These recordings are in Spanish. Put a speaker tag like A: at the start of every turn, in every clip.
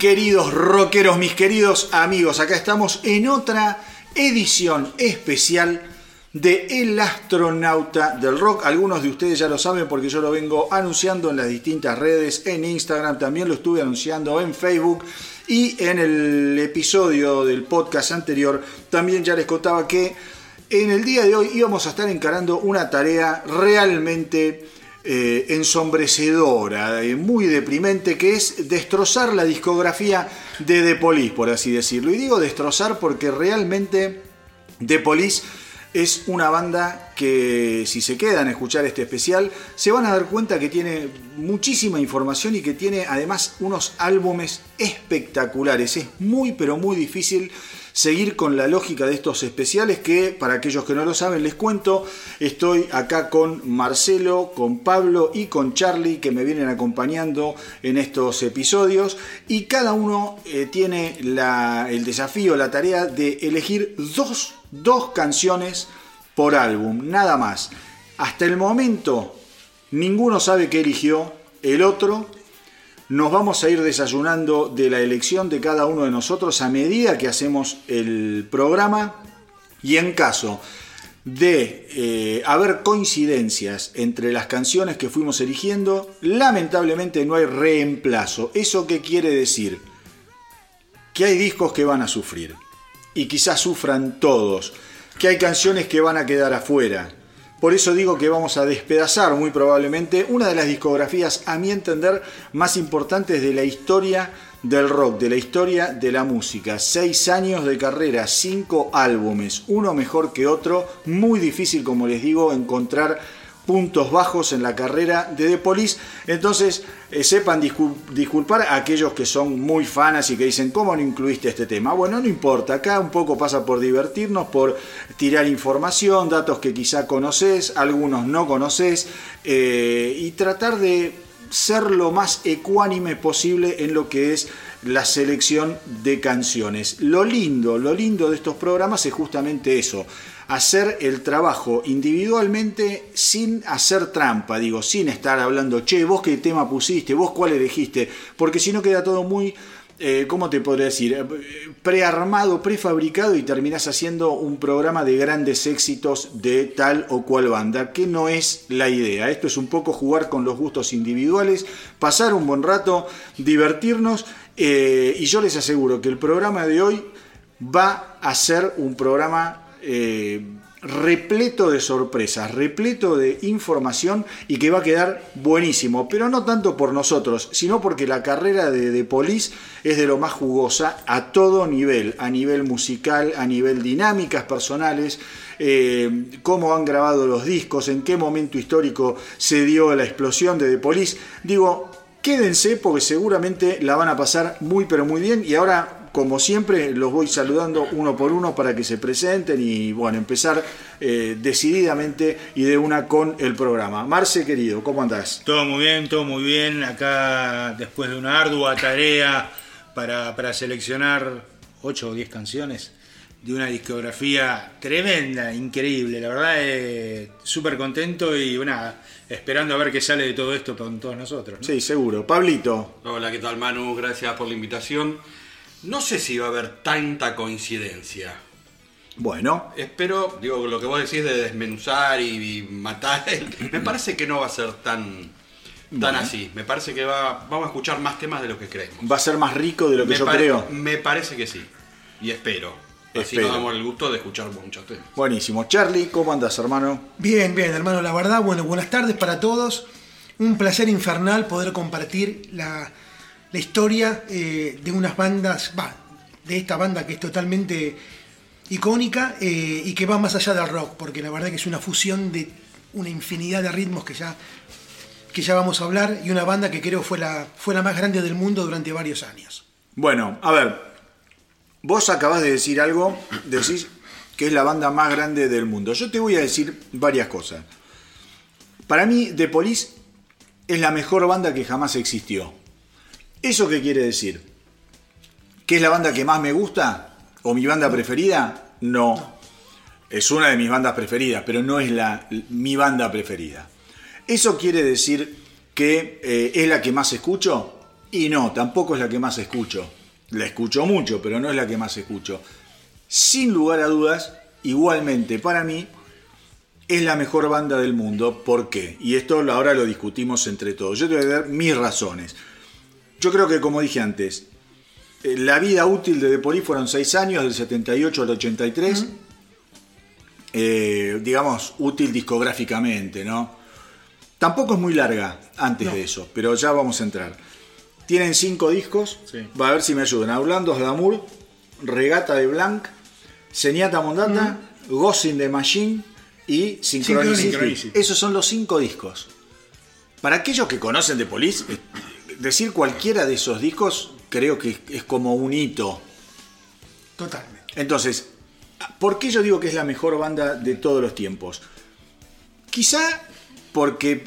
A: queridos rockeros, mis queridos amigos. Acá estamos en otra edición especial de El astronauta del rock. Algunos de ustedes ya lo saben porque yo lo vengo anunciando en las distintas redes, en Instagram, también lo estuve anunciando en Facebook y en el episodio del podcast anterior también ya les contaba que en el día de hoy íbamos a estar encarando una tarea realmente eh, ensombrecedora, eh, muy deprimente, que es destrozar la discografía de The Police, por así decirlo. Y digo destrozar porque realmente The Police es una banda que si se quedan a escuchar este especial se van a dar cuenta que tiene muchísima información y que tiene además unos álbumes espectaculares. Es muy pero muy difícil seguir con la lógica de estos especiales que para aquellos que no lo saben les cuento, estoy acá con Marcelo, con Pablo y con Charlie que me vienen acompañando en estos episodios y cada uno eh, tiene el desafío, la tarea de elegir dos, dos canciones por álbum, nada más. Hasta el momento ninguno sabe qué eligió, el otro nos vamos a ir desayunando de la elección de cada uno de nosotros a medida que hacemos el programa y en caso de eh, haber coincidencias entre las canciones que fuimos eligiendo, lamentablemente no hay reemplazo. ¿Eso qué quiere decir? Que hay discos que van a sufrir y quizás sufran todos, que hay canciones que van a quedar afuera, por eso digo que vamos a despedazar muy probablemente una de las discografías, a mi entender, más importantes de la historia del rock, de la historia de la música. Seis años de carrera, cinco álbumes, uno mejor que otro. Muy difícil, como les digo, encontrar puntos bajos en la carrera de The Police. Entonces, eh, sepan disculpar a aquellos que son muy fanas y que dicen, ¿cómo no incluiste este tema? Bueno, no importa, acá un poco pasa por divertirnos, por tirar información, datos que quizá conoces, algunos no conoces, eh, y tratar de ser lo más ecuánime posible en lo que es la selección de canciones. Lo lindo, lo lindo de estos programas es justamente eso hacer el trabajo individualmente sin hacer trampa, digo, sin estar hablando, che, vos qué tema pusiste, vos cuál elegiste, porque si no queda todo muy, eh, ¿cómo te podría decir? Prearmado, prefabricado y terminás haciendo un programa de grandes éxitos de tal o cual banda, que no es la idea. Esto es un poco jugar con los gustos individuales, pasar un buen rato, divertirnos eh, y yo les aseguro que el programa de hoy va a ser un programa eh, repleto de sorpresas, repleto de información y que va a quedar buenísimo, pero no tanto por nosotros, sino porque la carrera de, de Police es de lo más jugosa a todo nivel, a nivel musical, a nivel dinámicas personales, eh, cómo han grabado los discos, en qué momento histórico se dio la explosión de The Police. Digo, quédense porque seguramente la van a pasar muy pero muy bien y ahora como siempre, los voy saludando uno por uno para que se presenten y bueno, empezar eh, decididamente y de una con el programa. Marce, querido, ¿cómo andás?
B: Todo muy bien, todo muy bien. Acá, después de una ardua tarea para, seleccionar 8 o 10 canciones de una discografía tremenda, increíble. La verdad, eh, súper contento y bueno, esperando a ver qué sale de todo esto con todos nosotros.
A: Sí, seguro. Pablito.
C: Hola, ¿qué tal Manu? Gracias por la invitación. No sé si va a haber tanta coincidencia.
A: Bueno.
C: Espero, digo, lo que vos decís de desmenuzar y, matar, me parece que no va a ser tan, tan así. Me parece que va, vamos a escuchar más temas de lo que creemos.
A: Va a ser más rico de lo que yo creo.
C: Me parece que sí. Y espero. Así nos damos el gusto de escuchar muchos temas.
A: Buenísimo. Charlie, ¿cómo andas, hermano?
D: Bien, bien, hermano. La verdad, bueno, buenas tardes para todos. Un placer infernal poder compartir la, la historia eh, de unas bandas, va, de esta banda que es totalmente icónica eh, y que va más allá del rock, porque la verdad que es una fusión de una infinidad de ritmos que ya, que ya vamos a hablar y una banda que creo fue la, fue la más grande del mundo durante varios años.
A: Bueno, a ver, vos acabás de decir algo, decís que es la banda más grande del mundo. Yo te voy a decir varias cosas. Para mí, The Police es la mejor banda que jamás existió. ¿Eso qué quiere decir? ¿Qué es la banda que más me gusta? ¿O mi banda preferida? No. Es una de mis bandas preferidas, pero no es la, mi banda preferida. ¿Eso quiere decir que eh, es la que más escucho? Y no, tampoco es la que más escucho. La escucho mucho, pero no es la que más escucho. Sin lugar a dudas, igualmente para mí, es la mejor banda del mundo. ¿Por qué? Y esto ahora lo discutimos entre todos. Yo te voy a dar mis razones. Yo creo que, como dije antes, eh, la vida útil de The Police fueron 6 años, del 78 al 83. Eh, digamos, útil discográficamente, ¿no? Tampoco es muy larga antes de eso, pero ya vamos a entrar. Tienen cinco discos,
B: Sí.
A: va a ver si me ayudan. Orlando Damour, Regata de Blanc, Señata Mondata, Ghost in the Machine y Synchronicity.
B: Synchronicity.
A: Esos son los cinco discos. Para aquellos que conocen de Police, decir cualquiera de esos discos creo que es como un hito.
D: Totalmente.
A: Entonces, ¿por qué yo digo que es la mejor banda de todos los tiempos? Quizá porque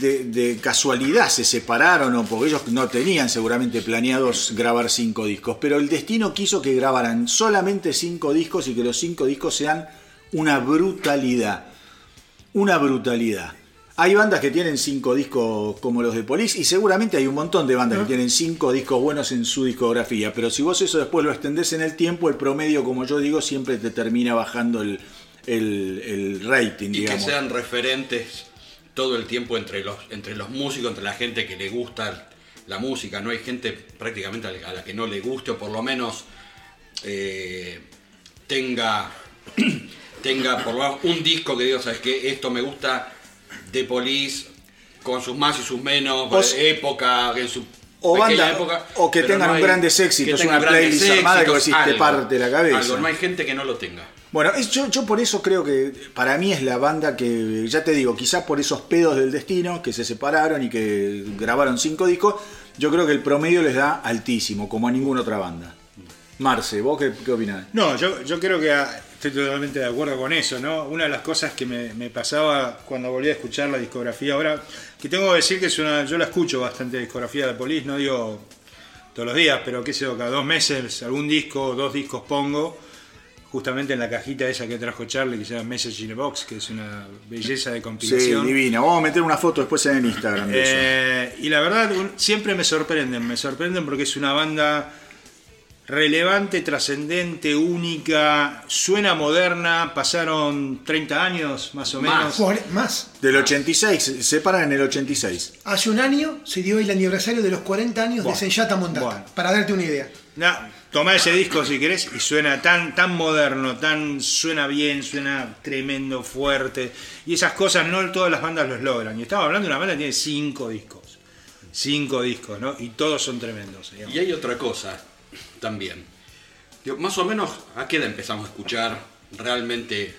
A: de, de casualidad se separaron o porque ellos no tenían seguramente planeados grabar cinco discos, pero el destino quiso que grabaran solamente cinco discos y que los cinco discos sean una brutalidad. Una brutalidad. Hay bandas que tienen cinco discos como los de Police y seguramente hay un montón de bandas que tienen cinco discos buenos en su discografía, pero si vos eso después lo extendés en el tiempo, el promedio, como yo digo, siempre te termina bajando el, el- el rating,
C: Y que sean referentes todo el tiempo entre los, entre los músicos, entre la gente que le gusta la música. No hay gente prácticamente a la que no le guste o por lo menos eh, tenga, tenga por lo menos un disco que diga, ¿sabes qué? Esto me gusta de Police con sus más y sus menos,
A: O
C: época, en su
A: o banda-
C: época,
A: o que tengan un grandes éxitos, una
C: grandes
A: playlist armada que vos
C: éxitos,
A: decís, te parte la cabeza.
C: algo. No hay gente que no lo tenga.
A: Bueno, es- yo, yo por eso creo que para mí es la banda que, ya te digo, quizás por esos pedos del destino, que se separaron y que grabaron cinco discos, yo creo que el promedio les da altísimo, como a ninguna otra banda. Marce, ¿vos qué, qué opinás?
B: No, yo, yo creo que ah, estoy totalmente de acuerdo con eso, ¿no? Una de las cosas que me, me pasaba cuando volví a escuchar la discografía ahora, que tengo que decir que es una, yo la escucho bastante discografía de Police, no digo todos los días, pero qué sé yo, cada dos meses algún disco, dos discos pongo, justamente en la cajita esa que trajo Charlie, que se llama Message in a Box, que es una belleza de
A: Sí,
B: compilación.
A: divina. Vamos a meter una foto después en Instagram de eso.
B: Eh, y la verdad, siempre me sorprenden, me sorprenden porque es una banda relevante, trascendente, única, suena moderna, pasaron 30 años más o
C: Más.
B: menos.
D: Más.
A: Del 86, se separan en el 86.
D: Hace un año se dio el aniversario de los 40 años
B: Bueno,
D: de Senyata Mondata.
B: bueno.
D: Para darte una idea.
B: Na, tomá ese disco si querés y suena tan, tan moderno, tan suena bien, suena tremendo, fuerte. Y esas cosas no todas las bandas los logran. Y estamos hablando de una banda que tiene cinco discos. Cinco discos, ¿no? Y todos son tremendos. digamos.
C: Y hay otra cosa también. Digo, más o menos, ¿a qué edad empezamos a escuchar realmente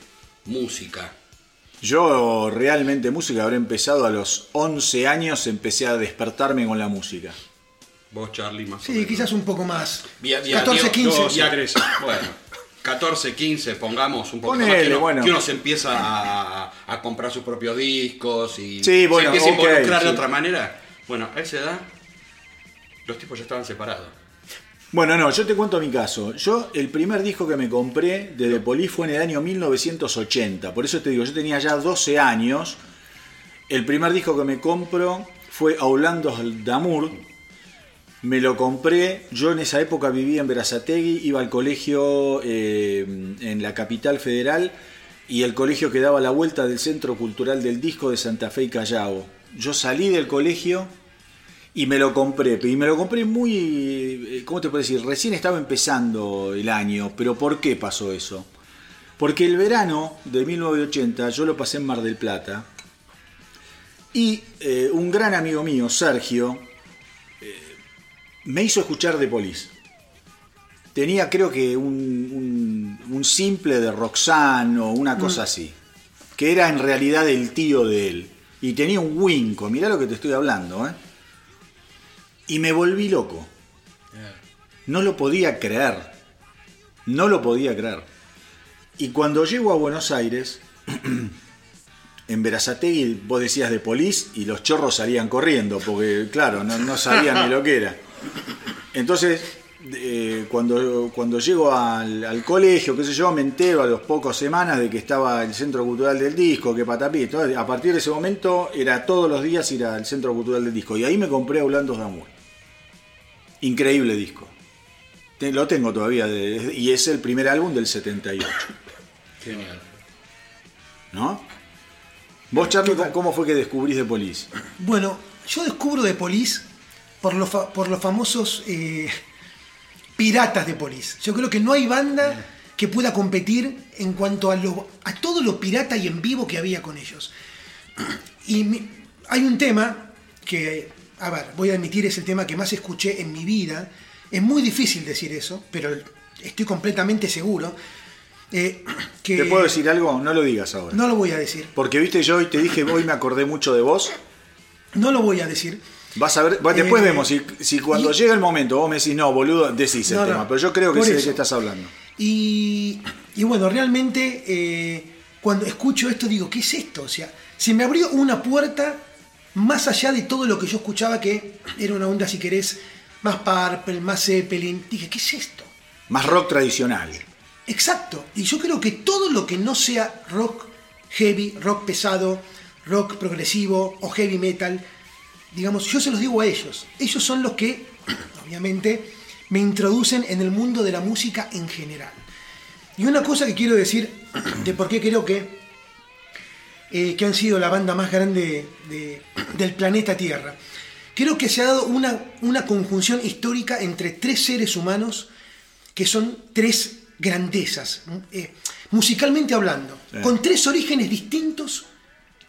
C: música?
A: Yo realmente música habré empezado a los 11 años, empecé a despertarme con la música.
C: Vos, Charlie, más o
D: Sí,
C: menos.
D: quizás un poco más.
C: Vía- vía-
D: 14,
C: Diego,
D: 15.
B: dos,
C: Y a-
B: 13.
C: Bueno, 14, 15, pongamos un poco
A: Ponele,
C: más que uno,
A: bueno.
C: que uno se empieza a, a comprar sus propios discos y
A: Sí, bueno,
C: se empieza a involucrar de otra manera. Bueno, a esa edad los tipos ya estaban separados.
A: Bueno, no, yo te cuento mi caso. Yo, el primer disco que me compré de Police fue en el año 1980. Por eso te digo, yo tenía ya 12 años. El primer disco que me compro fue Aulando Damour. Me lo compré. Yo en esa época vivía en Berazategui, iba al colegio eh, en la capital federal y el colegio quedaba a la vuelta del Centro Cultural del Disco de Santa Fe y Callao. Yo salí del colegio y me lo compré, y me lo compré muy, eh, ¿cómo te puedo decir? Recién estaba empezando el año, pero ¿por qué pasó eso? Porque el verano de 1980 yo lo pasé en Mar del Plata y eh, un gran amigo mío, Sergio, eh, me hizo escuchar de Police. Tenía creo que un, un- un simple de Roxanne o una cosa así, que era en realidad el tío de él. Y tenía un Winco, mirá lo que te estoy hablando, ¿eh? Y me volví loco. No lo podía creer. No lo podía creer. Y cuando llego a Buenos Aires, en Verazategui vos decías de polis y los chorros salían corriendo, porque claro, no, no sabían ni lo que era. Entonces, eh, cuando, cuando llego al, colegio, qué sé yo, me entero a los pocos semanas de que estaba el Centro Cultural del Disco, que patapí. A partir de ese momento era todos los días ir al Centro Cultural del Disco. Y ahí me compré a Aulandos Damour. Increíble disco. Te- Lo tengo todavía de- y es el primer álbum del 78,
C: Genial.
A: ¿no? Vos, Charlie, ¿cómo- ¿cómo fue que descubrís de Police?
D: Bueno, yo descubro de Police por los, por los famosos eh, piratas de Police. Yo creo que no hay banda que pueda competir en cuanto a, lo, a todo lo pirata y en vivo que había con ellos. Y mi- hay un tema que, a ver, voy a admitir, es el tema que más escuché en mi vida. Es muy difícil decir eso, pero estoy completamente seguro. eh, que
A: ¿Te puedo decir algo? No lo digas ahora.
D: No lo voy a decir.
A: Porque viste, yo hoy te dije, hoy me acordé mucho de vos.
D: No lo voy a decir.
A: Vas a ver, bueno, después
D: Eh,
A: vemos si, si cuando
D: y-
A: llega el momento vos me decís, no, boludo, decís el
D: No, no,
A: tema. Pero yo creo que sé de qué estás hablando.
D: Y, y bueno, realmente eh, cuando escucho esto digo, ¿qué es esto? O sea, se me abrió una puerta más allá de todo lo que yo escuchaba, que era una onda, si querés, más Purple, más Zeppelin. Dije, ¿qué es esto?
A: Más rock tradicional.
D: Exacto. Y yo creo que todo lo que no sea rock heavy, rock pesado, rock progresivo o heavy metal, digamos, yo se los digo a ellos. Ellos son los que, obviamente, me introducen en el mundo de la música en general. Y una cosa que quiero decir de por qué creo que, eh, que han sido la banda más grande de- del planeta Tierra. Creo que se ha dado una, una conjunción histórica entre tres seres humanos que son tres grandezas, eh, musicalmente hablando,
A: Sí.
D: con tres orígenes distintos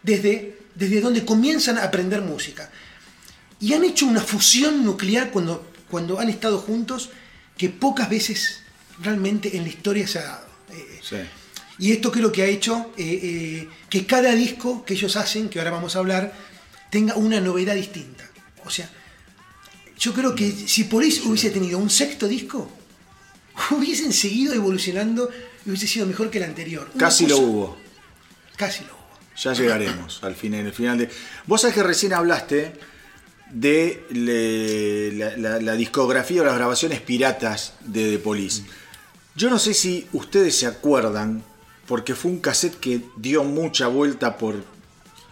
D: desde, desde donde comienzan a aprender música. Y han hecho una fusión nuclear cuando, cuando han estado juntos que pocas veces realmente en la historia se ha dado. Eh,
A: Sí.
D: Y esto creo que ha hecho eh, eh, que cada disco que ellos hacen, que ahora vamos a hablar, tenga una novedad distinta. O sea, yo creo que si por eso hubiese tenido un sexto disco, hubiesen seguido evolucionando y hubiese sido mejor que el anterior. Una
A: Casi lo hubo.
D: Casi lo hubo.
A: Ya llegaremos al fin, en el final de. Vos sabés que recién hablaste de le- la, la- la discografía o las grabaciones piratas de The Police. Yo no sé si ustedes se acuerdan, porque fue un cassette que dio mucha vuelta por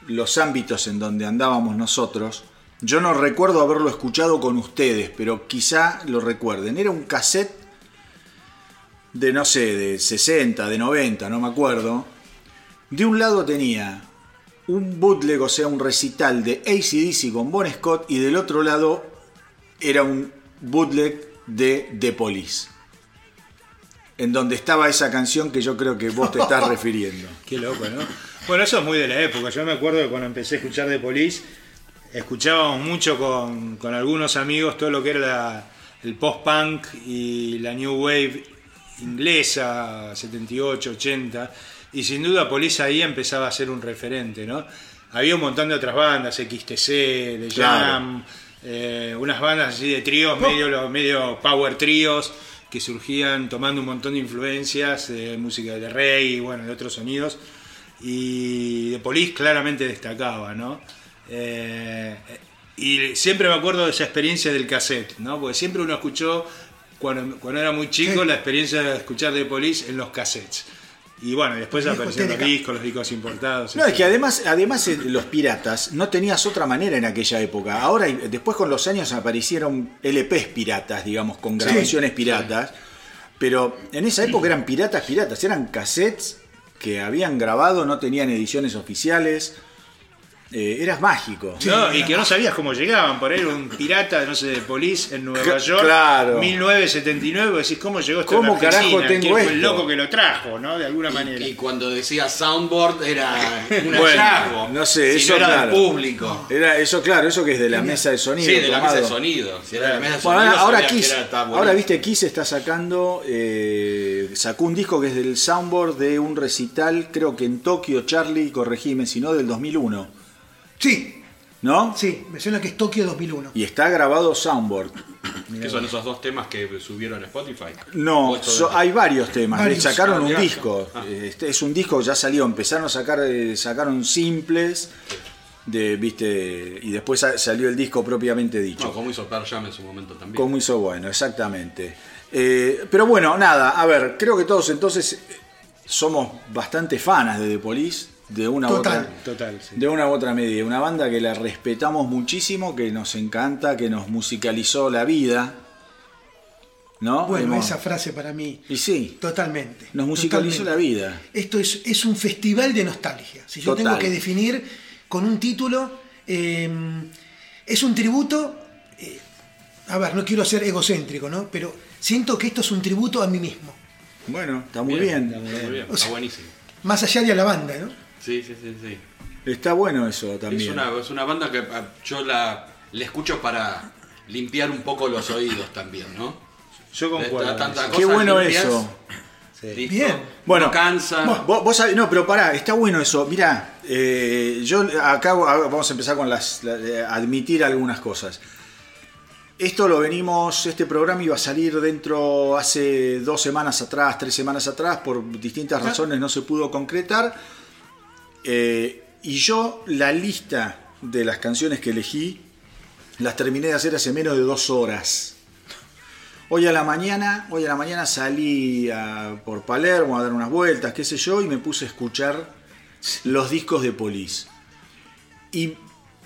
A: los ámbitos en donde andábamos nosotros. Yo no recuerdo haberlo escuchado con ustedes, pero quizá lo recuerden. Era un cassette de, no sé, de 60, de 90, no me acuerdo. De un lado tenía un bootleg, o sea, un recital de ACDC con Bon Scott, y del otro lado era un bootleg de The Police. En donde estaba esa canción que yo creo que vos te estás refiriendo.
B: Qué loco, ¿no? Bueno, eso es muy de la época. Yo me acuerdo que cuando empecé a escuchar The Police, escuchábamos mucho con, con algunos amigos todo lo que era la- el post-punk y la new wave inglesa, 78, 80. Y sin duda Police ahí empezaba a ser un referente, ¿no? Había un montón de otras bandas, XTC, The
A: Claro.
B: Jam, eh, unas bandas así de tríos, medio, medio power tríos, que surgían tomando un montón de influencias, de música de reggae y bueno, de otros sonidos. Y The Police claramente destacaba, ¿no? Eh, y siempre me acuerdo de esa experiencia del cassette, ¿no? Porque siempre uno escuchó, cuando, cuando era muy chico,
D: Sí.
B: la experiencia de escuchar The Police en los cassettes. Y bueno, después aparecieron los discos, los discos importados.
A: No, es
B: etc.
A: que además, además eh, los piratas no tenías otra manera en aquella época. Ahora, después con los años aparecieron LPs piratas, digamos, con grabaciones piratas. Pero en esa época eran piratas, piratas. Eran cassettes que habían grabado, no tenían ediciones oficiales. Eh, eras mágico.
B: No, y que no sabías cómo llegaban, por ahí era un pirata, no sé, de Police en Nueva
A: Cl-
B: York,
A: claro.
B: 1979, vos decís, ¿cómo llegó esto
A: ¿Cómo
B: en Argentina?
A: carajo tengo
B: ¿Quién fue el
A: esto?
B: loco que lo trajo, no? De alguna manera.
C: Y, cuando decía soundboard era un
A: Bueno,
C: hallazgo.
A: no sé,
C: si
A: eso
C: no era
A: claro.
C: del público.
A: Era eso, claro, eso que es de la mesa de sonido.
C: Sí, de la mesa de sonido. Si era de la mesa de
A: Bueno,
C: sonido,
A: ahora, Kiss,
C: era-
A: ahora viste Kiss está sacando, eh, sacó un disco que es del soundboard de un recital, creo que en Tokio, Charlie, corregime, si no del 2001,
D: Sí,
A: ¿no?
D: sí, me suena que es Tokio 2001.
A: Y está grabado soundboard.
C: ¿Qué son esos dos temas que subieron a Spotify?
A: No,
C: ¿O esto
A: so-
C: de-
A: hay varios temas.
D: Varios.
A: Sacaron
C: Ah,
A: un disco.
C: Ah.
A: Este es un disco que ya salió. Empezaron a sacar, eh, sacaron simples, de, viste, y después sa- salió el disco propiamente dicho.
C: No, como hizo Pearl Jam en su momento también.
A: Como hizo bueno, exactamente. Eh, pero bueno, nada, a ver, creo que todos entonces eh, somos bastante fanas de The Police, de una u
D: Total.
A: otra.
B: Total, sí.
A: De una u otra medida, una banda que la respetamos muchísimo, que nos encanta, que nos musicalizó la vida, ¿no?
D: Bueno,
A: Hemos-
D: esa frase para mí,
A: Y sí,
D: totalmente.
A: nos musicalizó
D: totalmente.
A: la vida.
D: Esto es, es un festival de nostalgia. Si yo
A: Total.
D: tengo que definir con un título, eh, es un tributo. eh, a ver, no quiero ser egocéntrico, ¿no? Pero siento que esto es un tributo a mí mismo.
A: Bueno, está muy bien.
C: Está muy bien,
D: O
C: está buenísimo.
D: Más allá de a la banda, ¿no?
C: Sí, sí, sí, sí.
A: Está bueno eso
C: Es
A: también.
C: una, es una banda que ah, yo la, la escucho para limpiar un poco los oídos también, ¿no?
B: Yo concuerdo.
A: Qué bueno
C: limpias,
A: eso.
B: Sí.
C: listo,
D: Bien.
A: Bueno,
C: no cansa.
A: Vos, vos sabés- no, pero pará, está bueno eso. Mirá, eh, yo acá vamos a empezar con las, la- eh, admitir algunas cosas. Esto lo venimos, este programa iba a salir dentro hace dos semanas atrás, tres semanas atrás, por distintas razones no se pudo concretar. Eh, y yo la lista de las canciones que elegí las terminé de hacer hace menos de dos horas. Hoy a la mañana, hoy a la mañana salí a- por Palermo a dar unas vueltas, qué sé yo, y me puse a escuchar los discos de Police. Y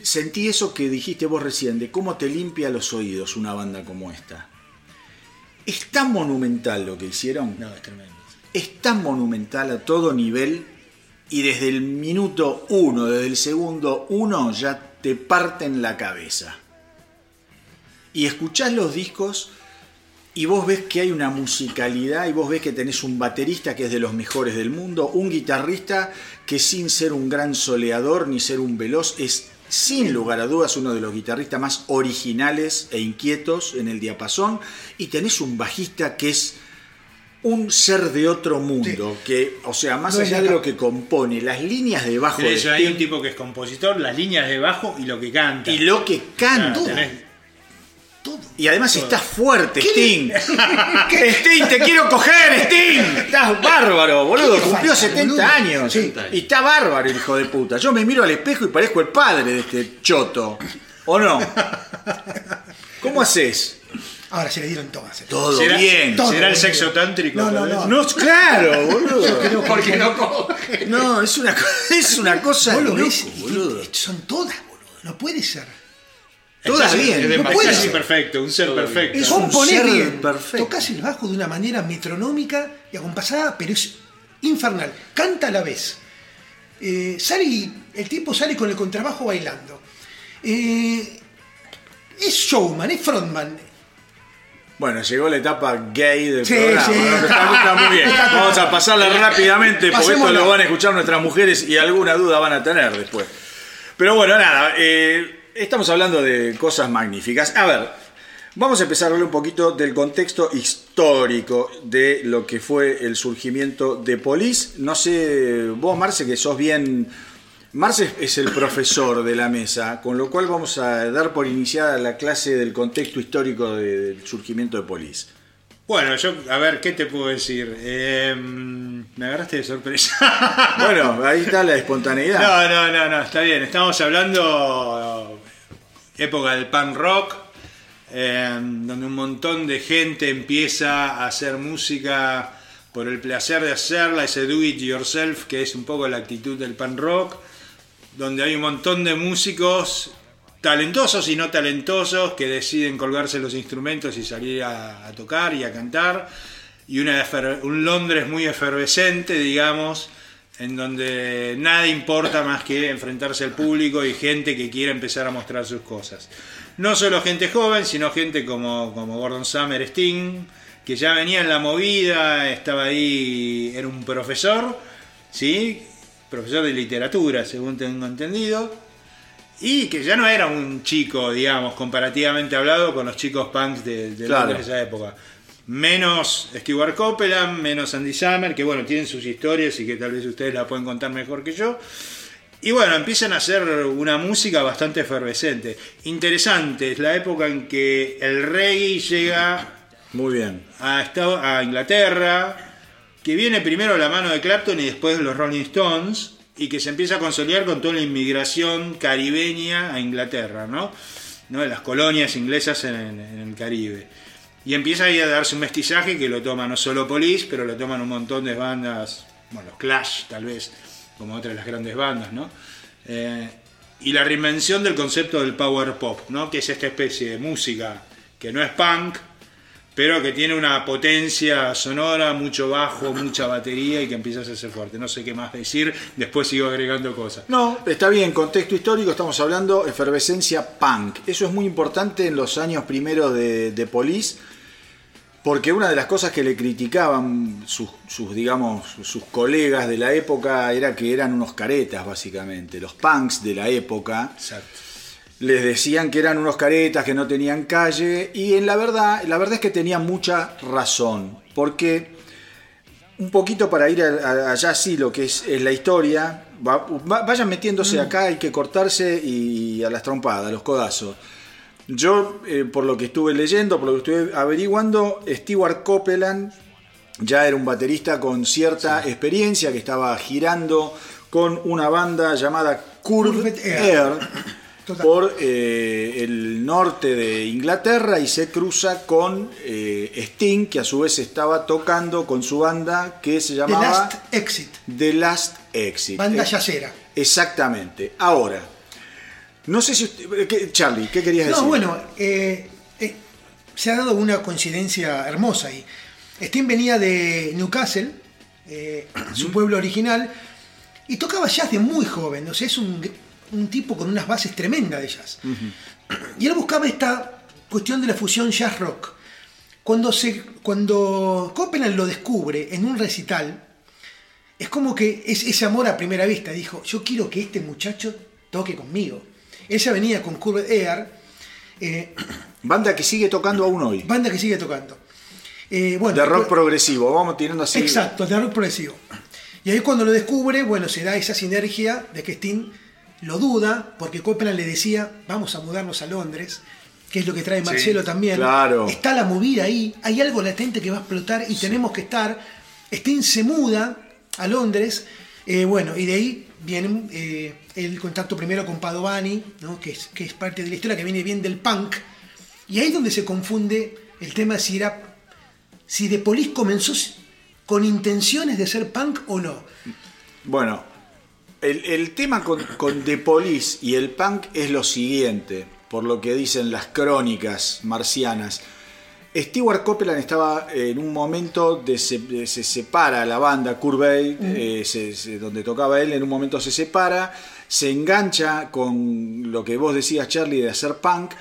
A: sentí eso que dijiste vos recién, de cómo te limpia los oídos una banda como esta. Es tan monumental lo que hicieron.
B: No, es tremendo.
A: Es tan monumental a todo nivel y desde el minuto uno, desde el segundo uno, ya te parten la cabeza. Y escuchás los discos y vos ves que hay una musicalidad y vos ves que tenés un baterista que es de los mejores del mundo, un guitarrista que sin ser un gran soleador ni ser un veloz es sin lugar a dudas uno de los guitarristas más originales e inquietos en el diapasón y tenés un bajista que es un ser de otro mundo, que, o sea, más
D: No
A: allá de lo que compone, las líneas de bajo de
B: ahí un tipo que es compositor, las líneas de bajo y lo que canta.
A: y lo que canta.
B: Claro, tenés-
D: Todo.
A: Y además estás fuerte, Sting. Sting, te quiero coger, Sting. Estás bárbaro, boludo.
D: ¿Qué te
A: Cumplió
D: falta,
A: 70
D: boludo?
A: años.
D: Sí.
A: Y está bárbaro el hijo de puta. Yo me miro al espejo y parezco el padre de este choto. ¿O no? ¿Cómo haces?
D: Ahora se le dieron todas.
A: Todo
B: ¿Será,
A: bien.
D: todo
B: ¿Será el
D: bien.
B: sexo tántrico?
D: No, no, no.
A: No, claro, boludo.
C: Porque no coge.
A: No, es una, es una cosa
D: Vos lo ves
A: loco, boludo.
D: son todas, boludo. No puede ser.
A: Todas
B: Es-
A: bien.
B: Es,
A: No
D: puede ser.
B: perfecto, un ser perfecto.
A: Es un ser
D: bien.
A: perfecto.
D: Tocás el bajo de una manera metronómica y acompasada, pero es infernal. Canta a la vez. Eh, sale y el tipo sale con el contrabajo bailando. Eh, es showman, es frontman.
A: Bueno, llegó la etapa gay del
D: Sí,
A: programa.
D: sí.
A: ¿no? Está, está muy bien. Vamos a pasarla rápidamente porque esto lo van a escuchar nuestras mujeres y alguna duda van a tener después. Pero bueno, nada, eh, estamos hablando de cosas magníficas. A ver, vamos a empezar a hablar un poquito del contexto histórico de lo que fue el surgimiento de Police. No sé, vos, Marce, que sos bien... Marce es el profesor de la mesa, con lo cual vamos a dar por iniciada la clase del contexto histórico de- del surgimiento de Police.
B: Bueno, yo, a ver, ¿qué te puedo decir? Eh, me agarraste de sorpresa.
A: Bueno, ahí está la espontaneidad.
B: No, no, no, no, está bien. Estamos hablando época del punk rock, eh, donde un montón de gente empieza a hacer música por el placer de hacerla, ese do it yourself, que es un poco la actitud del punk rock, donde hay un montón de músicos talentosos y no talentosos que deciden colgarse los instrumentos y salir a, tocar y a cantar, y una un Londres muy efervescente, digamos, en donde nada importa más que enfrentarse al público y gente que quiere empezar a mostrar sus cosas. No solo gente joven, sino gente como, como Gordon Summer Sting, que ya venía en la movida, estaba ahí, era un profesor, ¿sí? Profesor de literatura, según tengo entendido, y que ya no era un chico, digamos, comparativamente hablado con los chicos punks de, de
A: Claro.
B: De esa época. Menos Stewart Copeland, menos Andy Summer, que bueno, tienen sus historias y que tal vez ustedes la pueden contar mejor que yo. Y bueno, empiezan a hacer una música bastante efervescente. Interesante, es la época en que el reggae llega
A: Muy bien.
B: a Inglaterra, que viene primero la mano de Clapton y después de los Rolling Stones, y que se empieza a consolidar con toda la inmigración caribeña a Inglaterra, ¿no? ¿No? Las colonias inglesas en el Caribe. Y empieza ahí a darse un mestizaje que lo toma no solo Police, pero lo toman un montón de bandas, bueno, los Clash tal vez, como otras de las grandes bandas, ¿no? Eh, y la reinvención del concepto del power pop, ¿no? Que es esta especie de música que no es punk, pero que tiene una potencia sonora, mucho bajo, mucha batería y que empieza a hacerse fuerte. No sé qué más decir, después sigo agregando cosas.
A: No, está bien, contexto histórico, estamos hablando efervescencia punk. Eso es muy importante en los años primeros de, de Police, porque una de las cosas que le criticaban sus, sus, digamos, sus colegas de la época era que eran unos caretas, básicamente. Los punks de la época
B: Exacto.
A: Les decían que eran unos caretas, que no tenían calle, y en la verdad, la verdad es que tenían mucha razón, porque un poquito para ir a- a- allá sí lo que es, es la historia, va- va- vayan metiéndose acá, hay que cortarse y a las trompadas, a los codazos. Yo, eh, por lo que estuve leyendo, por lo que estuve averiguando, Stewart Copeland ya era un baterista con cierta experiencia que estaba girando con una banda llamada Curved Air.
D: Total.
A: por eh, el norte de Inglaterra y se cruza con eh, Sting, que a su vez estaba tocando con su banda que se
D: The
A: llamaba
D: Last Exit,
A: The Last Exit.
D: banda
A: Eh,
D: yacera.
A: Exactamente. Ahora, no sé si usted- ¿qué- Charlie, ¿qué querías decir?
D: No, bueno, eh, eh, se ha dado una coincidencia hermosa ahí. Sting venía de Newcastle, eh, su pueblo original, y tocaba jazz de muy joven. O sea, es un, un tipo con unas bases tremendas de jazz. Y él buscaba esta cuestión de la fusión jazz-rock. Cuando, se, cuando Copeland lo descubre en un recital, es como que es ese amor a primera vista. Dijo, yo quiero que este muchacho toque conmigo. Ella venía con Curved Air, eh,
A: Banda que sigue tocando aún hoy.
D: banda que sigue tocando. Eh, bueno,
A: De rock
D: después-
A: progresivo, vamos tirando así.
D: Exacto, de rock progresivo. Y ahí cuando lo descubre, bueno, se da esa sinergia de que Sting lo duda, porque Copeland le decía, vamos a mudarnos a Londres, que es lo que trae Marcelo también.
A: claro.
D: Está la movida ahí, hay algo latente que va a explotar y tenemos que estar. Sting se muda a Londres, eh, bueno, y de ahí viene eh, el contacto primero con Padovani, ¿no? que, es, que es parte de la historia, que viene bien del punk, y ahí es donde se confunde el tema si era si The Police comenzó con intenciones de ser punk o no.
A: Bueno, el, el tema con, con The Police y el punk es lo siguiente, por lo que dicen las crónicas marcianas. Stewart Copeland estaba en un momento de se, de- se separa la banda Curvey, eh, se- se- donde tocaba él, en un momento se separa, se engancha con lo que vos decías Charlie de hacer punk,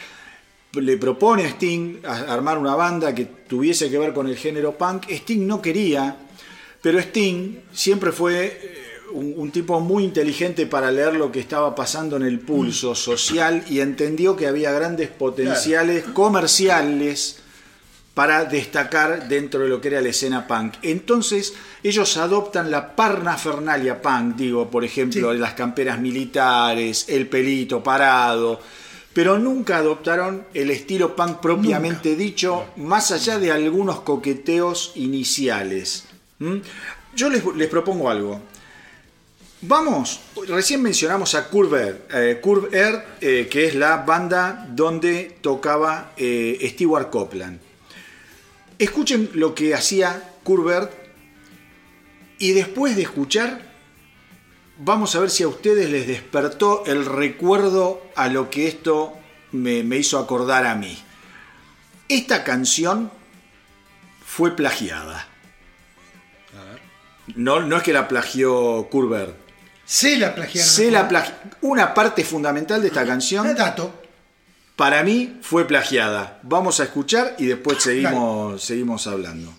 A: le propone a Sting a- armar una banda que tuviese que ver con el género punk. Sting no quería, pero Sting siempre fue un, un tipo muy inteligente para leer lo que estaba pasando en el pulso social y entendió que había grandes potenciales comerciales para destacar dentro de lo que era la escena punk. Entonces ellos adoptan la parnafernalia punk, digo, por ejemplo,
D: Sí.
A: las camperas militares, el pelito parado, pero nunca adoptaron el estilo punk propiamente dicho, más allá de algunos coqueteos iniciales. ¿Mm? Yo les, les propongo algo. Vamos, recién mencionamos a Curve Air, eh, Curve Air, eh, que es la banda donde tocaba eh, Stewart Copeland. Escuchen lo que hacía Curve Air y después de escuchar, vamos a ver si a ustedes les despertó el recuerdo a lo que esto me, me hizo acordar a mí. Esta canción fue plagiada. No, no es que la plagió Curve Air.
D: Se la plagiaron.
A: Se la plagi- Una parte fundamental de esta canción,
D: Dato.
A: para mí, fue plagiada. Vamos a escuchar y después seguimos, seguimos hablando.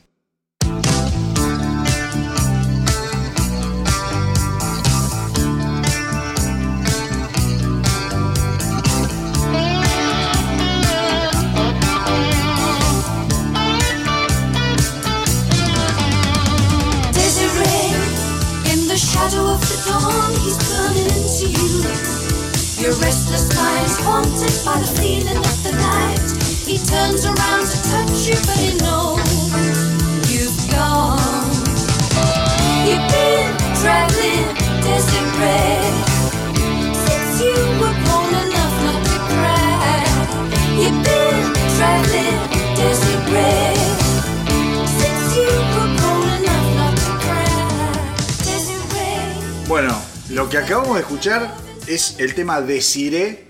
A: El tema Desiree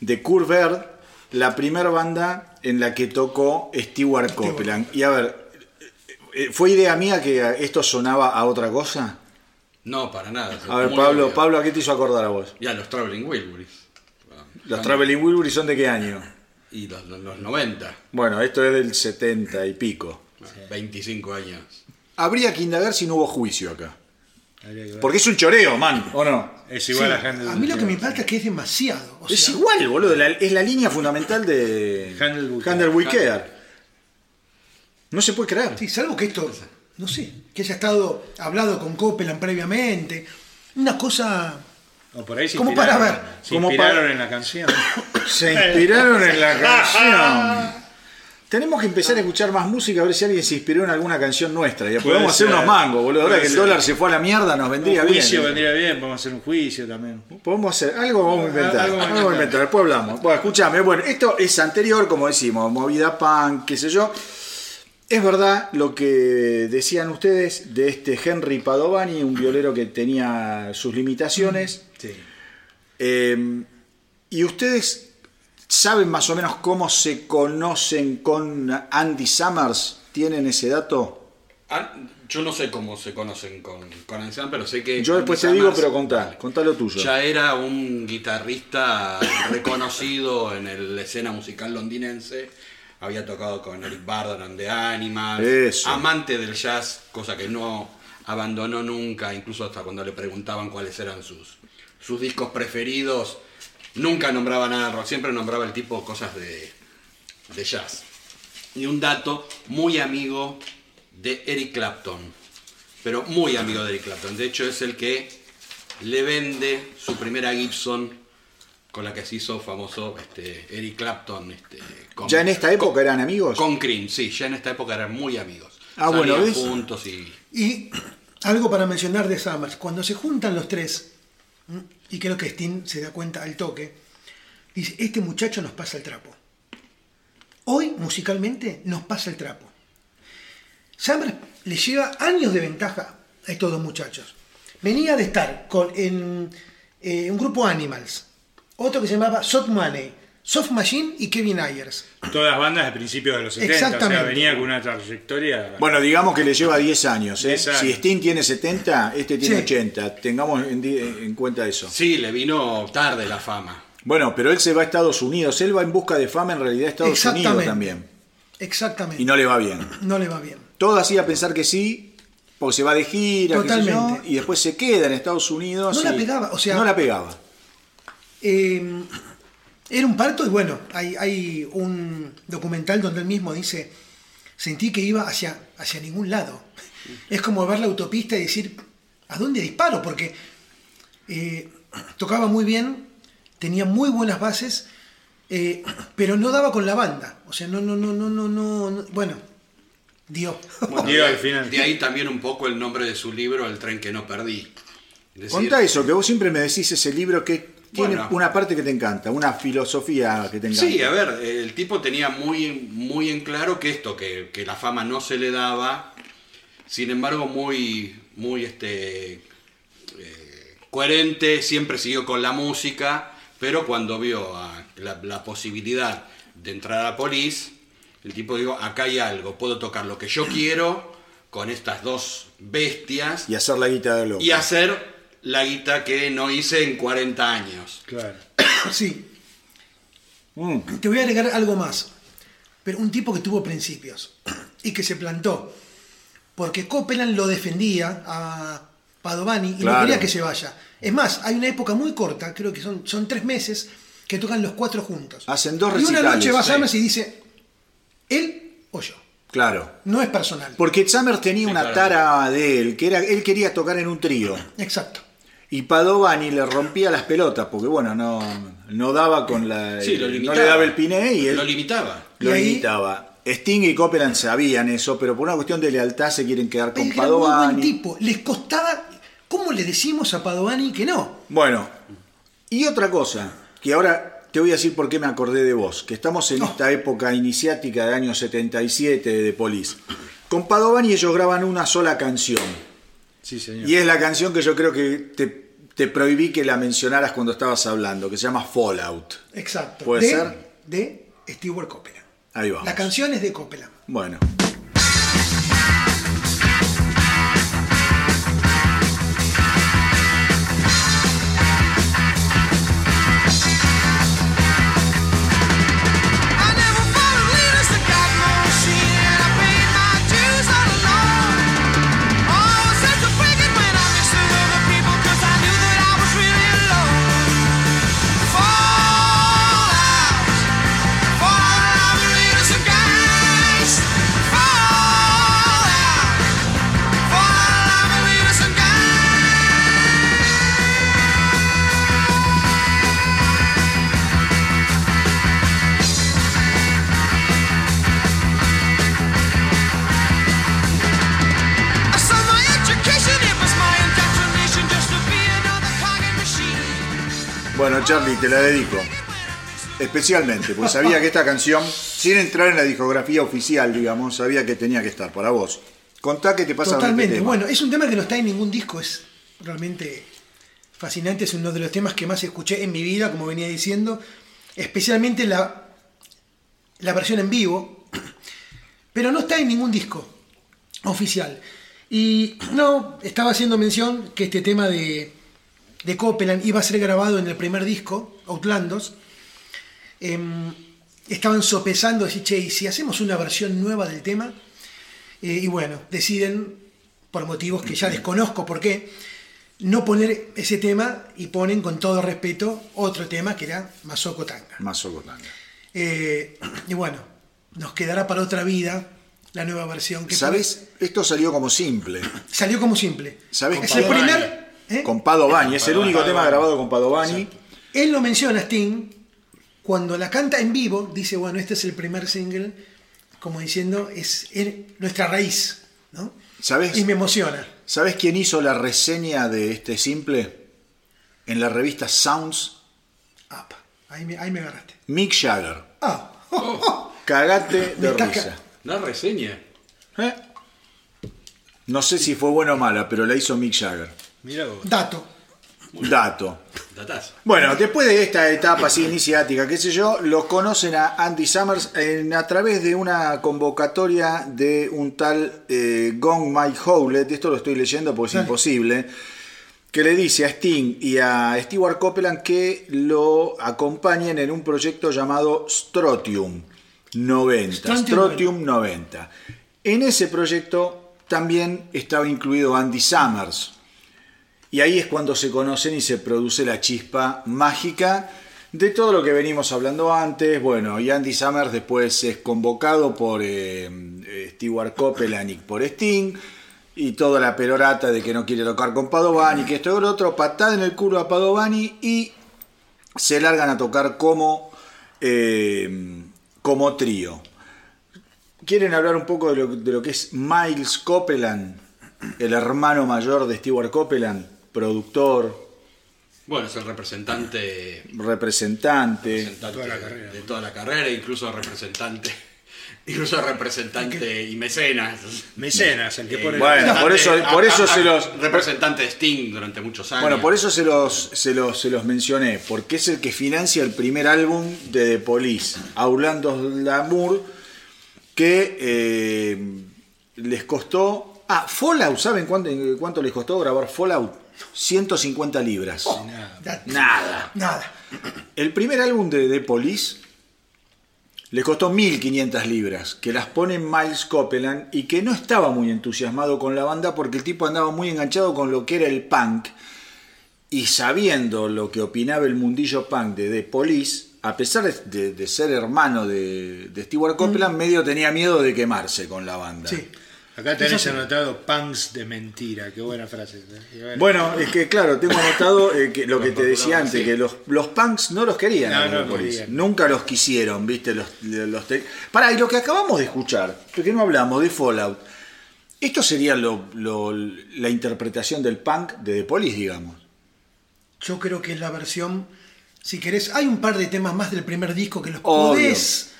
A: de Air, la primera banda en la que tocó Stewart Copeland. Y a ver, eh, ¿fue idea mía que esto sonaba a otra cosa?
C: No, para nada.
A: A ver, Pablo,
C: obvio.
A: Pablo, ¿a qué te hizo acordar a vos?
C: Ya, los Traveling Wilburys.
A: Los Traveling Wilburys son de qué año?
C: Y los, los, los 90.
A: Bueno, esto es del 70 y pico.
C: 25 años.
A: Habría que indagar si no hubo juicio acá. Porque es un choreo, man, ¿o no?
B: Es igual
D: Sí,
B: a Handel.
D: a mí lo que me impacta es que es demasiado. o
A: Es
D: sea,
A: igual, boludo. la- es la línea fundamental de
B: Handel.
A: No se puede creer.
D: Sí, salvo que esto, no sé, que haya estado hablado con Copeland previamente. Una cosa.
B: O por ahí se
D: Como
B: inspiraron,
D: para ver.
B: se
A: Como
B: inspiraron
A: para-
B: en la canción.
A: Se inspiraron en la canción. Tenemos que empezar a escuchar más música a ver si alguien se inspiró en alguna canción nuestra. Ya podemos hacer unos mangos, boludo. Ahora que el dólar se fue a la mierda, nos vendría
B: un juicio
A: bien.
B: vendría bien, podemos hacer un juicio también.
A: Podemos hacer, algo vamos a inventar.
B: Algo
A: Algo
B: vamos a
A: vamos a inventar, después hablamos. Bueno, escúchame, bueno, esto es anterior, como decimos, movida punk, qué sé yo. Es verdad lo que decían ustedes de este Henry Padovani, un violero que tenía sus limitaciones.
B: Sí.
A: Eh, y ustedes saben más o menos cómo se conocen con Andy Summers. ¿Tienen ese dato?
C: Ah, yo no sé cómo se conocen con, con Anselm, pero sé que.
A: Yo después te
C: Andy
A: digo,
C: Summers
A: pero contá, contá lo tuyo.
C: Ya era un guitarrista reconocido en la escena musical londinense. Había tocado con Eric Burdon and the Animals.
A: Eso.
C: Amante del jazz, cosa que no abandonó nunca, incluso hasta cuando le preguntaban cuáles eran sus, sus discos preferidos. Nunca nombraba nada rock, siempre nombraba el tipo cosas de, de jazz. Y un dato, muy amigo de Eric Clapton, pero muy amigo de Eric Clapton. De hecho, es el que le vende su primera Gibson con la que se hizo famoso este, Eric Clapton. Este, con-
A: ¿Ya en esta época
C: con-
A: eran amigos?
C: Con Cream, sí, ya en esta época eran muy amigos.
A: Ah, bueno, ¿ves?
C: juntos y...
D: Y algo para mencionar de Summers. Cuando se juntan los tres. Y creo que Sting se da cuenta al toque, dice: Este muchacho nos pasa el trapo. Hoy, musicalmente, nos pasa el trapo. Summers le lleva años de ventaja a estos dos muchachos. Venía de estar con, en eh, un grupo Animals, otro que se llamaba Soft Money, Soft Machine y Kevin Ayers.
B: Todas bandas de principios de los 70, o sea,
D: Exactamente.
B: venía con una trayectoria.
A: Bueno, digamos que le lleva 10 años. ¿eh?
B: 10 años.
A: Si Sting tiene 70, este tiene
D: Sí.
A: 80. Tengamos en, cuenta eso.
C: Sí, le vino tarde la fama.
A: Bueno, pero él se va a Estados Unidos. Él va en busca de fama en realidad a Estados Unidos
D: Exactamente.
A: también.
D: Exactamente.
A: Y no le va bien.
D: no le va bien.
A: Todo hacía pensar que sí, porque se va de gira, qué sé yo,
D: Totalmente.
A: y después se queda en Estados Unidos.
D: No la pegaba, o sea-
A: No la pegaba.
D: Eh, era un parto y bueno, hay, hay un documental donde él mismo dice, sentí que iba hacia, hacia ningún lado. Es como ver la autopista y decir, ¿a dónde disparo? Porque eh, tocaba muy bien, tenía muy buenas bases, eh, pero no daba con la banda. O sea, no, no, no, no, no, no, no- bueno, dio.
C: Bueno,
B: al final.
C: de ahí también un poco el nombre de su libro, El tren que no perdí. Decir,
A: Contá eso, que vos siempre me decís ese libro que tiene
C: Bueno.
A: una parte que te encanta, una filosofía que te encanta.
C: Sí, a ver, el tipo tenía muy, muy en claro que esto, que, que la fama no se le daba, sin embargo muy, muy este, eh, coherente, siempre siguió con la música, pero cuando vio a la, la posibilidad de entrar a la Police, el tipo dijo, acá hay algo, puedo tocar lo que yo quiero con estas dos bestias
A: Y hacer la guita de loco.
C: y hacer la guita que no hice en 40 años.
B: Claro.
D: sí,
A: Mm.
D: Te voy a agregar algo más. Pero un tipo que tuvo principios y que se plantó. Porque Copeland lo defendía a Padovani y
A: Claro.
D: no quería que se vaya. Es más, hay una época muy corta, creo que son, son tres meses, que tocan los cuatro juntos.
A: Hacen dos
D: Y una
A: recitales,
D: noche va
C: sí.
D: Summers y dice, él o yo.
A: Claro.
D: No es personal.
A: Porque Summers tenía
C: Sí,
A: una
C: claro.
A: tara de él, que era, él quería tocar en un trío.
D: Exacto.
A: Y Padovani le rompía las pelotas, porque bueno, no, no daba con la.
C: Sí, lo
A: no
C: limitaba.
A: le daba el piné y él
C: Lo limitaba.
A: lo
D: Y
A: limitaba. Sting y Copeland sabían eso, pero por una cuestión de lealtad se quieren quedar con
D: era muy buen
A: Padovani.
D: tipo. Les costaba... ¿Cómo le decimos a Padovani que no?
A: Bueno, y otra cosa, que ahora te voy a decir por qué me acordé de vos, que estamos en
D: No.
A: esta época iniciática del año 77 de The Police. Con Padovani ellos graban una sola canción.
B: Sí, señor.
A: Y es la canción que yo creo que te, te prohibí que la mencionaras cuando estabas hablando, que se llama Fallout.
D: Exacto.
A: ¿Puede
D: De
A: ser?
D: de Stewart Copeland.
A: Ahí vamos.
D: La canción es de Copeland.
A: Bueno. Charlie, te la dedico. Especialmente, pues sabía que esta canción, sin entrar en la discografía oficial, digamos, sabía que tenía que estar para vos. Contá qué te pasa este
D: Totalmente.
A: tema.
D: Bueno, es un tema que no está en ningún disco, es realmente fascinante, es uno de los temas que más escuché en mi vida, como venía diciendo, especialmente la, la versión en vivo, pero no está en ningún disco oficial. Y no, estaba haciendo mención que este tema de, de Copeland iba a ser grabado en el primer disco, Outlandos. Em, estaban sopesando, decir, che, ¿y si hacemos una versión nueva del tema? Eh, y bueno, deciden, por motivos que ya desconozco por qué, no poner ese tema y ponen con todo respeto otro tema que era Masoko Tanga.
A: Más Ocotanga.
D: Eh, y bueno, nos quedará para otra vida la nueva versión que
A: ¿Sabes? Esto salió como simple.
D: salió como simple.
A: ¿Sabés
D: es el primer. ¿Eh?
A: Con Padovani, es el único tema grabado con Padovani.
D: Él lo menciona Sting cuando la canta en vivo, dice, bueno, este es el primer single, como diciendo, es, es nuestra raíz, ¿no?
A: ¿Sabes?
D: Y me emociona.
A: ¿Sabes quién hizo la reseña de este simple? En la revista Sounds,
D: Ah, pa, ahí, me, ahí me agarraste.
A: Mick Jagger.
D: Ah,
A: Cagate de risa.
D: ca-
C: Una reseña.
A: ¿Eh? No sé si fue buena o mala, pero la hizo Mick Jagger.
B: Mira vos.
D: dato.
A: Dato.
C: Datazo.
A: Bueno, después de esta etapa así iniciática, qué sé yo, los conocen a Andy Summers en- a través de una convocatoria de un tal eh, Gong Mike Howlett, esto lo estoy leyendo porque es imposible, que le dice a Sting y a Stewart Copeland que lo acompañen en un proyecto llamado Strotium 90.
D: Strontium
A: Strotium 90. En ese proyecto también estaba incluido Andy Summers. Y ahí es cuando se conocen y se produce la chispa mágica de todo lo que venimos hablando antes. Bueno, y Andy Summers después es convocado por eh, eh, Stewart Copeland y por Sting. Y toda la perorata de que no quiere tocar con Padovani, que esto y lo otro, patada en el culo a Padovani y se largan a tocar como, eh, como trío. ¿Quieren hablar un poco de lo, de lo que es Miles Copeland, el hermano mayor de Stewart Copeland, productor,
C: Bueno, es el representante,
A: representante?
C: representante
B: toda la carrera.
C: de toda la carrera, incluso representante, incluso representante y mecenas.
B: Mecenas, el que pone.
A: Bueno, por eso- por eso
C: a-
A: se los-
C: representante de Sting durante muchos años.
A: Bueno, por eso se los, se, los, se los mencioné, porque es el que financia el primer álbum de The Police, Aulando Lamour, que eh, les costó... Ah, Fallout, ¿saben cuánto, cuánto les costó grabar Fallout? 150 libras.
D: Da-
A: Nada.
D: Nada.
A: El primer álbum de The Police le costó 1500 libras, que las pone Miles Copeland y que no estaba muy entusiasmado con la banda porque el tipo andaba muy enganchado con lo que era el punk y sabiendo lo que opinaba el mundillo punk de The Police, a pesar de, de ser hermano de, de Stewart Copeland, medio tenía miedo de quemarse con la banda.
D: Sí.
B: Acá tenés
D: Eso sí.
B: anotado punks de mentira. Qué buena frase. ¿eh?
A: Bueno, es que claro, tengo anotado eh, que lo que te decía antes, que los, los punks no los querían.
B: No,
A: los
B: no querían.
A: Nunca los quisieron, ¿viste? Los, los te- Pará, y lo que acabamos de escuchar, porque no hablamos de Fallout, esto sería lo- lo- la interpretación del punk de The Police, digamos.
D: Yo creo que es la versión. Si querés, hay un par de temas más del primer disco que los
A: Obvio.
D: podés.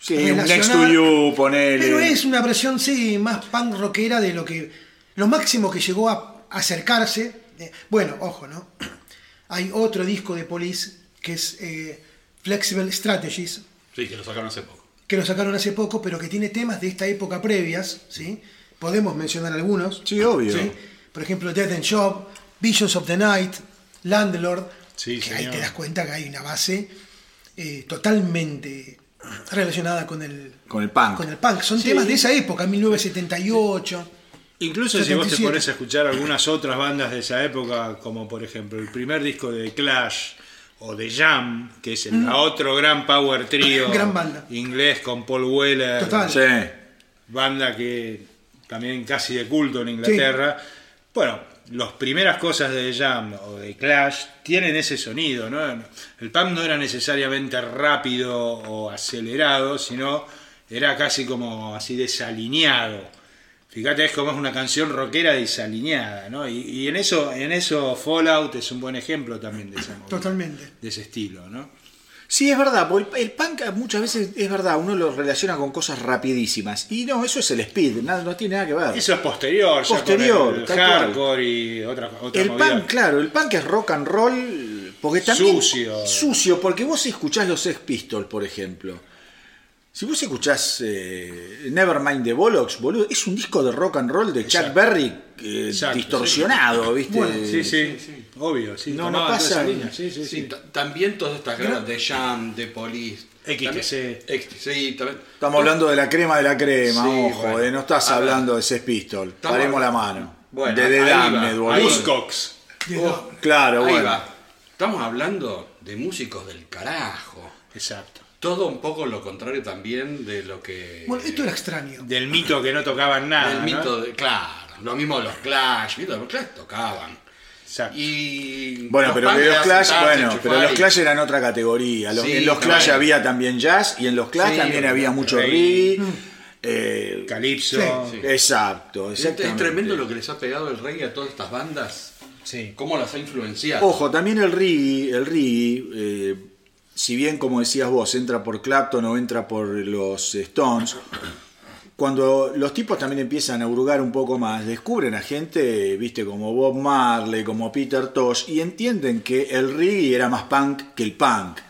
A: Sí, Next to You, ponele.
D: Pero es una versión, sí, más punk rockera de lo que. Lo máximo que llegó a acercarse. eh, bueno, ojo, ¿no? Hay otro disco de Police que es eh, Flexible Strategies.
C: Sí, que lo sacaron hace poco.
D: que lo sacaron hace poco, pero que tiene temas de esta época previas, ¿sí? Podemos mencionar algunos.
A: Sí, obvio.
D: Por ejemplo, Death and Job, Visions of the Night, Landlord,
B: Sí,
D: que ahí te das cuenta que hay una base eh, totalmente relacionada con el,
A: Con el punk.
D: con el punk. Son temas de esa época, 1978.
B: Incluso si vos te
D: 77.
B: pones a escuchar algunas otras bandas de esa época, como por ejemplo el primer disco de Clash o de Jam, que es el otro gran power trio
D: Mm. Gran banda.
B: inglés con Paul Weller,
D: Total.
A: Sí.
B: banda que también casi de culto en Inglaterra. Bueno, las primeras cosas de Jam o de Clash tienen ese sonido, ¿no? El punk no era necesariamente rápido o acelerado, sino era casi como así desalineado. Fíjate, es como es una canción rockera desalineada, ¿no? Y, y en eso, en eso Fallout es un buen ejemplo también de movimiento,
D: Totalmente.
B: de ese estilo, ¿no?
A: Sí, es verdad, porque el, punk muchas veces es verdad, uno lo relaciona con cosas rapidísimas. Y no, eso es el speed, nada, no tiene nada que ver.
B: Eso es posterior, ya
A: Posterior,
B: con el hardcore y otra, otra
A: El
B: movida.
A: punk, claro, el punk es rock and roll porque también
B: Sucio.
A: sucio, porque vos escuchás los Sex Pistols, por ejemplo. Si vos escuchás eh, Nevermind the Bollocks, boludo, es un disco de rock and roll de Chuck. Berry eh,
B: Exacto,
A: distorsionado, ¿viste?
D: Bueno,
B: Sí, sí, obvio, sí.
A: No, no pasa.
B: línea, Sí, sí,
C: Sí,
B: sí.
C: ta- también todas estas guerras de Jam, de Police.
B: XTC.
C: también- XTC, también.
A: Estamos hablando de la crema de la crema,
C: Sí,
A: ojo,
C: bueno.
A: eh, no estás
C: A ver.
A: hablando de Sex Pistols.
C: Estamos
A: Paremos la mano.
C: Bueno,
A: de The Damned, boludo.
B: Buzzcocks.
A: Oh, claro,
C: Ahí
A: bueno.
C: va. Estamos hablando de músicos del carajo.
B: Exacto.
C: Todo un poco lo contrario también de lo que.
D: Bueno, esto era extraño.
B: Del mito que no tocaban nada.
C: del
B: ¿no?
C: mito de. Claro, lo mismo de los Clash. ¿viste? Los Clash tocaban.
B: Exacto.
C: Y.
A: Bueno, pero los Clash,
C: sentarse,
A: bueno, pero los
C: y-
A: Clash eran otra categoría. Los-
C: Sí,
A: en los Clash
C: también.
A: había también jazz y en los Clash
C: Sí,
A: también había mucho
B: reggae.
A: reggae. eh,
B: Calipso.
C: Sí.
A: Exacto,
C: es tremendo lo que les ha pegado el reggae a todas estas bandas.
B: Sí.
C: Cómo las ha influenciado.
A: Ojo, también el reggae, el reggae eh, si bien como decías vos, entra por Clapton o entra por los Stones, cuando los tipos también empiezan a hurgar un poco más, descubren a gente, viste, como Bob Marley, como Peter Tosh, y entienden que el reggae era más punk que el punk.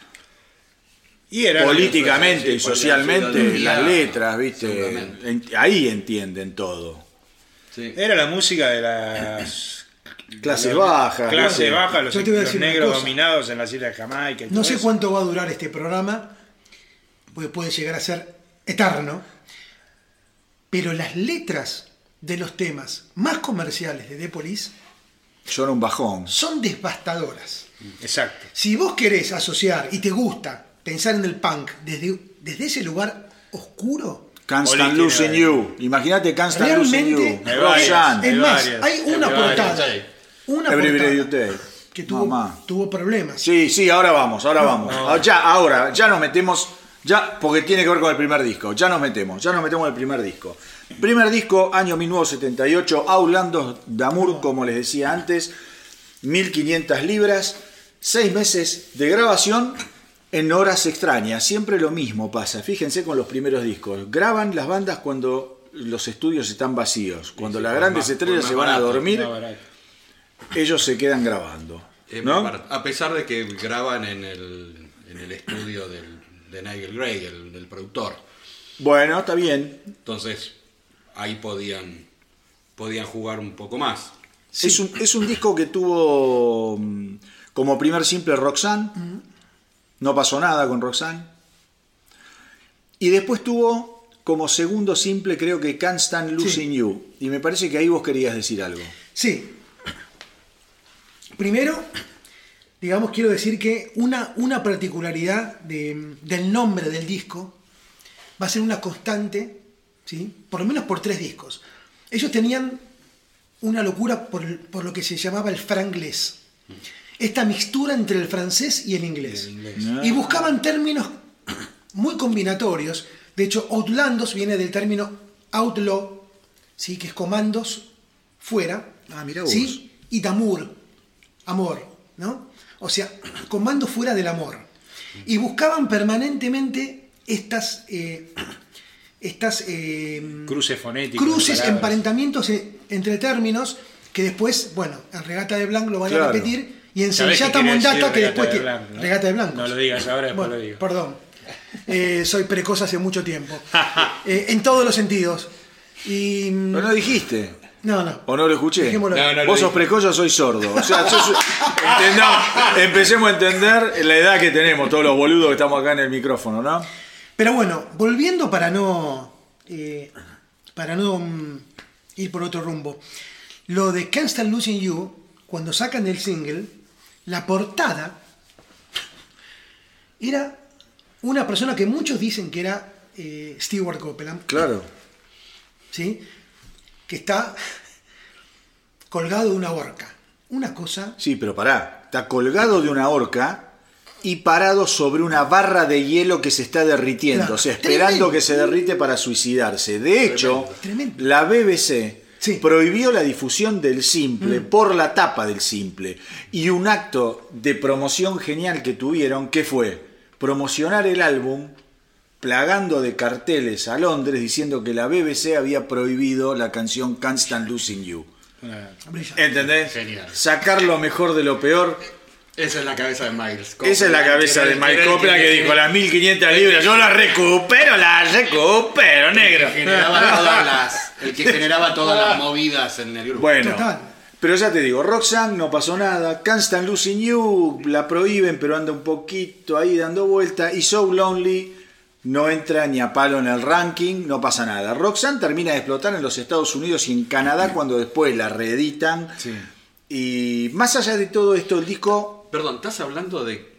B: Y era
A: Políticamente y socialmente,
C: la
A: las letras, viste, ahí entienden todo.
C: Sí.
B: Era la música de las
A: Clases
B: los-
A: bajas,
B: Clase baja, los, negros dominados en las islas de Jamaica. y
D: No
B: todo
D: sé
B: eso.
D: cuánto va a durar este programa, porque puede llegar a ser eterno, pero las letras de los temas más comerciales de The Police
A: Son un bajón.
D: son devastadoras.
B: Exacto.
D: Si vos querés asociar y te gusta pensar en el punk desde, desde ese lugar oscuro,
A: Can't
B: Oli
A: Stand Losing. You. Imagínate Can't Stand Losing You.
D: realmente...
B: Hay varias.
A: Roxanne.
D: Es
B: Hay
D: más,
B: varias.
D: hay una
B: Hay varias.
D: portada. Una
A: Every
D: portada que tuvo,
A: Mamá.
D: tuvo problemas.
A: Sí, sí, ahora vamos, ahora vamos. Ah, Ya, ahora, ya nos metemos, ya, porque tiene que ver con el primer disco. Ya nos metemos, ya nos metemos en el primer disco. Primer disco, año 1978, Aulandos d'Amour, como les decía antes, 1500 libras, seis meses de grabación en horas extrañas. Siempre lo mismo pasa, fíjense con los primeros discos. Graban las bandas cuando los estudios están vacíos, cuando
C: sí,
A: las grandes
C: más-
A: estrellas se van a dormir. Ellos se quedan grabando. ¿no?
C: A pesar de que graban en el, en el estudio del, de Nigel Gray, el, del productor.
A: Bueno, está bien.
C: Entonces, ahí podían, podían jugar un poco más.
A: Es, un, es un disco que tuvo mm, como primer simple Roxanne. No pasó nada con Roxanne. Y después tuvo como segundo simple, creo que Can't Stand Losing You. Y me parece que ahí vos querías decir algo.
D: Sí. Primero, digamos, quiero decir que una, una particularidad de- del nombre del disco va a ser una constante, ¿sí? por lo menos por tres discos. Ellos tenían una locura por, por lo que se llamaba el franglés. Esta mixtura entre el francés y el inglés. Y buscaban términos muy combinatorios. De hecho, Outlandos viene del término outlaw, ¿sí? que es comandos fuera.
A: Ah, vos.
D: ¿sí? Y tamur, amor, ¿no? O sea, comando fuera del amor. Y buscaban permanentemente estas, eh, estas eh,
B: Cruces fonéticos.
D: cruces, emparentamientos eh, entre términos que después, bueno, en Regata de Blanc lo van
A: Claro.
D: a repetir y en
B: ¿Sabés qué
D: Sencillata
B: quiere decir
D: Mondata que después
B: de
D: te-
B: blanco, no?
D: Regata de Blancos.
B: No lo digas ahora, después
D: Bueno,
B: lo digo.
D: Perdón. Eh, soy precoz hace mucho tiempo. Eh, en todos los sentidos. Y. mm,
A: Pero no dijiste.
D: No, no.
A: ¿O no lo escuché?
D: Dejémoslo.
B: No, no lo
A: Vos sos
B: dije.
A: precoz, yo soy sordo. O sea, entendamos, empecemos a entender la edad que tenemos, todos los boludos que estamos acá en el micrófono, ¿no?
D: Pero bueno, volviendo para no. eh, para no mm, ir por otro rumbo. Lo de Can't Stand Losing You, cuando sacan el single, la portada era una persona que muchos dicen que era eh, Stewart Copeland,
A: Claro.
D: ¿sí? Que está colgado de una horca. Una cosa.
A: Sí, pero pará. Está colgado de una horca y parado sobre una barra de hielo que se está derritiendo.
D: Claro.
A: O sea, esperando
D: Tremendo.
A: que se derrite para suicidarse. De hecho,
D: Tremendo.
A: la BBC
D: Sí.
A: prohibió la difusión del simple por la tapa del simple. Y un acto de promoción genial que tuvieron, que fue promocionar el álbum plagando de carteles a Londres diciendo que la BBC había prohibido la canción Can't Stand Losing You. ¿Entendés?
C: Genial.
A: Sacar lo mejor de lo peor.
C: Esa es la cabeza de Miles.
A: Esa es la cabeza de Mike Copland que dijo las 1500 libras. Yo las recupero, las recupero, negro.
C: Generaba todas las, el que generaba todas las movidas en el grupo.
A: Bueno,
D: Total.
A: pero ya te digo, Roxanne no pasó nada. Can't Stand Losing You la prohíben, pero anda un poquito ahí dando vuelta. Y So Lonely no entra ni a palo en el ranking, no pasa nada. Roxanne termina de explotar en los Estados Unidos y en Canadá cuando después la reeditan.
B: Sí.
A: Y más allá de todo esto, el disco
C: Perdón, estás hablando de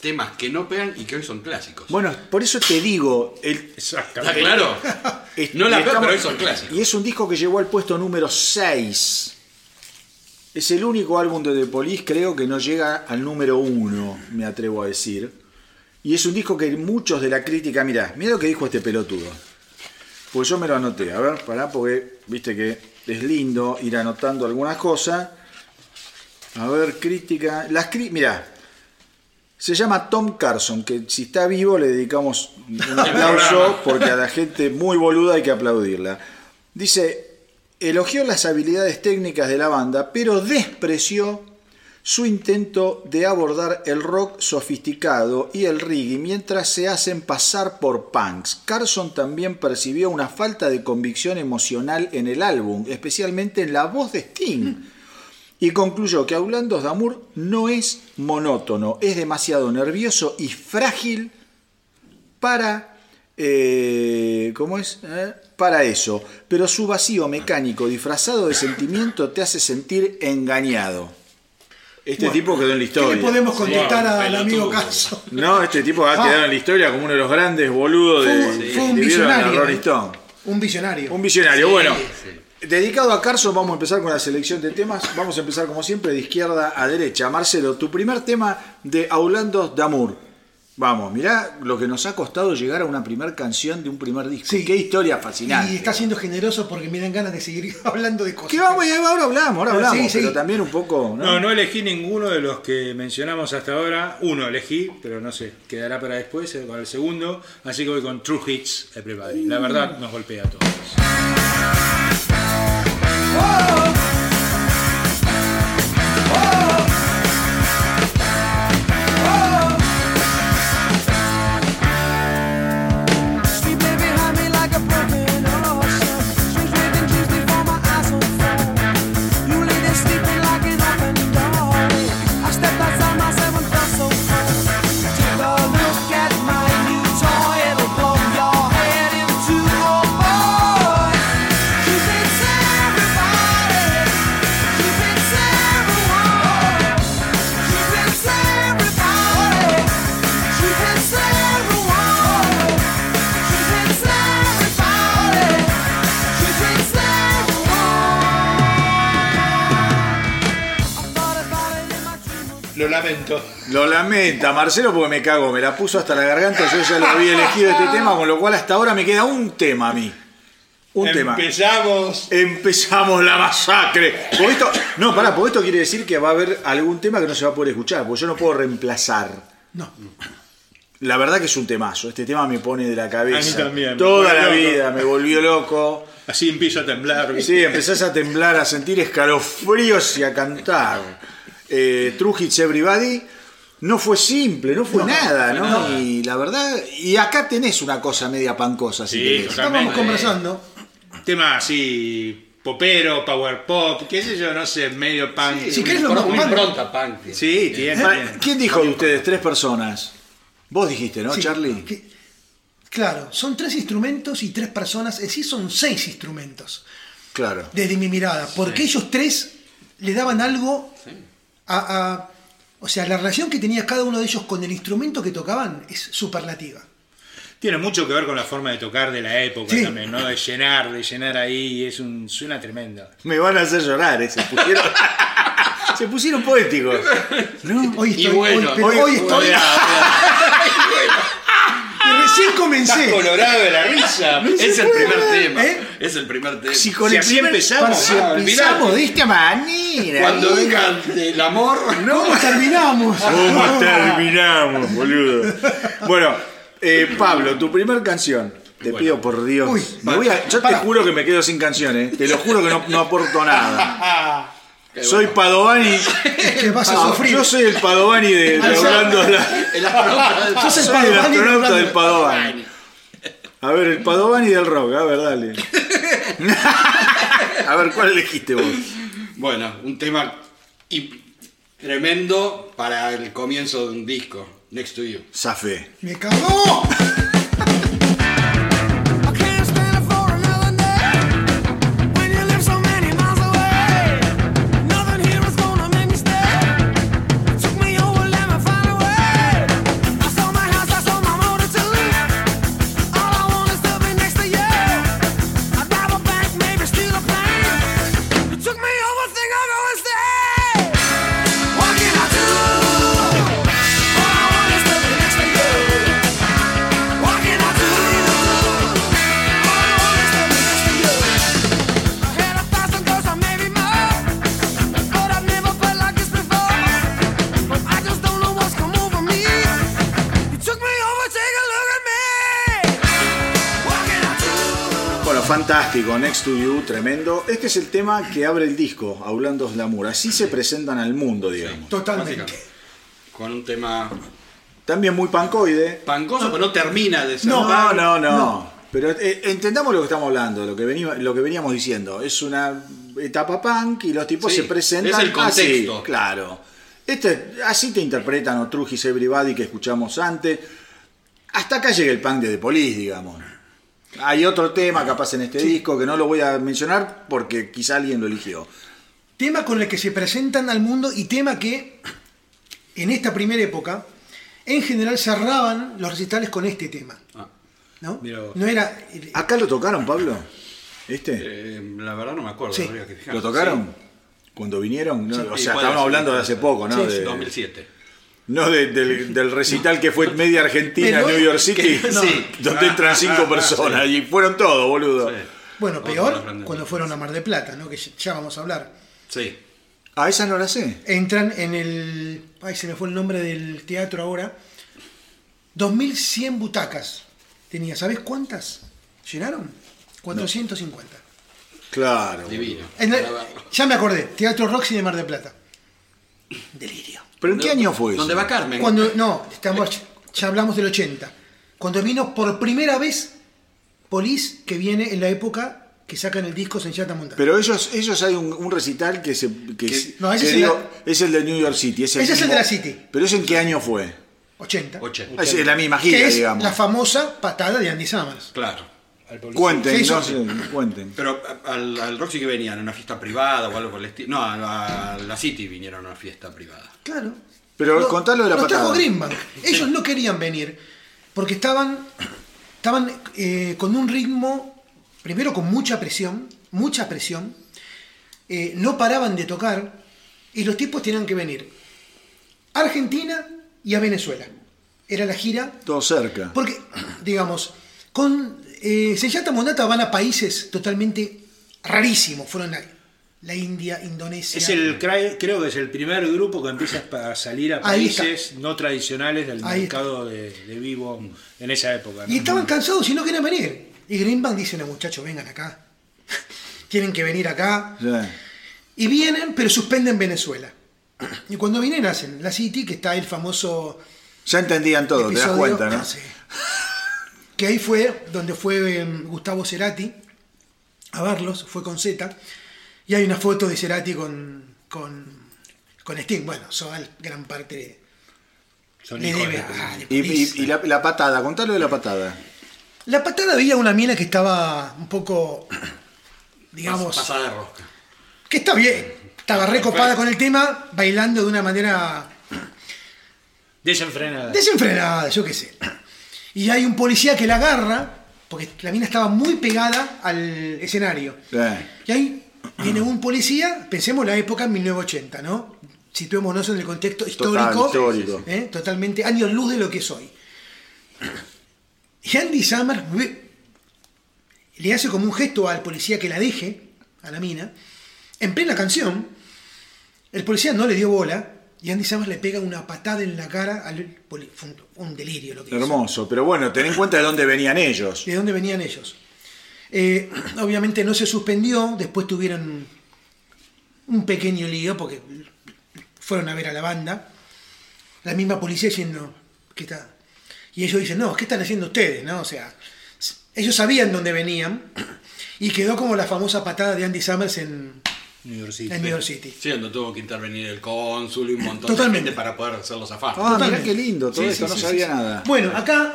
C: temas que no pegan y que hoy son clásicos.
A: Bueno, por eso te digo, el,
C: ¿Está
B: Exactamente.
C: claro?
A: es-
C: No la peor,
A: estamos-
C: pero hoy son clásicos.
A: Y es un disco que llegó al puesto número 6. Es el único álbum de The Police, creo que no llega al número 1, me atrevo a decir. Y es un disco que muchos de la crítica, mirá, mira lo que dijo este pelotudo. Pues yo me lo anoté, a ver, pará, porque viste que es lindo ir anotando algunas cosas. A ver, crítica. Las cri mirá, se llama Tom Carson, que si está vivo le dedicamos un aplauso porque a la gente muy boluda hay que aplaudirla. Dice, elogió las habilidades técnicas de la banda, pero despreció su intento de abordar el rock sofisticado y el reggae mientras se hacen pasar por punks. Carson también percibió una falta de convicción emocional en el álbum, especialmente en la voz de Sting. Y concluyó que Aulandos Damour no es monótono, es demasiado nervioso y frágil para. eh, ¿Cómo es? Eh, Para eso. Pero su vacío mecánico disfrazado de sentimiento te hace sentir engañado. Este
D: Bueno,
A: tipo quedó en la
D: ¿Qué
A: historia.
D: le podemos contestar
C: Sí,
D: al amigo Caso?
A: No, este tipo va a
D: Ah.
A: quedar en la historia como uno de los grandes boludos de,
D: Fue,
A: de-
D: fue un visionario.
A: Rolling. Stone.
D: Un visionario.
A: Un visionario.
C: Sí,
A: bueno,
C: sí.
A: dedicado a Carson, vamos a empezar con la selección de temas. Vamos a empezar, como siempre, de izquierda a derecha. Marcelo, tu primer tema de Aulandos Damour. Vamos, mirá lo que nos ha costado llegar a una primer canción de un primer disco.
D: Sí.
A: Qué historia fascinante.
D: Y está siendo generoso porque me dan ganas de seguir hablando de cosas.
A: ¿Qué vamos? Ahora hablamos, ahora
D: Sí,
A: hablamos.
D: sí.
A: Pero también un poco. ¿no?
B: No, no elegí ninguno de los que mencionamos hasta ahora. Uno elegí, pero no sé, quedará para después, eh, para el segundo. Así que voy con True Hits Everybody. La verdad nos golpea a todos.
E: Street
B: lamento.
A: Lo lamenta Marcelo porque me cago, me la puso hasta la garganta. Yo ya lo había elegido este tema, con lo cual hasta ahora me queda un tema a mí. Un tema.
B: Empezamos.
A: Empezamos la masacre. Porque esto, no, pará, porque esto quiere decir que va a haber algún tema que no se va a poder escuchar, porque yo no puedo reemplazar.
D: No.
A: La verdad que es un temazo. Este tema me pone de la cabeza.
B: A mí también,
A: Toda la
B: loco.
A: vida me volvió loco.
B: Así empiezo a temblar.
A: Sí, empezás a temblar, a sentir escalofríos y a cantar. Eh, True Hits Everybody. no fue simple, no fue
D: No,
A: nada, ¿no? Y la verdad, y acá tenés una cosa media pancosa, si
B: Sí,
A: querés.
D: Estábamos conversando.
B: Tema así, popero, power pop, qué sé yo, no sé, medio punk.
D: Si querés lo vamos-
C: impronta punk. tiene.
B: Sí, tiene, tiene.
A: ¿Quién dijo de ustedes? Tres personas. Vos dijiste, ¿no,
D: Sí,
A: Charlie?
D: que- claro, son tres instrumentos y tres personas, es decir, son seis instrumentos,
A: Claro.
D: desde mi mirada, porque ellos tres le daban algo a, a- O sea, la relación que tenía cada uno de ellos con el instrumento que tocaban es superlativa.
B: Tiene mucho que ver con la forma de tocar de la época
D: Sí.
B: también, ¿no? De llenar, de llenar ahí, es un, suena tremenda.
A: Me van a hacer llorar, eh, se pusieron, se pusieron poéticos. ¿no?
D: Hoy
C: Y
D: estoy,
C: bueno,
D: hoy,
A: hoy-
D: hoy estoy, y recién comencé.
B: colorado de la risa.
C: Es el primer tema.
D: ¿Eh?
C: Es el primer tema.
A: Si con
B: Si
A: el
B: así
A: primer-
B: empezamos,
A: si
B: ah,
A: empezamos de esta manera.
C: Cuando
A: ¿eh?
C: venga el amor.
D: ¿Cómo terminamos?
A: ¿Cómo terminamos, boludo? Bueno, eh, Pablo, tu primer canción. Te pido por Dios.
D: Uy,
A: Me voy a- yo
D: para.
A: te juro que me quedo sin canciones. Te lo juro que no, no aporto nada. Soy Padovani.
D: que vas a
A: Ah,
D: sufrir.
A: Yo soy el Padovani de, de Orlando. La-
C: El astronauta del-
D: el
A: soy el
D: Padovani
A: astronauta del Padovani. A ver, el Padovani del rock. A ver, dale. A ver, ¿cuál elegiste vos?
C: Bueno, un tema y- tremendo para el comienzo de un disco. Next to You.
A: Zafé.
D: ¡Me cagó!
E: Next to You,
A: tremendo. Este es el tema que abre el disco, Aulandos Lamour. Así se presentan al mundo, digamos.
D: Totalmente.
C: Con un tema
A: También muy pancoide.
C: pancoso, pero no termina de ser.
A: No,
C: punk.
A: no, no. Pero eh, entendamos lo que estamos hablando, lo que, venimos, lo que veníamos diciendo. Es una etapa punk y los tipos
C: Sí,
A: se presentan
C: es el contexto.
A: así, claro. Este, así te interpretan o Trujis Everybody que escuchamos antes. Hasta acá llega el punk de The Police, digamos. Hay otro tema capaz en este disco que no lo voy a mencionar porque quizá alguien lo eligió.
D: Tema con el que se presentan al mundo y tema que en esta primera época en general cerraban los recitales con este tema.
C: Ah.
D: ¿No?
B: Mira vos.
D: No era.
A: ¿Acá lo tocaron, Pablo? ¿Este?
C: Eh, la verdad no me acuerdo.
D: Sí.
C: que.
A: ¿Lo tocaron? Cuando vinieron, ¿no?
C: Sí,
A: o
C: sí,
A: sea,
C: ser,
A: hablando de hace poco, ¿no?
C: Sí,
A: De-
C: sí, 2007.
A: No de- del, del recital que fue media Argentina, New York City,
C: que- sí.
A: donde entran cinco personas y fueron todos, boludo.
C: Sí.
D: Bueno, peor cuando fueron a Mar de Plata, ¿no? Que ya vamos a hablar.
C: Sí.
A: Ah, esa no la sé.
D: Entran en el. Ay, se me fue el nombre del teatro ahora. 2100 butacas tenía. ¿Sabes cuántas? ¿Llenaron? 450.
A: Claro.
C: Divino.
D: Ya me acordé, Teatro Roxy de Mar de Plata. Delirio.
A: ¿Pero en qué año fue eso?
C: ¿Dónde va Carmen?
D: Cuando, no, estamos, ya hablamos del 80. Cuando vino por primera vez Police, que viene en la época que sacan el disco Senyata Montana.
A: Pero ellos, ellos hay un, un recital que se. Que,
D: No, ese
A: que
D: es
A: digo,
D: el-
A: es el de New York City. Es el
D: Ese es el de la City.
A: ¿Pero eso en qué año fue?
D: 80.
C: Oche.
A: Ah, sí, es la misma gira,
D: Que es
A: digamos.
D: la famosa patada de Andy Summers.
C: Claro.
B: Al policía.
A: Cuenten,
D: Sí,
A: no cuenten.
C: Pero a- al, al Roxy que venían, a una fiesta privada o algo por el estilo. No, a la, a la City vinieron a una fiesta privada.
D: Claro.
A: Pero contalo de la
D: los
A: patada.
D: trajo Greenbank. Ellos no querían venir porque estaban, estaban eh, con un ritmo, primero con mucha presión, mucha presión, eh, no paraban de tocar y los tipos tenían que venir a Argentina y a Venezuela. Era la gira
A: Todo cerca.
D: porque, digamos, con eh, Senyata Monata van a países totalmente rarísimos. Fueron a la India, Indonesia.
B: Es el, creo que es el primer grupo que empieza a salir a países no tradicionales del
D: Ahí
B: mercado de, de vivo en esa época. ¿no?
D: Y estaban cansados y no querían venir. Y Greenbank dice, no muchachos, vengan acá. Tienen que venir acá. Y vienen, pero suspenden Venezuela. Y cuando vine nacen la City, que está el famoso
A: Ya entendían todo, te das
D: episodio-
A: cuenta, ¿no?
D: Sí. Que ahí fue donde fue em, Gustavo Cerati a verlos, fue con Z. Y hay una foto de Cerati con, con, con Sting. Bueno, Soal, gran parte
B: Son
D: le debe
B: de-
D: a- a-
A: Y,
D: Police.
A: y- y la, la patada, contalo de la patada.
D: La patada había una mina que estaba un poco, digamos,
C: Pasada de rosca.
D: que está bien. Estaba recopada con el tema, bailando de una manera
B: Desenfrenada.
D: desenfrenada, yo qué sé. Y hay un policía que la agarra, porque la mina estaba muy pegada al escenario. Y ahí viene un policía, pensemos la época 1980, ¿no? Situémonos en el contexto histórico.
A: histórico.
D: ¿eh? Totalmente años luz de lo que soy. Y Andy Summers le hace como un gesto al policía que la deje, a la mina. En plena canción, el policía no le dio bola y Andy Summers le pega una patada en la cara al fue un, delirio lo que hizo.
A: hermoso, pero bueno, ten en cuenta de dónde venían ellos.
D: ¿De dónde venían ellos? Eh, obviamente no se suspendió, después tuvieron un pequeño lío porque fueron a ver a la banda. La misma policía diciendo, ¿qué está? Y ellos dicen, no, ¿qué están haciendo ustedes? ¿No? O sea, ellos sabían dónde venían y quedó como la famosa patada de Andy Summers en,
B: New York City.
D: en New York City.
C: Sí, donde tuvo que intervenir el cónsul y un montón
D: Totalmente.
C: de gente para poder hacerlo zafar.
A: Ah, mirá
D: Totalmente.
A: qué lindo, todo
C: Sí,
A: esto,
C: sí,
A: no
C: sí,
A: sabía
C: sí,
A: nada.
D: Bueno, acá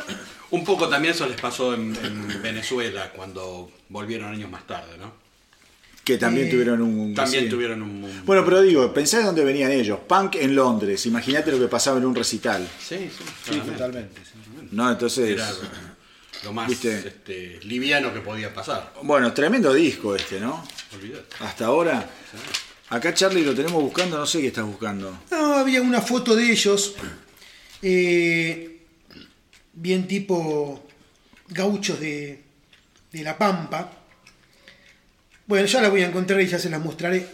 C: Un poco también eso les pasó en, en Venezuela cuando volvieron años más tarde, ¿no?
A: Que también
D: Eh,
A: tuvieron un...
C: También
A: sí.
C: tuvieron un... un-
A: Bueno, pero digo, pensá de dónde venían ellos. Punk en Londres, imagínate lo que pasaba en un recital.
C: Sí, sí,
B: Sí, totalmente. sí.
A: ¿No? Entonces,
C: Era lo más
A: ¿Viste?
C: este, liviano que podía pasar.
A: bueno, tremendo disco este, ¿no?
C: Olvídate.
A: Hasta ahora. Acá Charlie lo tenemos buscando, no sé qué estás buscando.
D: No, había una foto de ellos, eh, bien tipo gauchos de, de La Pampa. Bueno, ya la voy a encontrar y ya se las mostraré.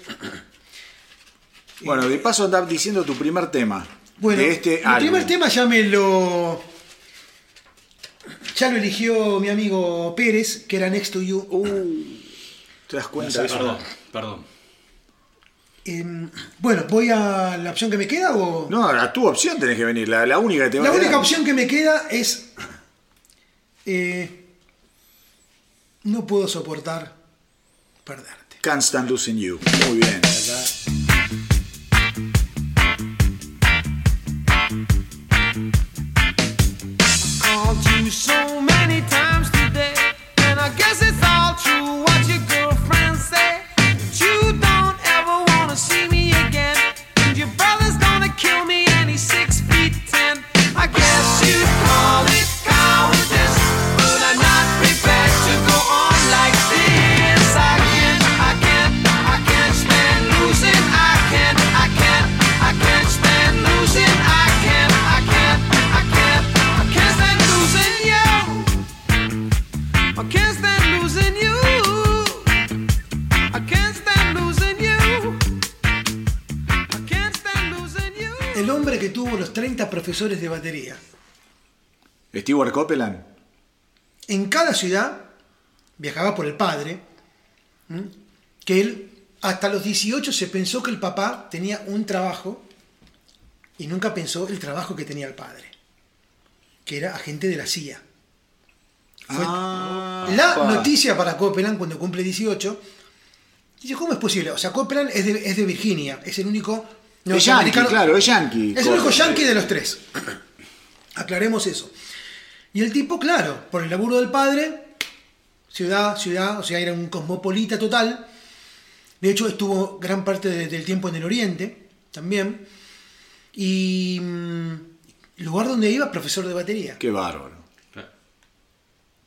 A: Bueno, de paso andar diciendo tu primer tema.
D: Bueno,
A: de este
D: el
A: álbum.
D: primer tema ya me lo... Ya lo eligió mi amigo Pérez, que era Next to You.
A: ¿Te das cuenta de eso?
C: Perdón, perdón.
D: Em, bueno, ¿voy a la opción que me queda o...?
A: No, a tu opción tenés que venir, la, la única que te va
D: La
A: a quedar.
D: única opción que me queda es. eh, no puedo soportar perderte.
A: Can't Stand Losing You. Muy bien.
E: So many times
D: tuvo los 30 profesores de batería.
A: Stewart Copeland.
D: En cada ciudad viajaba por el padre, ¿m? que él hasta los 18 se pensó que el papá tenía un trabajo y nunca pensó el trabajo que tenía el padre, que era agente de la CIA. Fue
A: Ah,
D: la noticia para Copeland cuando cumple 18. Dice, ¿cómo es posible? O sea, Copeland es de, es de Virginia, es el único
A: Es yankee, claro, es yankee.
D: Es el único
A: Copeland.
D: yankee de los tres. Aclaremos eso. Y el tipo, claro, por el laburo del padre, ciudad, ciudad, o sea, era un cosmopolita total. De hecho, estuvo gran parte de- del tiempo en el Oriente también. Y mm, el lugar donde iba, profesor de batería.
A: Qué bárbaro.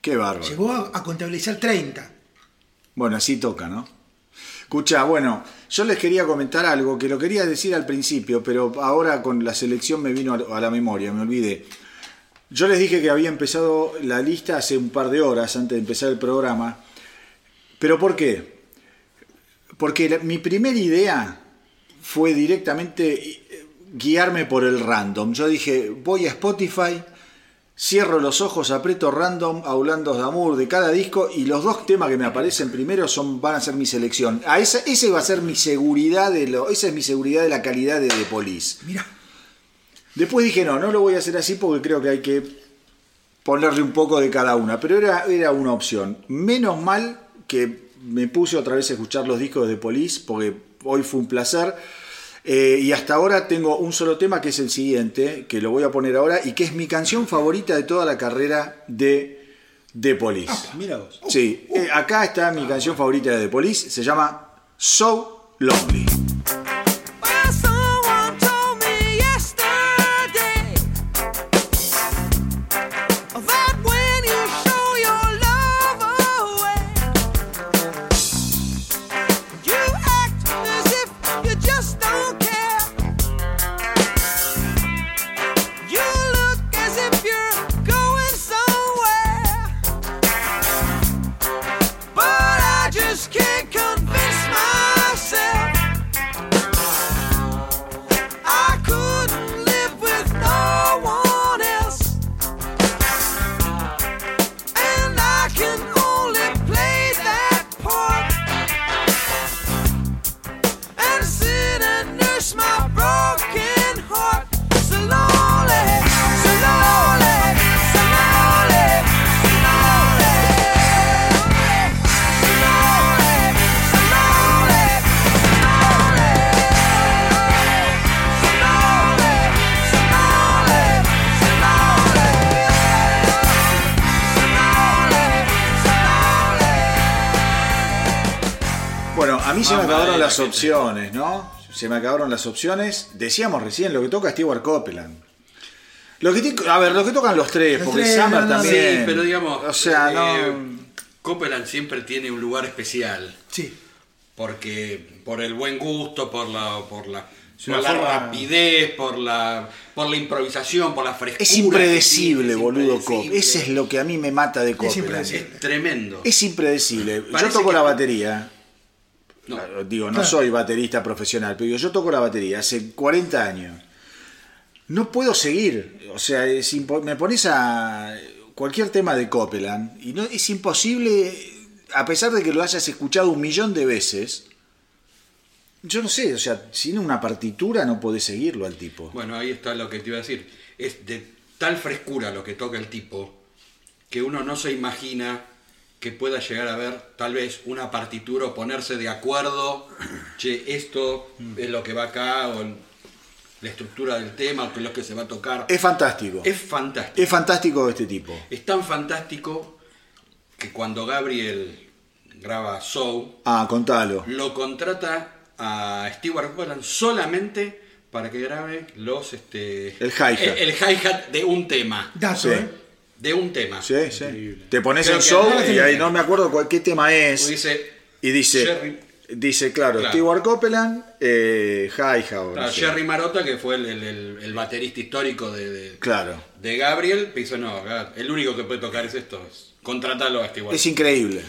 A: Qué bárbaro.
D: Llegó a, a contabilizar 30.
A: Bueno, así toca, ¿no? Escucha, bueno, yo les quería comentar algo que lo quería decir al principio, pero ahora con la selección me vino a la memoria, me olvidé. Yo les dije que había empezado la lista hace un par de horas antes de empezar el programa. ¿Pero por qué? Porque mi primera idea fue directamente guiarme por el random. Yo dije, voy a Spotify cierro los ojos, aprieto random, Aulandos de Amor de cada disco y los dos temas que me aparecen primero son, van a ser mi selección. A esa, ese va a ser mi seguridad de lo, esa es mi seguridad de la calidad de The Police.
D: Mira,
A: Después dije, no, no lo voy a hacer así porque creo que hay que ponerle un poco de cada una, pero era, era una opción. Menos mal que me puse otra vez a escuchar los discos de Police porque hoy fue un placer. Eh, y hasta ahora tengo un solo tema que es el siguiente, que lo voy a poner ahora y que es mi canción favorita de toda la carrera de The Police.
B: Mira vos.
A: Sí, eh, acá está mi canción favorita de The Police, se llama So Lonely. Las opciones, ¿no? Se me acabaron las opciones. Decíamos recién lo que toca Stewart Copeland. Lo que ti- a ver, lo que tocan los tres,
D: Los
A: porque
D: tres,
A: Summer
D: no,
A: también.
C: Sí, pero digamos,
A: O sea,
C: eh,
A: no.
C: Copeland siempre tiene un lugar especial.
D: sí.
C: porque por el buen gusto, por la, por la,
B: Es
C: por la
B: forma-
C: rapidez, por la, por la improvisación, por la frescura.
A: Es impredecible,
C: tiene, es
A: boludo,
C: impredecible.
A: Cop. Ese es lo que a mí me mata de Copeland.
D: impredecible.
C: Es tremendo.
A: Es impredecible.
C: Parece
A: yo toco
C: que-
A: la batería.
C: No.
A: Claro, Digo, no
D: Claro.
A: soy baterista profesional, pero digo, yo toco la batería hace 40 años. No puedo seguir. O sea, es impo- me pones a cualquier tema de Copeland y no es imposible, a pesar de que lo hayas escuchado un millón de veces. Yo no sé, o sea, sin una partitura no podés seguirlo al tipo.
C: Bueno, ahí está lo que te iba a decir. Es de tal frescura lo que toca el tipo que uno no se imagina que pueda llegar a ver tal vez una partitura o ponerse de acuerdo, che, esto es lo que va acá, o la estructura del tema, o que es lo que se va a tocar.
A: Es fantástico.
C: Es fantástico.
A: Es fantástico este tipo.
C: Es tan fantástico que cuando Gabriel graba Soul,
A: Ah, contalo.
C: lo contrata a Stewart Copeland solamente para que grabe los este
A: El hi-hat.
C: el, el hi-hat de un tema,
D: Dato,
A: Sí.
D: ¿eh?
C: De un tema.
A: Sí, sí. Te pones
C: Creo
A: en show y ahí no me acuerdo cuál, qué tema es.
C: Dice
A: Y dice,
C: Jerry-
A: dice claro,
C: Claro.
A: Stewart Copeland, eh, hi-hat. o no
C: claro,
A: sé.
C: Jerry Marotta, que fue el, el- el- baterista histórico de, de-
A: Claro.
C: de Gabriel, dice, no, acá el único que puede tocar es esto, es contratarlo a Stewart.
A: Es increíble.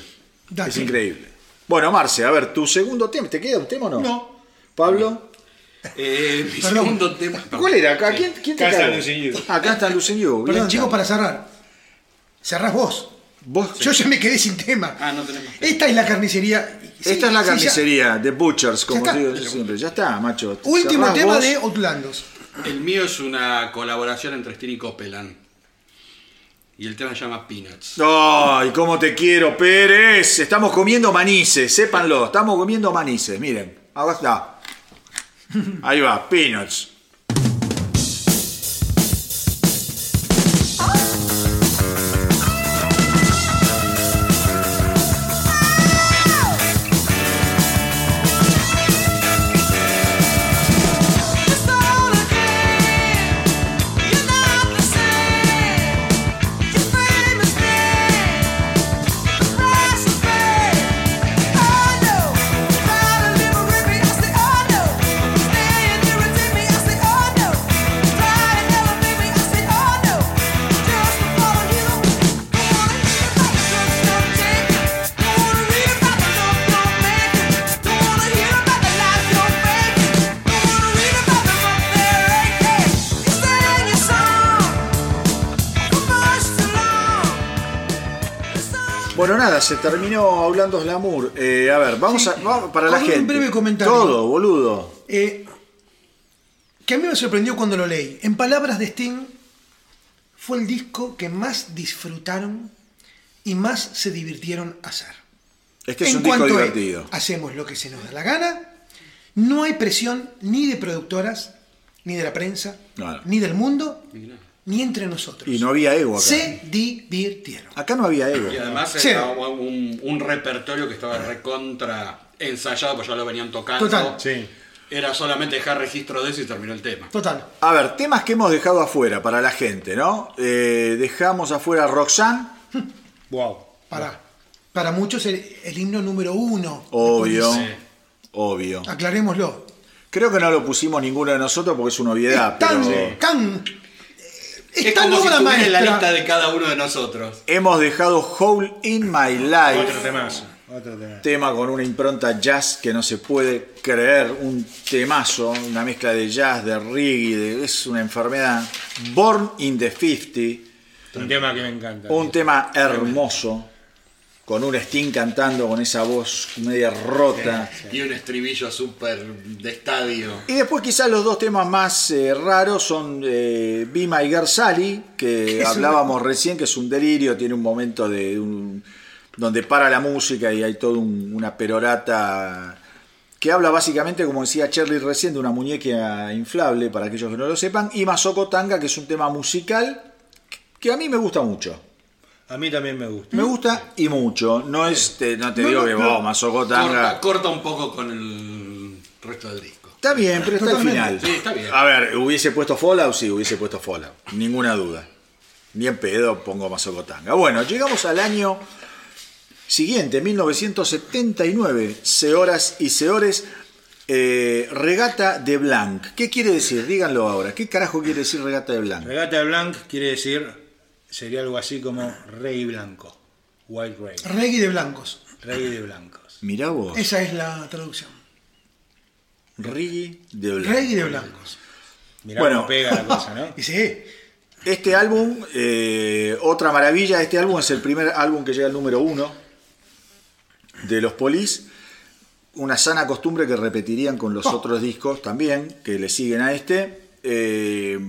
A: Es increíble. Bueno, Marce, a ver, tu segundo tema, ¿te queda un tema o no?
B: No.
A: Pablo,
C: Eh, mi segundo tema.
A: ¿cuál era? ¿Quién, quién te
B: Acá está You.
A: Acá está Lucen You.
D: Perdón, chicos, para cerrar. Cerrás vos.
A: Vos,
D: Yo ya me quedé sin tema.
C: Ah, no tenemos.
D: Esta es la carnicería. Sí,
A: Esta es la
D: sí,
A: carnicería, The Butchers, como digo yo siempre. Ya está, macho.
D: Último
A: Cerrás
D: tema
A: vos.
D: de Outlandos.
C: El mío es una colaboración entre Sting y Copeland. Y el tema se llama Peanuts.
A: Ay, cómo te quiero, Pérez. Estamos comiendo manices, sépanlo. Estamos comiendo manices, miren. Acá está. Ahí va, peanuts. Nada, se terminó hablando Glamour. Eh, a ver, vamos
D: Sí.
A: a. vamos para la
D: un
A: gente.
D: breve comentario.
A: Todo, boludo.
D: Eh, que a mí me sorprendió cuando lo leí. En palabras de Sting, fue el disco que más disfrutaron y más se divirtieron hacer.
A: Es que es
D: en
A: un disco
D: a-
A: divertido.
D: hacemos lo que se nos da la gana, no hay presión ni de productoras, ni de la prensa,
A: No, no.
D: ni del mundo, ni entre nosotros.
A: Y no había ego acá.
D: Se divirtieron.
A: Acá no había ego.
C: Y además
D: Sí.
C: era un, un repertorio que estaba recontra ensayado, pues ya lo venían tocando.
D: Total.
B: Sí.
C: Era solamente dejar registro de eso y terminó el tema.
D: Total.
A: A ver, temas que hemos dejado afuera para la gente, ¿no? Eh, dejamos afuera Roxanne,
B: Wow.
D: Para, para muchos el, el himno número uno.
A: obvio. Obvio.
D: Aclarémoslo.
A: Creo que no lo pusimos ninguno de nosotros porque es una obviedad,
D: es tan,
A: pero
D: tan, es
C: como si en la lista de cada uno de nosotros.
A: hemos dejado Hole in My Life.
B: Otro temazo. Otro temazo.
A: tema con una impronta jazz que no se puede creer, un temazo, una mezcla de jazz, de reggae, de- es una enfermedad. Born in the 50,
B: Un tema que me encanta.
A: un tema hermoso, con un Sting cantando con esa voz media rota.
C: Y un estribillo súper de estadio.
A: Y después quizás los dos temas más eh, raros son eh, Be My Girl Sally, que hablábamos recién, que es un delirio, tiene un momento de un- donde para la música y hay toda un- una perorata que habla básicamente, como decía Charlie recién, de una muñeca inflable, para aquellos que no lo sepan, y Masoko Tanga, que es un tema musical que a mí me gusta mucho.
B: A mí también me gusta.
A: Me gusta y mucho. No, es, te- no te
D: No,
A: digo
D: no,
A: que
D: no.
A: Masoko Tanga...
C: Corta, corta un poco con el resto del disco.
A: Está bien, pero está al final.
C: Sí, está bien.
A: A ver, ¿hubiese puesto Fallout? Sí, hubiese puesto Fallout. Ninguna duda. Ni en pedo pongo Mazocotanga. Bueno, llegamos al año siguiente, 1979. Sehoras y Seores. eh, regata de Blanc. ¿Qué quiere decir? Díganlo ahora. ¿Qué carajo quiere decir regata de Blanc?
B: Regata de Blanc quiere decir, sería algo así como rey blanco. White Rey.
D: Reggae de blancos.
B: Rey de blancos.
A: Mirá vos.
D: Esa es la traducción.
A: Reggae de Blanc.
D: Reggae de blancos.
B: Mirá
A: Bueno.
B: cómo pega la cosa, ¿no?
D: Y sí,
A: Este álbum, eh, otra maravilla, este álbum es el primer álbum que llega al número uno de los Police. Una sana costumbre que repetirían con los
D: Oh.
A: otros discos también, que le siguen a este. Eh,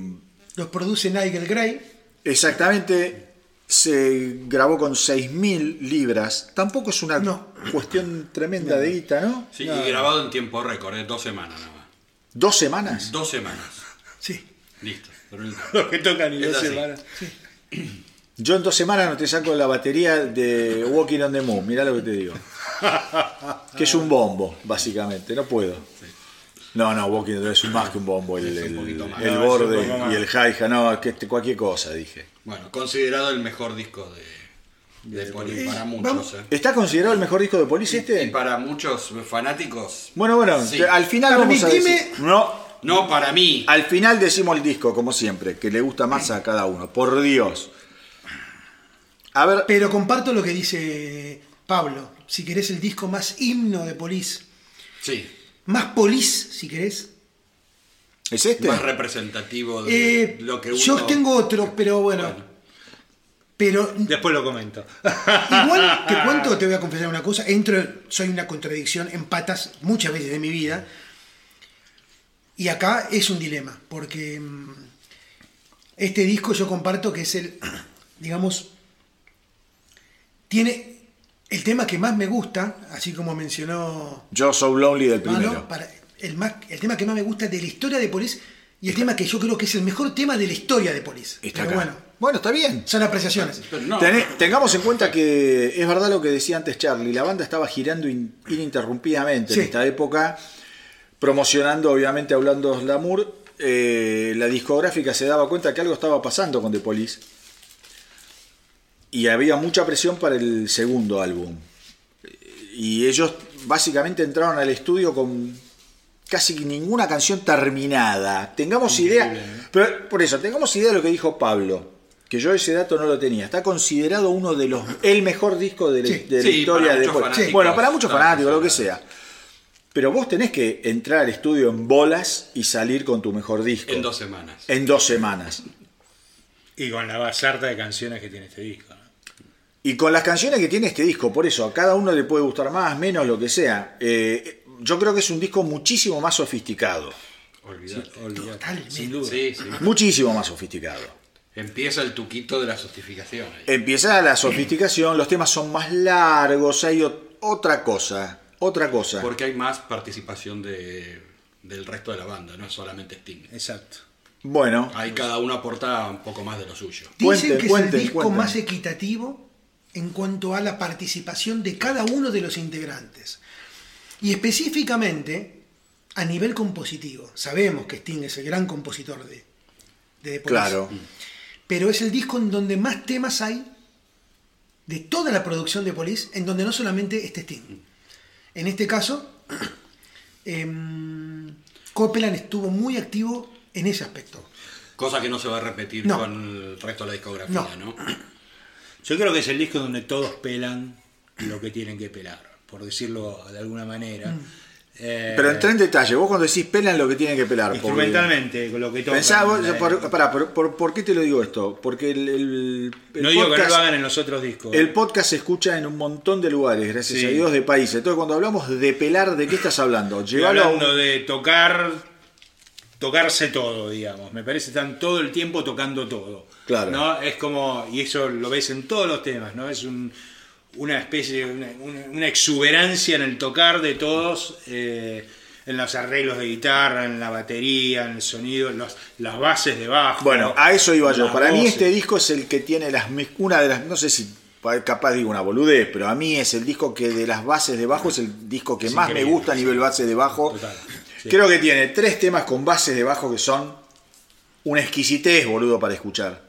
D: los produce Nigel Gray.
A: Exactamente, se grabó con 6.000 libras. Tampoco es una
D: No.
A: cuestión tremenda de guita, ¿no?
C: Sí, y grabado en tiempo récord, ¿eh? dos semanas nada más.
A: ¿Dos semanas?
C: Dos semanas.
D: Sí.
C: Listo.
B: Lo que tocan y se
C: así.
B: paran.
A: Yo en dos semanas no te saco la batería de Walking on the Moon, mirá lo que te digo. Que es un bombo, básicamente, no puedo. No, no, Walking Moon es un más que un bombo, el, borde y el hi-hat, no, que este- cualquier cosa, dije.
C: Bueno, considerado el mejor disco de, de Police para muchos.
D: vamos.
C: ¿eh?
A: ¿Está considerado el mejor disco de Police
C: Y
A: este?
C: para muchos fanáticos,
A: Bueno, bueno,
C: Sí.
A: te- al final vamos a
D: Permitime-
A: decir... No,
C: no para mí.
A: al final decimos el disco, como siempre, que le gusta más a cada uno, por Dios. A ver,
D: Pero comparto lo que dice Pablo. Si querés el disco más himno de Police.
C: Sí,
D: Más Police, si querés.
A: ¿es este?
C: más representativo de
D: Eh,
C: lo que uno...
D: Yo tengo otro, pero bueno.
C: Bueno.
D: Pero
B: Después lo comento.
D: igual te cuento, te voy a confesar una cosa. Entro, soy una contradicción en patas muchas veces de mi vida. Y acá es un dilema, porque mm, este disco yo comparto que es el, digamos, tiene el tema que más me gusta, así como mencionó
A: Yo So Lonely del
D: Mano,
A: primero.
D: para, el, más, el tema que más me gusta de la historia de Police y el tema que yo creo que es el mejor tema de la historia de Police.
A: Está
D: Pero
A: acá.
D: bueno,
A: bueno, está bien.
D: son apreciaciones.
C: No,
A: tengamos en cuenta que es verdad lo que decía antes Charlie, la banda estaba girando in- ininterrumpidamente
D: Sí.
A: en esta época, promocionando, obviamente, hablando de Lamour. eh, la discográfica se daba cuenta que algo estaba pasando con The Police y había mucha presión para el segundo álbum. Y ellos básicamente entraron al estudio con casi ninguna canción terminada. Tengamos idea, pero por eso, tengamos idea de lo que dijo Pablo, que yo ese dato no lo tenía. Está considerado uno de los el mejor disco de la,
D: Sí.
A: de la
C: Sí,
A: historia de Bueno, para muchos fanáticos, lo que sea. Pero vos tenés que entrar al estudio en bolas y salir con tu mejor disco.
C: en dos semanas.
A: En dos semanas.
B: Y con la basarta de canciones que tiene este disco. ¿no?
A: Y con las canciones que tiene este disco, por eso, a cada uno le puede gustar más, menos, lo que sea. Eh, yo creo que es un disco muchísimo más sofisticado.
B: Olvidate,
D: Totalmente.
B: Sin duda.
C: Sí, sí.
A: Muchísimo más sofisticado.
C: Empieza el tuquito de la sofisticación. ahí.
A: Empieza la sofisticación, los temas son más largos, hay ot- otra cosa, otra cosa.
C: Porque hay más participación de, del resto de la banda, no es solamente Sting.
B: Exacto.
A: Bueno,
C: Ahí cada uno aporta un poco más de lo suyo.
D: Dicen
A: Cuenten,
D: que es el disco
A: cuenten.
D: más equitativo en cuanto a la participación de cada uno de los integrantes. Y específicamente a nivel compositivo. Sabemos que Sting es el gran compositor de, de The Police,
A: claro.
D: Pero es el disco en donde más temas hay de toda la producción de Police, en donde no solamente este Sting. En este caso, em, Copeland estuvo muy activo en ese aspecto.
C: Cosa que no se va a repetir
D: No.
C: con el resto de la discografía, ¿no?
B: Yo creo que es el disco donde todos pelan lo que tienen que pelar, por decirlo de alguna manera. Eh,
A: Pero entra en detalle, vos cuando decís pelan lo que tienen que pelar.
B: instrumentalmente, con lo que tocan.
A: Pensá, vos-
B: eh,
A: por, pará, por, por- ¿por qué te lo digo esto? Porque el, el- el
B: no digo que no lo hagan en los otros discos.
A: el podcast se escucha en un montón de lugares, gracias
B: Sí.
A: a Dios, de países. Entonces, cuando hablamos de pelar, ¿de qué estás hablando?
B: Estoy
A: Llevarlo a un-
B: hablando de tocar, tocarse todo, digamos. Me parece que están todo el tiempo tocando todo.
A: Claro.
B: ¿no? Es como, y eso lo ves en todos los temas, ¿no? Es un- una especie, una, una- exuberancia en el tocar de todos, eh, en los arreglos de guitarra, en la batería, en el sonido, en los- las bases de bajo.
A: Bueno, a eso iba yo. Para mí
B: voces.
A: este disco es el que tiene las una de las, no sé si capaz digo una boludez, pero a mí es el disco que de las bases de bajo es el disco que más me gusta a nivel base de bajo.
B: Total, sí.
A: Creo que tiene tres temas con bases de bajo que son una exquisitez, boludo, para escuchar.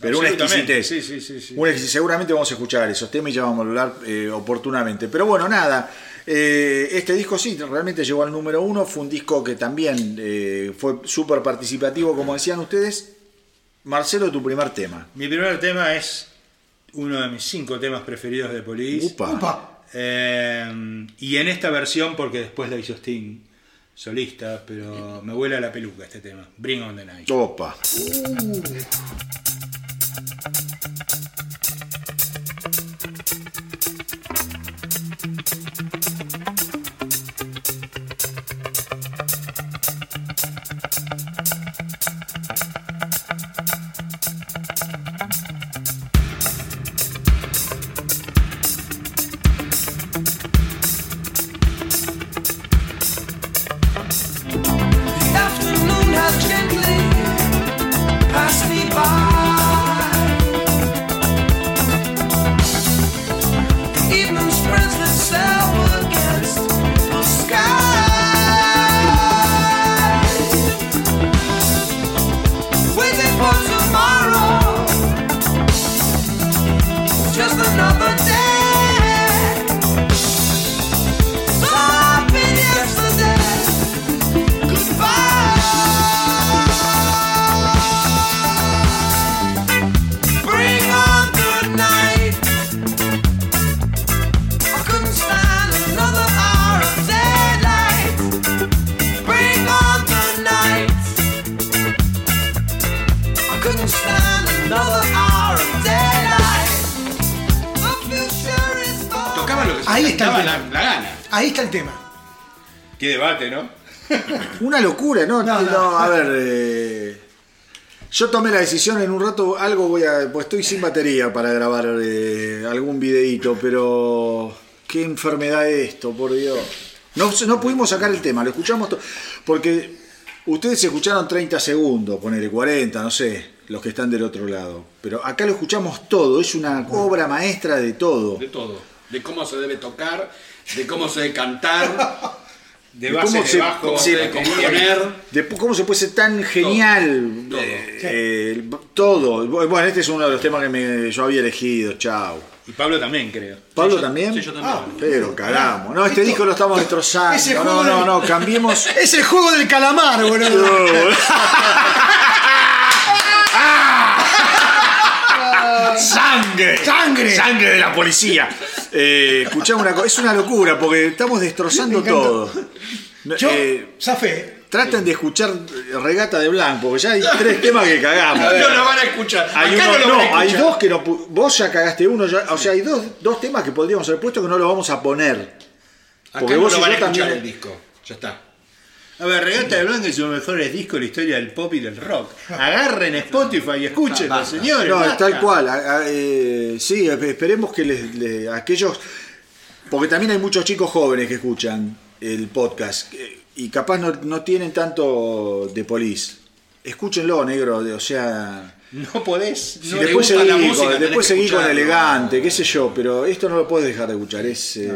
A: Pero una exquisitez.
B: sí, sí, sí, sí.
A: Una exquisitez. Seguramente vamos a escuchar esos temas y ya vamos a hablar eh, oportunamente. Pero bueno, nada. eh, este disco sí, realmente llegó al número uno. Fue un disco que también eh, fue súper participativo, como decían ustedes. Marcelo, tu primer tema.
B: Mi primer tema es uno de mis cinco temas preferidos de Police.
A: Upa.
D: Upa.
B: Eh, y en esta versión, porque después la hizo Sting, solista, pero me vuela la peluca este tema. Bring on the night.
A: Opa.
E: The
A: Una locura, ¿no?
D: No,
A: No,
D: no.
A: a ver. eh, yo tomé la decisión en un rato, algo voy a. Pues estoy sin batería para grabar eh, algún videíto, pero. ¿Qué enfermedad es esto, por Dios? No, no pudimos sacar el tema, lo escuchamos. to- Porque ustedes escucharon 30 segundos, ponele 40, no sé, los que están del otro lado. Pero acá lo escuchamos todo, es una obra maestra de todo.
C: De todo. De cómo se debe tocar, de cómo se debe cantar,
B: De
A: ¿Y
B: base
A: cómo
B: de
A: se-
B: bajo.
C: cómo se debe componer.
A: De cómo se puede ser tan genial
C: Todo.
A: eh, eh, todo. Bueno, este es uno de los temas que me- yo había elegido, chao.
B: Y Pablo también, creo.
A: ¿Pablo
C: Sí, yo-
A: también?
C: sí, yo también.
A: Ah, pero caramba. No, este
D: Esto-
A: disco lo estamos destrozando. No, no, no, cambiemos.
D: Es el juego del calamar, boludo.
A: ¡Sangre!
D: ¡Sangre!
A: ¡Sangre de la policía! Eh, escuchame una cosa, es una locura porque estamos destrozando todo. No,
D: Yo,
A: eh,
D: Zafé,
A: traten de escuchar Regata de Blanc, porque ya hay tres temas que cagamos.
C: No lo van a escuchar.
A: Hay,
C: Acá
A: uno-
C: no lo
A: no,
C: van a
A: hay
C: escuchar.
A: dos que no. Vos ya cagaste uno, ya- o sea, hay dos, dos temas que podríamos haber puesto que no lo vamos a poner.
C: Acá
A: Porque
C: no
A: vos
C: lo van a escuchar
A: también-
C: el disco. Ya está.
B: A ver, Regata de Blanc es uno de los mejores discos de la historia del pop y del rock. Agarren Spotify y escúchenlo, señores.
A: No,
B: basta.
A: tal cual. a- a- eh, sí, esperemos que les, le- aquellos. Porque también hay muchos chicos jóvenes que escuchan el podcast eh, y capaz no, no tienen tanto de polis. Escúchenlo, negro, de- o sea.
B: No podés.
C: Si
B: no-
A: después
C: gusta la
A: seguí,
C: música,
A: con, después seguí con elegante, qué sé yo, pero esto no lo puedes dejar de escuchar. Es, eh,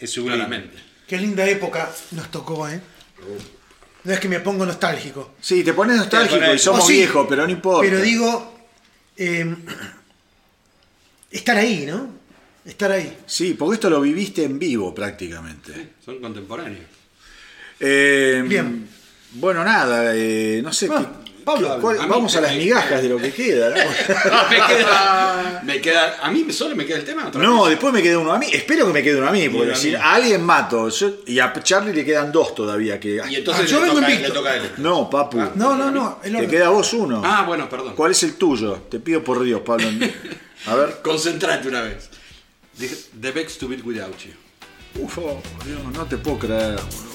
B: es sublime.
C: Claramente.
D: Qué linda época nos tocó, ¿eh? No es que me pongo nostálgico.
A: Sí, te pones nostálgico
B: Te pones-
A: y somos
D: Oh, sí,
A: viejos, pero no importa.
D: Pero digo, eh, estar ahí, ¿no? Estar ahí.
A: Sí, porque esto lo viviste en vivo prácticamente.
C: Son contemporáneos.
A: Eh,
D: Bien.
A: Bueno, nada, eh, no sé.
D: Ah,
A: qué-
D: Pablo,
A: cuál-
C: a
A: vamos a las migajas de lo que queda. ¿no?
C: me, queda, me queda. ¿A mí solo me queda el tema? ¿Otra
A: No,
C: vez?
A: después me queda uno a mí. Espero que me quede uno a mí, porque
B: uno a
A: si
B: mí.
A: a alguien mato. yo- y a Charlie le quedan dos todavía. Que,
C: Y entonces
D: Ah, yo
C: le,
D: vengo
C: toca,
D: invicto.
C: le toca a él.
A: no, papu.
D: No, no, no. el
A: Te queda a vos uno.
C: Ah, bueno, perdón.
A: ¿Cuál es el tuyo? Te pido por Dios, Pablo. A ver.
C: Concentrate una vez. Dije, The Bex to Beat Without You.
A: Uf, oh, Dios, no te puedo creer. boludo.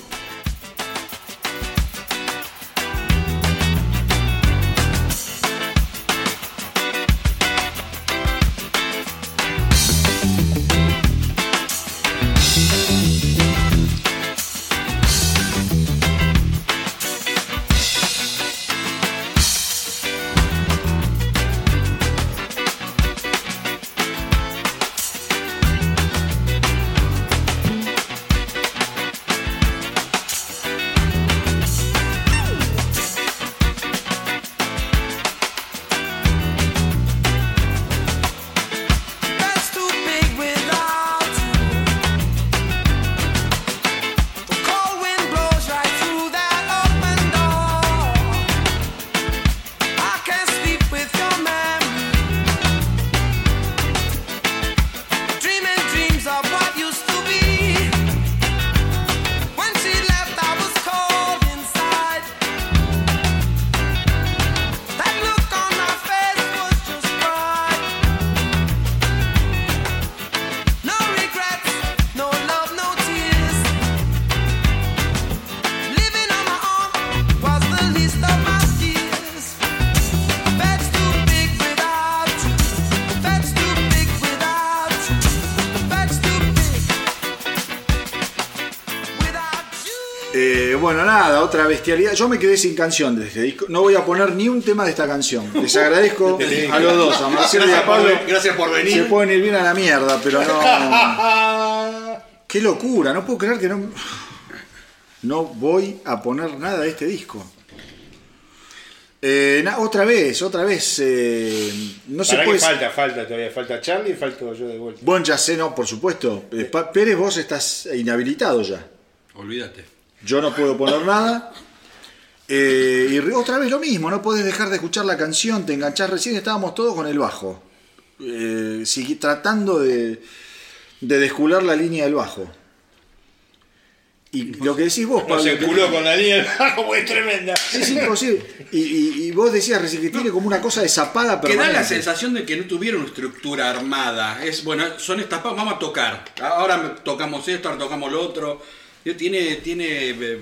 A: Bestialidad. Yo me quedé sin canción de este disco. No voy a poner ni un tema de esta canción. Les agradezco a los dos, a Marcelo y a Pablo.
C: Gracias por
A: Se
C: venir.
A: pueden ir bien a la mierda, pero no. Qué locura, no puedo creer que no. No voy a poner nada de este disco. Eh, na- otra vez, otra vez. eh, no se puede.
B: falta, falta todavía. Falta Charlie y falto yo de vuelta.
A: Bueno, ya sé, no, por supuesto. Eh, Pérez, vos estás inhabilitado ya.
C: Olvídate.
A: Yo no puedo poner nada. Eh, y otra vez lo mismo, no podés dejar de escuchar la canción, te enganchás. Recién estábamos todos con el bajo. Eh, tratando de, de descular la línea del bajo. Y lo que decís vos, Pablo.
B: se culó con la línea del bajo, es tremenda.
A: Es imposible. Y, y- y vos decías recién que tiene como una cosa de zapada
C: Que da la sensación de que no tuvieron estructura armada. Es bueno, son estas vamos a tocar. Ahora tocamos esto, ahora tocamos lo otro. Tiene, tiene, eh,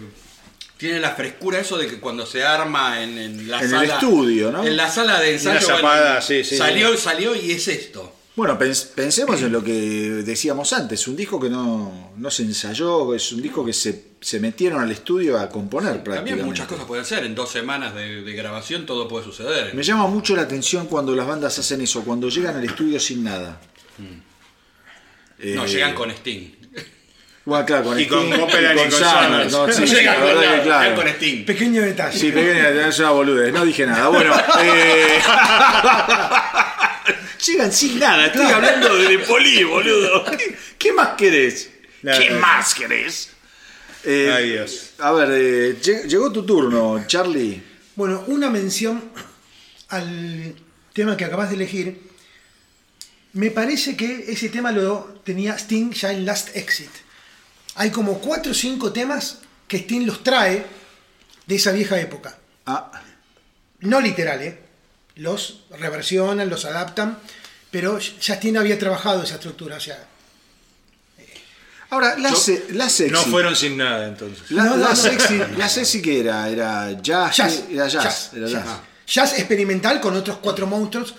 C: tiene la frescura eso de que cuando se arma en, en la
A: En el
C: sala.
A: estudio, ¿no?
C: En la sala de ensayo.
B: Zapada,
C: bueno,
B: sí, sí,
C: salió, salió y es esto.
A: Bueno, pens- pensemos en lo que decíamos antes, un disco que no, no se ensayó, es un disco que se, se metieron al estudio a componer prácticamente.
C: También muchas cosas pueden ser. En dos semanas de, de grabación todo puede suceder.
A: Me llama mucho la atención cuando las bandas hacen eso, cuando llegan al estudio sin nada.
C: No,
A: Eh,
C: llegan con Sting.
A: Bueno, claro, con
B: Y con Copeland y con
A: Summers. no, sí,
C: No
A: sí,
C: llegan
A: la
C: con, nada,
A: claro.
C: con Sting.
D: Pequeño detalle.
A: Sí, es una boludez, no dije nada. Bueno, eh... llegan sin nada, estoy hablando de, de Poli, boludo. ¿Qué, qué más querés? ¿Qué más querés? Eh,
B: Ay, Dios.
A: A ver, eh, lle- llegó tu turno, Charlie.
D: Bueno, una mención al tema que acabas de elegir. Me parece que ese tema lo tenía Sting ya en Last Exit. Hay como cuatro o cinco temas que Sting los trae de esa vieja época.
A: Ah,
D: No literal, ¿eh? Los reversionan, los adaptan, pero Justin había trabajado esa estructura, o sea,
A: ahora, la,
B: Yo-
A: se- la sexy.
B: No fueron sin nada entonces.
A: La,
D: No,
A: la
D: no.
A: sexy, la sexy que era, era jazz,
D: jazz,
A: era jazz,
D: jazz,
A: era
D: jazz.
A: jazz.
D: Jazz experimental con otros cuatro monstruos.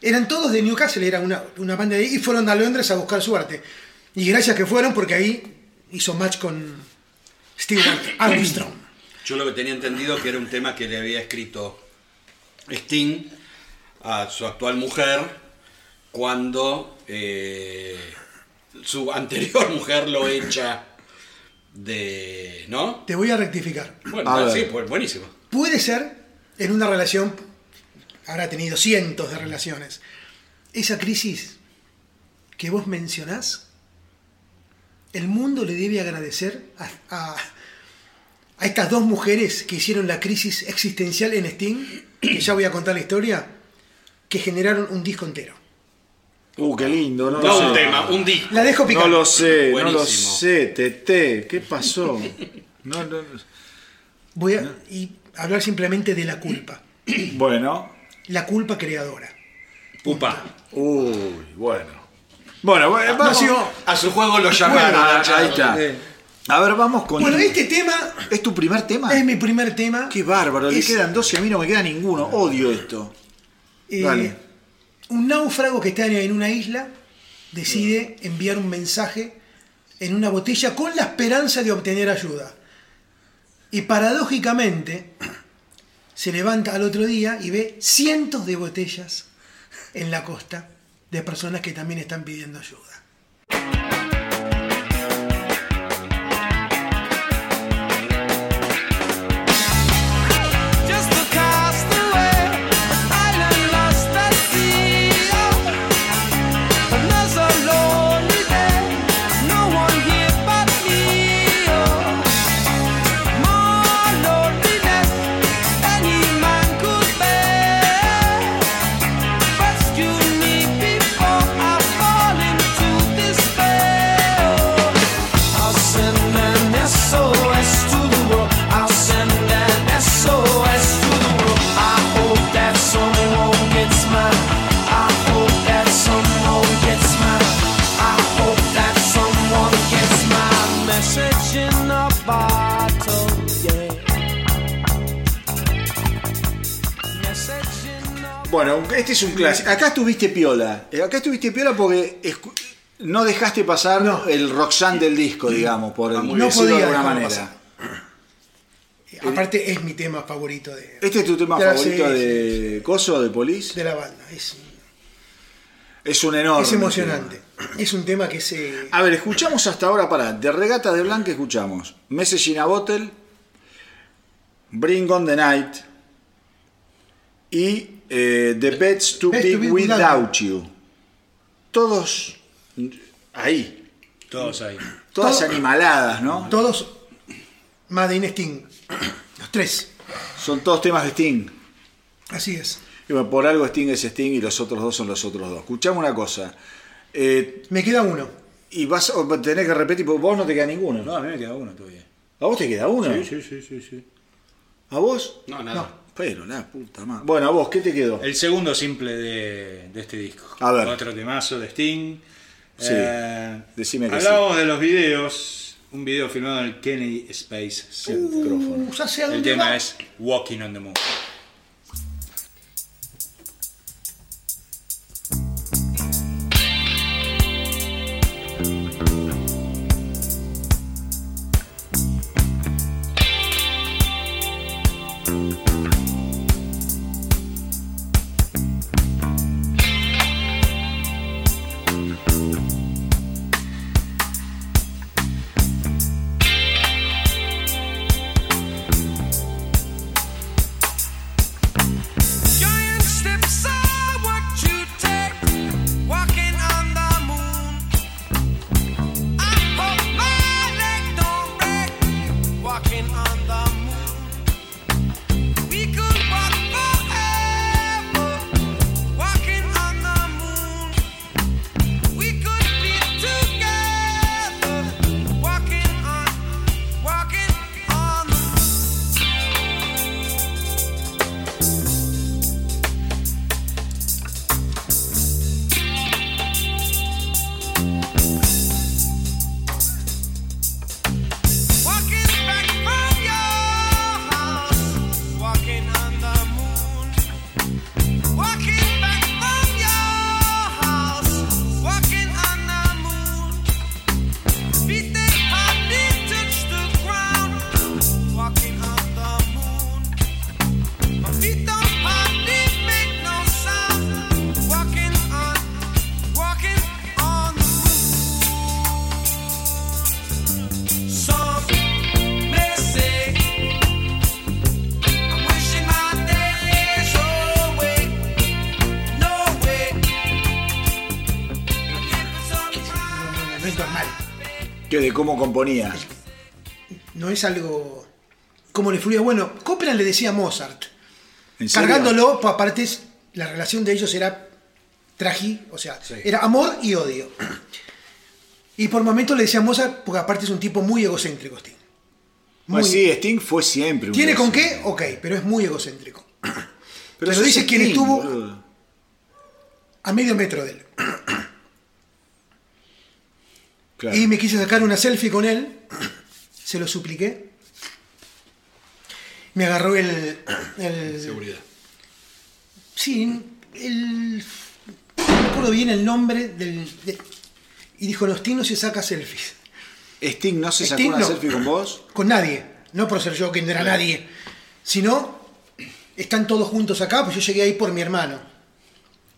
D: Eran todos de Newcastle, era una, una banda de ahí, y fueron a Londres a buscar suerte. Y gracias que fueron, porque ahí hizo match con Stewart Armstrong.
C: Yo lo que tenía entendido que era un tema que le había escrito Sting a su actual mujer cuando eh, su anterior mujer lo echa de... ¿No?
D: Te voy a rectificar.
C: Bueno,
A: A
C: sí, pues buenísimo.
D: Puede ser en una relación, habrá tenido cientos de relaciones, esa crisis que vos mencionás, el mundo le debe agradecer a, a- a estas dos mujeres que hicieron la crisis existencial en Sting, que ya voy a contar la historia, que generaron un disco entero.
A: Uh, qué lindo, no,
C: No
A: lo
C: un
A: sé.
C: tema, un disco.
D: La dejo
A: No
D: picar.
A: lo sé, no lo sé, Tete, ¿qué pasó? No, no,
D: Voy a y hablar simplemente de la culpa.
A: bueno,
D: La culpa creadora.
B: Pupa.
A: uy, bueno. Bueno, bueno, vamos.
D: Nació-
C: A su juego lo llamaron.
A: Bueno,
C: a la
A: ahí está. A ver, vamos con.
D: Bueno, este tema
A: ¿Es tu primer tema?
D: es mi primer tema.
A: Qué bárbaro, le
D: Es-
A: quedan dos y a mí no me queda ninguno. Odio esto.
D: Eh,
A: Dale.
D: un náufrago que está en una isla decide enviar un mensaje en una botella con la esperanza de obtener ayuda. Y paradójicamente se levanta al otro día y ve cientos de botellas en la costa de personas que también están pidiendo ayuda.
A: Bueno, este es un clásico. Acá estuviste piola. Eh, Acá estuviste piola porque no dejaste pasar
D: No.
A: el Roxanne del disco, digamos, por
C: Ah,
D: bien. No podía
A: de alguna manera.
D: pasar. Aparte es mi tema favorito de,
A: Este es tu tema
D: De
A: favorito de Coso, de Police.
D: de la banda. Es,
A: Es un enorme.
D: es emocionante. Es un tema que se...
A: A ver, escuchamos hasta ahora, para de Regata de Blanca escuchamos Message in a Bottle, Bring on the Night y eh, The
D: Best to Be
A: Without You. Todos ahí,
B: Todos ahí.
A: todas
D: Todo-
A: animaladas, ¿no?
D: Todos Made in Sting. Los tres.
A: Son todos temas de Sting.
D: Así es.
A: Y bueno, por algo Sting es Sting y los otros dos son los otros dos. Escuchamos una cosa. eh,
D: Me queda uno.
A: y vas a tener que repetir, porque vos no te queda ninguno.
B: No, a mí me queda uno todavía.
A: ¿A vos te queda uno?
B: Sí, sí, sí, sí, sí.
A: ¿A vos?
C: No, nada.
A: Pero la puta madre. Bueno, a vos, ¿qué te quedó?
B: El segundo simple de, de este disco.
A: A ver.
B: Otro temazo de Sting.
A: Sí,
B: Eh,
A: decime que
B: Hablábamos de los videos. Un video filmado en el Kennedy Space Center.
D: Uh, ya sé a
B: el tema
D: va.
B: es Walking on the Moon.
A: Cómo componía.
D: No es algo como le fluía. Bueno, Copland le decía a Mozart,
A: ¿En serio?
D: cargándolo, aparte la relación de ellos era tragi, o sea,
B: Sí.
D: era amor y odio. Y por momentos le decía a Mozart, porque aparte es un tipo muy egocéntrico, Sting. Muy-
A: Pues sí, Sting fue siempre un
D: ¿Tiene con qué? Ok, pero es muy egocéntrico. Pero
A: eso
D: dice quien estuvo-
A: boludo.
D: A medio metro de él.
A: Claro.
D: Y me quise sacar una selfie con él. Se lo supliqué. Me agarró el. el
C: Seguridad.
D: sí, el. No me acuerdo bien el nombre del. de- y dijo: Los no se saca selfies.
A: Sting no se sacó
D: Sting
A: una
D: no.
A: selfie con vos.
D: Con nadie. No por ser yo que no era nadie. Sino. Están todos juntos acá, pues yo llegué ahí por mi hermano.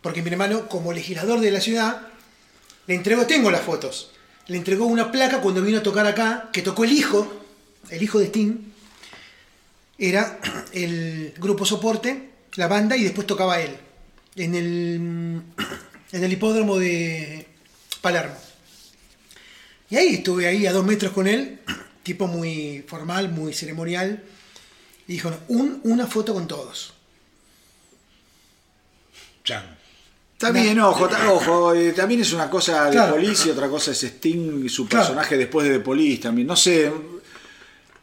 D: Porque mi hermano, como legislador de la ciudad, le entregó, tengo las fotos, le entregó una placa cuando vino a tocar acá, que tocó el hijo, el hijo de Sting, era el grupo soporte, la banda, y después tocaba él, en el, en el hipódromo de Palermo. Y ahí estuve ahí a dos metros con él, tipo muy formal, muy ceremonial, y dijo, "No, un, una foto con todos.
B: Chan.
A: Bien, ojo, ojo, eh, también es una cosa de
D: Claro.
A: Police y otra cosa es Sting y su
D: Claro.
A: personaje después de The Police también. No sé,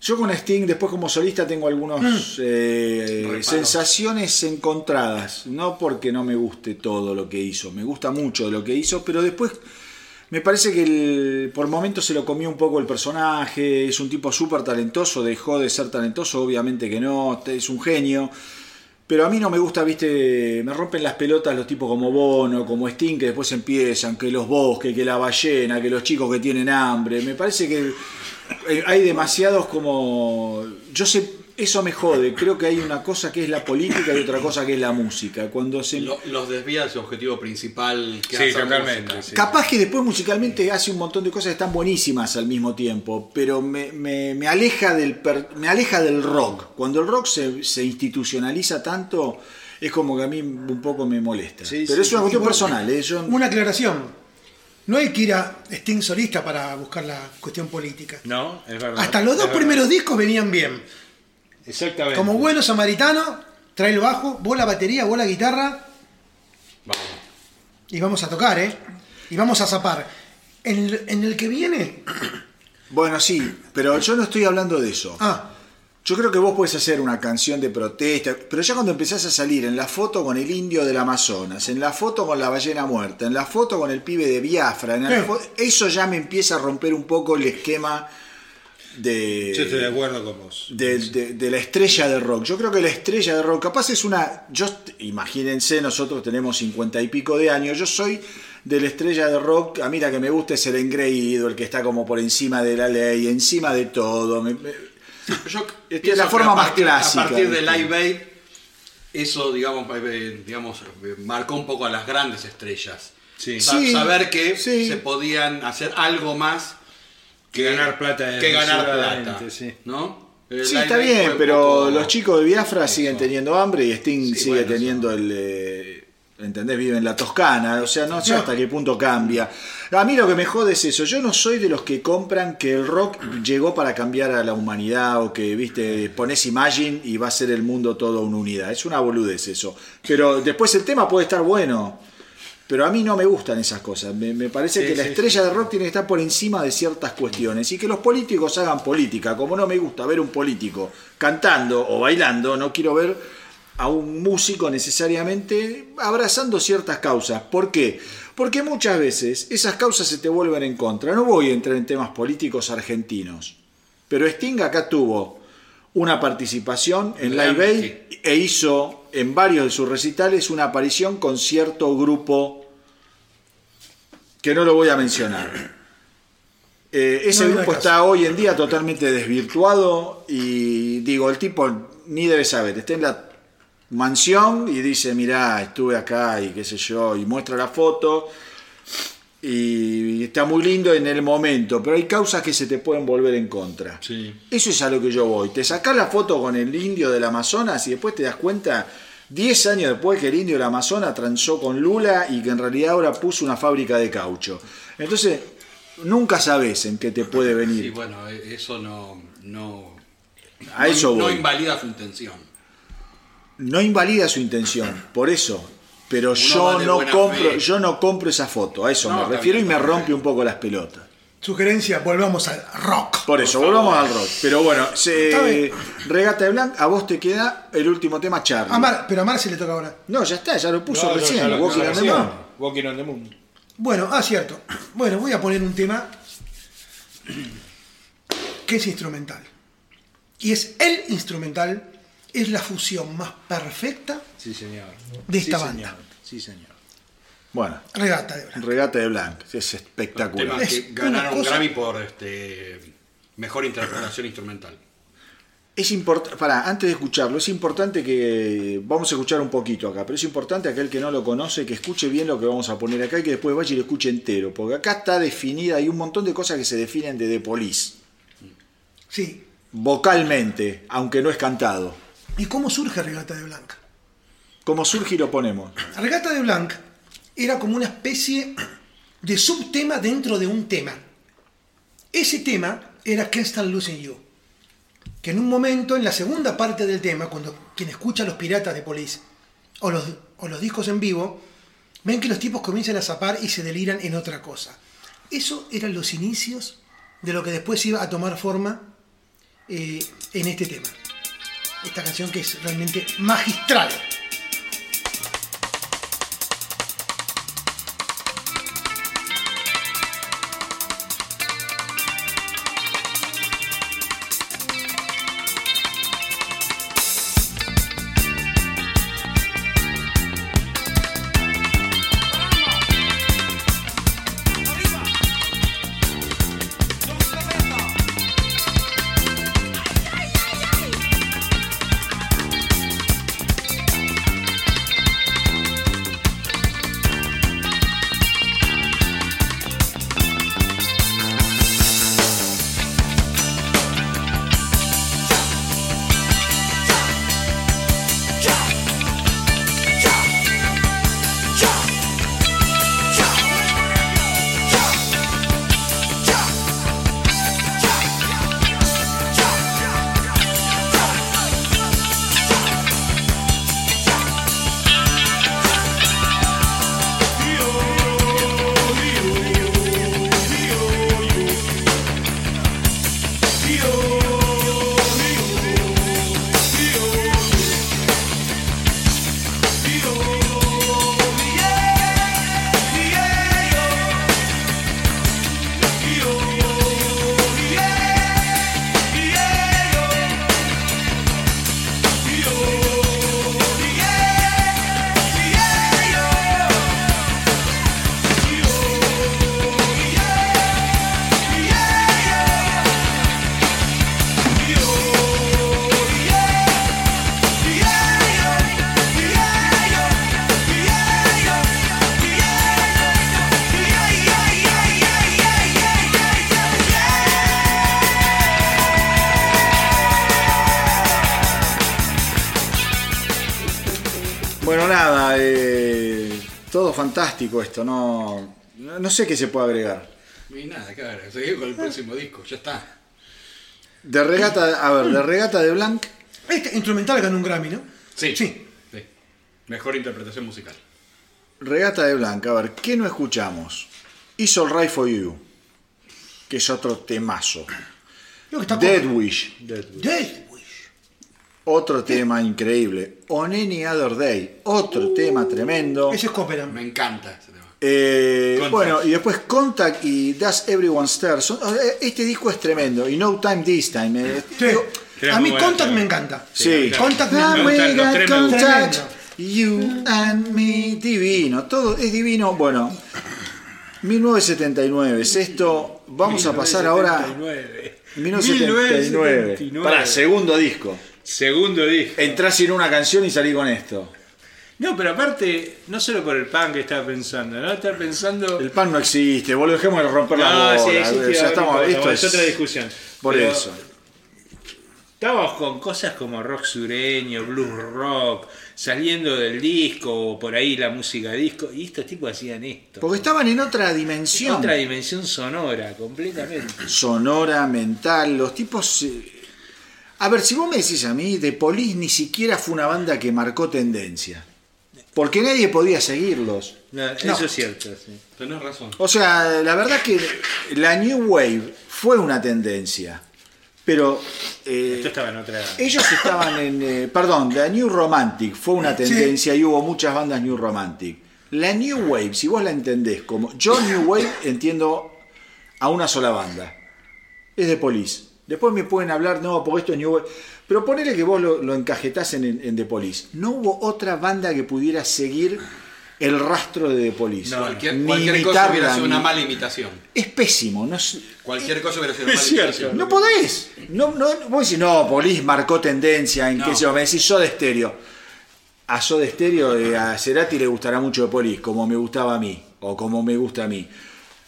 A: yo con Sting después como solista tengo algunas
D: Mm.
C: Reparos.
A: sensaciones encontradas. No porque no me guste todo lo que hizo, me gusta mucho lo que hizo, pero después me parece que el- por momentos se lo comió un poco el personaje, es un tipo súper talentoso, dejó de ser talentoso, obviamente que no, es un genio. Pero a mí no me gusta, viste, me rompen las pelotas los tipos como Bono, como Sting, que después empiezan, que los bosques, que la ballena, que los chicos que tienen hambre. Me parece que hay demasiados como... Yo sé, eso me jode. Creo que hay una cosa que es la política y otra cosa que es la música. Cuando se...
C: Lo- los desvía de su objetivo principal. Que
B: Sí,
C: música.
B: sí.
A: Capaz que después musicalmente hace un montón de cosas que están buenísimas al mismo tiempo, pero me, me- me aleja, del per- me aleja del rock. Cuando el rock se, se institucionaliza tanto, es como que a mí un poco me molesta.
B: Sí,
A: pero
B: sí,
A: es una cuestión personal. ¿eh? Yo-
D: Una aclaración. No hay que ir a Sting solista para buscar la cuestión política.
B: No, es verdad.
D: Hasta los dos primeros discos venían bien.
B: Exactamente.
D: Como bueno samaritano, trae el bajo, vos la batería, vos la guitarra
C: Vamos.
D: y vamos a tocar, ¿eh? Y vamos a zapar. En el, en el que viene.
A: Bueno, sí, pero yo no estoy hablando de eso.
D: Ah,
A: Yo creo que vos puedes hacer una canción de protesta, pero ya cuando empezás a salir en la foto con el indio del Amazonas, en la foto con la ballena muerta, en la foto con el pibe de Biafra, en la fo- eso ya me empieza a romper un poco el esquema de,
B: Yo estoy de acuerdo con vos.
A: de, de- de la estrella de rock. Yo creo que la estrella de rock, capaz es una. Yo, imagínense, nosotros tenemos cincuenta y pico de años. Yo soy de la estrella de rock. A mí la que me gusta es el engreído, el que está como por encima de la ley, encima de todo. Me- me-
C: Yo
A: Es
C: pienso
A: la forma más clásica,
C: A partir de. Live Aid, eso, digamos, eh, digamos, eh, marcó un poco a las grandes estrellas.
B: Sí.
C: Sa-
A: Sí,
C: saber que
A: sí.
C: se podían hacer algo más
B: Que ganar plata
C: que ganar plata.
B: sí.
C: ¿no? El
A: Sí, está bien, pero los chicos de Biafra
C: eso.
A: siguen teniendo hambre y Sting
C: Sí,
A: sigue
C: bueno,
A: teniendo
C: eso.
A: el. eh, ¿Entendés? Vive en la Toscana, o sea, no sé hasta qué punto cambia. A mí lo que me jode es eso. Yo no soy de los que compran que el rock llegó para cambiar a la humanidad o que, viste, pones Imagine y va a ser el mundo todo una unidad. Es una boludez eso. Pero después el tema puede estar bueno. Pero a mí no me gustan esas cosas. Me, me parece
B: Sí,
A: que la
B: sí,
A: estrella
B: sí,
A: de rock tiene que estar por encima de ciertas cuestiones y que los políticos hagan política. Como no me gusta ver un político cantando o bailando, no quiero ver a un músico necesariamente abrazando ciertas causas. ¿Por qué? Porque muchas veces esas causas se te vuelven en contra. No voy a entrar en temas políticos argentinos, pero Sting acá tuvo una participación en Live Aid e hizo en varios de sus recitales una aparición con cierto grupo que no lo voy a mencionar. Eh, ese
D: No,
A: grupo
D: caso.
A: está hoy en día totalmente desvirtuado y digo, el tipo ni debe saber, está en la mansión y dice, mirá, estuve acá y qué sé yo, y muestra la foto y está muy lindo en el momento, pero hay causas que se te pueden volver en contra.
B: Sí.
A: Eso es a lo que yo voy. Te sacás la foto con el indio del Amazonas y después te das cuenta, 10 años después, que el indio del Amazonas transó con Lula y que en realidad ahora puso una fábrica de caucho. Entonces, nunca sabes en qué te puede
C: Sí,
A: venir.
C: bueno, eh, eso no, no,
A: A
C: no-
A: eso
C: no
A: voy.
C: invalida su intención.
A: No invalida su intención, por eso. Pero
C: Uno
A: yo no compro,
C: fe.
A: yo no compro esa foto, a eso
C: No,
A: me refiero y me rompe un poco las pelotas.
D: Sugerencia, volvamos al rock.
A: Por eso, volvamos al rock. Pero bueno, se-. Regata de Blanc, a vos te queda el último tema, Charlie.
D: A Mar- pero a Mar se le toca ahora.
A: No, ya está, ya lo puso
B: No, no,
A: recién.
B: lo
A: Walking on the. Moon.
B: Walking on the Moon.
D: Bueno, ah, cierto. Bueno, voy a poner un tema que es instrumental. Y es el instrumental, es la fusión más perfecta
B: Sí, señor.
D: De esta
B: Sí,
D: banda.
B: señor. Sí, señor.
A: Bueno,
D: regata de Blanc.
A: Regata de Blanc, es espectacular.
D: Es
C: que
D: una
C: ganaron
D: cosa-
C: Grammy por este, mejor interpretación instrumental.
A: Es importante, para, antes de escucharlo, es importante que vamos a escuchar un poquito acá, pero es importante aquel que no lo conoce que escuche bien lo que vamos a poner acá y que después vaya y lo escuche entero, porque acá está definida, hay un montón de cosas que se definen de The Police,
D: Sí.
A: vocalmente, aunque no es cantado.
D: ¿Y cómo surge Regata de Blanc?
A: Como surge y lo ponemos.
D: Regata de Blanc era como una especie de subtema dentro de un tema. Ese tema era Can't Stand Losing You. Que en un momento, en la segunda parte del tema, cuando quien escucha a los piratas de Police o los, o los discos en vivo, ven que los tipos comienzan a zapar y se deliran en otra cosa. Eso eran los inicios de lo que después iba a tomar forma eh, en este tema. Esta canción que es realmente magistral.
A: Fantástico esto, no, no sé qué se puede agregar.
C: Y nada, claro, seguimos con el próximo disco, ya está.
A: De regata, a ver, de regata de Blanc,
D: Este instrumental ganó un Grammy, ¿no?
C: Sí.
D: Sí.
C: sí. Mejor interpretación musical.
A: regata de Blanc, a ver, ¿qué no escuchamos? It's Alright for You, que es otro temazo. Dead Wish,
D: Dead Wish.
A: Otro tema increíble. On Any Other Day, otro tema tremendo.
D: Ese es Cooperan.
C: Me encanta ese tema.
A: Eh, bueno, y después Contact y Does Everyone Stare. Son- este disco es tremendo. Y No Time This Time. eh.
D: Sí.
A: Digo,
B: Tenemos
D: A mí Contact me encanta.
A: Sí.
D: Contact me
B: me
A: contact. You and me. Divino. Todo es divino. Bueno, 1979 es esto. Vamos a pasar ahora.
B: 1979.
A: 1979.
B: 1979.
A: Para segundo disco.
B: Segundo disco.
A: Entrás sin una canción y salí con esto.
B: No, pero aparte, no solo por el pan que estaba pensando, ¿no? Estaba pensando.
A: El pan no existe, boludo. Dejemos de romper la
B: No,
A: bola.
B: sí, existe,
A: ya
B: no
A: estamos, esto
B: es otra discusión.
A: Por
B: Pero
A: eso.
B: Estábamos con cosas como rock sureño, blues rock, saliendo del disco, o por ahí la música disco, y estos tipos hacían esto.
A: Porque estaban en otra dimensión.
B: Otra dimensión sonora, completamente.
A: sonora, mental, los tipos... A ver, si vos me decís a mí, The Police ni siquiera fue una banda que marcó tendencia. Porque nadie podía seguirlos.
B: No, eso es cierto. sí.
C: Tenés razón.
A: O sea, la verdad que la New Wave fue una tendencia. Pero eh,
B: Esto estaba en otra.
A: ellos estaban en... eh, perdón, la New Romantic fue una tendencia y hubo muchas bandas New Romantic. La New Wave, si vos la entendés como... Yo New Wave entiendo a una sola banda. Es de Police. Después me pueden hablar, no, porque esto es New Wave. Pero ponele que vos lo, lo encajetás en, en The Police. No hubo otra banda que pudiera seguir el rastro de The Police.
B: No,
C: Cualquier, cualquier cosa hubiera sido una mala imitación.
A: Es pésimo. No, es-
C: Cualquier cosa hubiera sido una mala
B: cierto.
C: imitación.
A: no podés. No, no, vos decís, no, Police marcó tendencia en
C: No.
A: qué sé yo. Me decís Soda Stereo. A Soda Stereo, eh, a Cerati le gustará mucho de Police, como me gustaba a mí, o como me gusta a mí.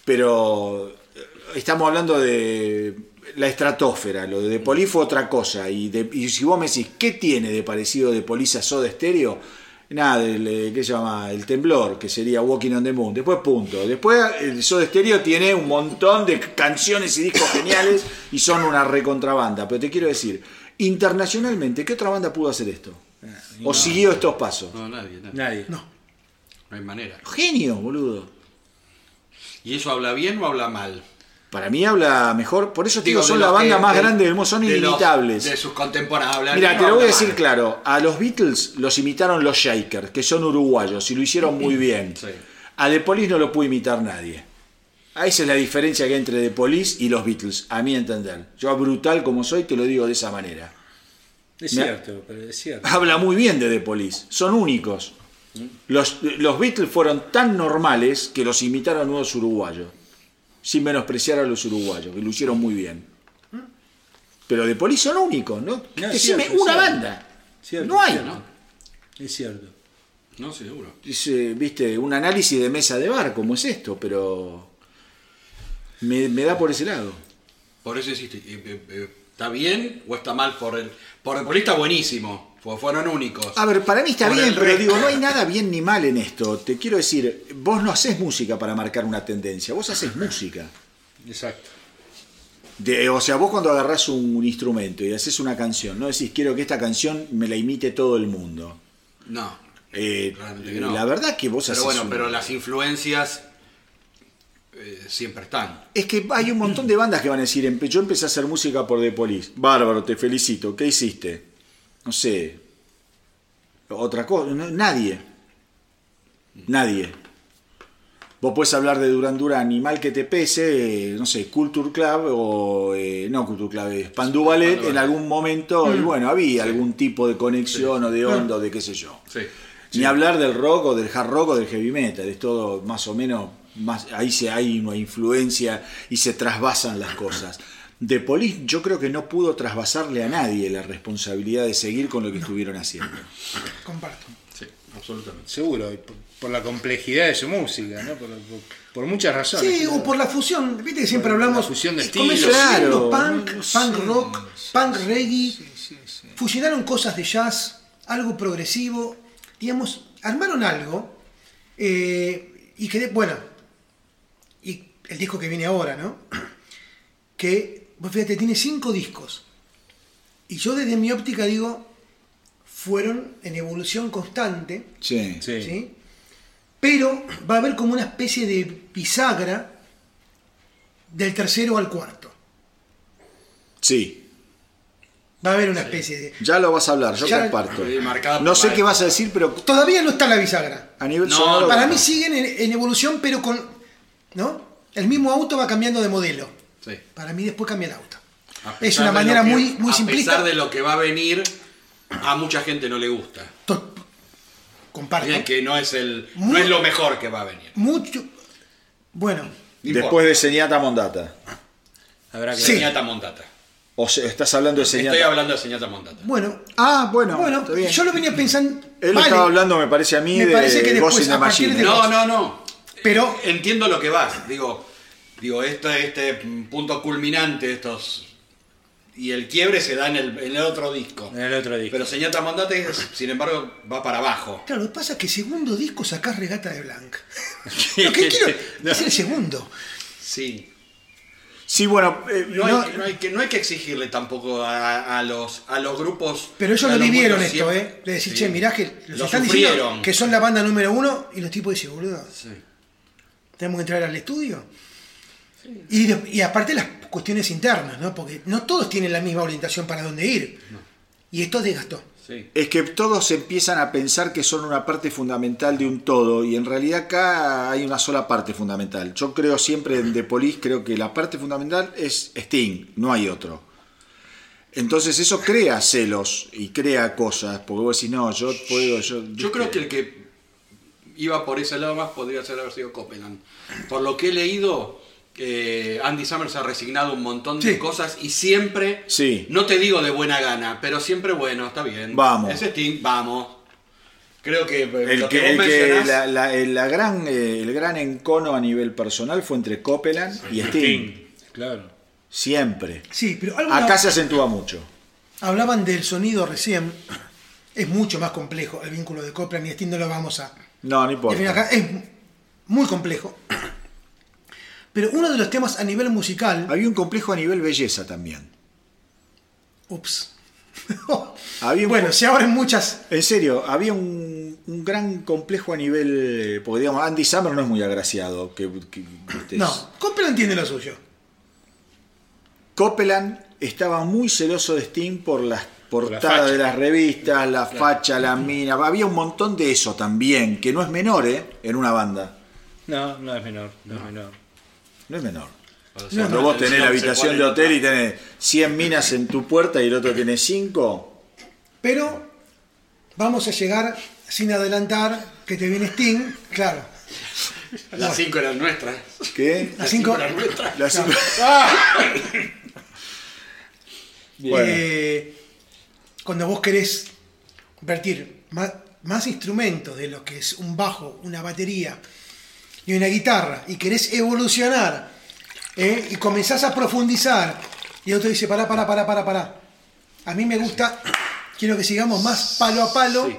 A: Pero eh, estamos hablando de la estratosfera, lo de Police fue otra cosa. Y, de- y si vos me decís, ¿qué tiene de parecido de Police a Soda Stereo? Nada, el, eh, ¿qué se llama? El temblor, que sería Walking on the Moon. Después, punto. Después, el Soda Stereo tiene un montón de canciones y discos geniales y son una recontrabanda. Pero te quiero decir, internacionalmente, ¿qué otra banda pudo hacer esto? ¿O siguió estos pasos?
C: No, nadie, nadie.
B: Nadie.
C: No hay manera.
A: Genio, boludo.
C: ¿Y eso habla bien o habla mal?
A: Para mí habla mejor, por eso te digo, son la banda
C: que-
A: más
C: de-
A: grande del mundo, son
C: de los-
A: inimitables.
C: de sus contemporáneos.
A: Mira, te lo voy a decir
C: mal?
A: claro. A los Beatles los imitaron los Shakers, que son uruguayos, y lo hicieron muy bien.
C: Sí.
A: A The Police no lo pudo imitar nadie. A esa es la diferencia que hay entre The Police y los Beatles, a mi entender. Yo, brutal como soy, te lo digo de esa manera.
B: Es
A: Me-
B: cierto, pero es cierto.
A: Habla muy bien de The Police, son únicos. Los, los Beatles fueron tan normales que los imitaron nuevos uruguayos, sin menospreciar a los uruguayos, que lo hicieron muy bien. Pero The Police son únicos, ¿no?
B: No, es
A: Decime
B: cierto,
A: una
B: cierto.
A: banda.
B: Cierto,
A: no hay,
B: cierto.
A: ¿no?
B: Es cierto.
C: No, seguro.
A: Es, eh, viste, un análisis de mesa de bar, como es esto, pero me, me da por ese lado.
C: Por eso insiste, eh, eh, eh, ¿está bien o está mal por el... Por el Poli está buenísimo, fueron únicos.
A: A ver, para mí está
C: Por
A: bien, pero digo, no hay nada bien ni mal en esto. Te quiero decir, vos no haces música para marcar una tendencia, vos haces música.
B: Exacto.
A: De- o sea, vos cuando agarrás un, un instrumento y haces una canción, no decís, quiero que esta canción me la imite todo el mundo.
C: No.
A: Eh,
C: que no.
A: La verdad que vos
C: Pero
A: haces
C: bueno,
A: un-
C: pero las influencias eh, siempre están.
A: Es que hay un montón de bandas que van a decir, "Empe- yo empecé a hacer música por The Police. Bárbaro, te felicito. ¿Qué hiciste? No sé. Otra cosa. nadie. Nadie. Vos puedes hablar de Duran Duran, animal que te pese, eh, no sé, Culture Club o. eh, no Culture Club, es Pandú Ballet
C: Pandú
A: en algún momento. Y bueno, había algún tipo de conexión o de onda o de qué sé yo.
C: Sí.
A: Ni hablar del rock o del hard rock o del heavy metal, es todo más o menos, más, ahí se, hay una influencia y se trasvasan las cosas. De Police yo creo que no pudo trasvasarle a nadie la responsabilidad de seguir con lo que estuvieron haciendo.
D: Comparto.
C: Sí, absolutamente.
B: Seguro, y por, por la complejidad de su música, ¿no? Por, por- por muchas razones.
D: Sí, o por la fusión, viste que siempre
B: Por la
D: hablamos.
B: fusión de estilos.
A: Claro,
D: punk,
A: no, no
D: punk
A: sé,
D: rock, punk reggae, fusionaron cosas de jazz, algo progresivo, digamos, armaron algo eh, y que, bueno, y el disco que viene ahora, ¿no? Que, vos fíjate, tiene cinco discos. Y yo desde mi óptica digo, fueron en evolución constante.
A: Sí.
B: Sí.
D: ¿sí? Pero va a haber como una especie de bisagra del tercero al cuarto.
A: Sí.
D: Va a haber una especie de...
A: Ya lo vas a hablar, yo
D: Ya-
A: comparto.
C: Marcada
A: No sé qué vas a decir, pero
D: Todavía no está la bisagra.
A: a nivel
C: No,
A: sonoro.
D: Para
A: no.
D: mí siguen en, en evolución, pero con... ¿No? El mismo auto va cambiando de modelo.
C: Sí.
D: Para mí después cambia el auto.
C: A
D: Es una
C: de
D: manera
C: que-
D: muy, muy
C: A
D: simplista.
C: pesar de lo que va a venir, a mucha gente no le gusta.
D: To- Comparto.
C: Bien, que no es el no es lo mejor que va a venir.
D: Mucho... Bueno,
C: No
A: Después de Señata Mondata.
B: Habrá que
D: Sí.
C: Señata Mondata.
A: O sea, estás hablando de
C: Estoy
A: Señata.
C: hablando de Señata Mondata.
D: bueno,
A: Ah, bueno.
D: bueno,
A: bien.
D: yo lo venía pensando...
A: Él
D: vale,
A: estaba hablando, me parece a mí,
D: Me
A: de
D: parece que después,
A: Ghost in the
D: a partir
A: Machine.
D: de-
C: No, no, no.
D: Pero-
C: entiendo lo que vas. Digo, digo este, este punto culminante, estos y el quiebre se da en el, en el otro disco.
B: En el otro disco.
C: Pero Señata Mondate, sin embargo, va para abajo.
D: Claro, lo que pasa es que segundo disco sacás Regata de Blanc. Lo que quiero
B: No.
D: es el segundo.
C: Sí.
A: Sí, bueno, eh,
C: No,
A: no-
C: hay, no hay que, no hay que exigirle tampoco a, a los, a los grupos.
D: Pero ellos lo vivieron esto,
C: siempre-
D: ¿eh? De decir,
C: Sí.
D: che, mirá que los
C: Lo
D: están diciendo
C: sufrieron.
D: que son la banda número uno y los tipos dicen, boludo,
C: Sí.
D: tenemos que entrar al estudio. Y, de- y aparte las cuestiones internas, ¿no? Porque no todos tienen la misma orientación para dónde ir. Y esto desgastó.
C: Sí.
A: es que todos empiezan a pensar que son una parte fundamental de un todo y en realidad acá hay una sola parte fundamental. Yo creo siempre en The Police, creo que la parte fundamental es Sting, no hay otro. Entonces eso crea celos y crea cosas, porque vos decís, no, yo puedo... Yo,
C: Yo creo que el que iba por ese lado más podría ser haber sido Copeland. Por lo que he leído, eh, Andy Summers ha resignado un montón de
D: Sí.
C: cosas y siempre,
A: Sí.
C: no te digo de buena gana, pero siempre bueno, está bien.
A: Vamos.
C: Ese Sting, vamos. Creo que eh,
A: El
C: lo
A: que,
C: que,
A: el, que la, la- la gran, eh, el gran encono a nivel personal fue entre Copeland y Sting.
B: Sting, Claro.
A: Siempre.
D: Sí, pero algo
A: Acá se acentúa mucho.
D: hablaban del sonido recién. Es mucho más complejo el vínculo de Copland y Sting, no lo vamos a
A: No, no importa.
D: acá. Es muy complejo. Pero uno de los temas a nivel musical.
A: Había un complejo a nivel belleza también.
D: Ups.
A: Había un
D: bueno, se abren muchas.
A: En serio, había un, un gran complejo a nivel. Porque digamos, Andy Summer no es muy agraciado. Que, que- que-
D: No, Copland tiene lo suyo.
A: Copeland estaba muy celoso de Sting por las portadas de las revistas, la facha, la mina. Había un montón de eso también, que no es menor, ¿eh? En una banda.
B: No, no es menor, no, es menor.
A: No es menor. Cuando vos tenés la habitación de hotel y tenés 100 minas en tu puerta y el otro tiene 5.
D: Pero vamos a llegar sin adelantar que te viene Sting. Claro.
C: Las cinco eran nuestras.
A: ¿Qué?
D: Las cinco.
C: eran nuestras.
A: Las cinco- Bueno.
D: Eh, cuando vos querés vertir más, más instrumentos de lo que es un bajo, una batería y una guitarra y querés evolucionar ¿eh? y comenzás a profundizar y el otro dice, pará, pará, pará, pará, pará. A mí me gusta, quiero que sigamos más palo a palo.
C: Sí.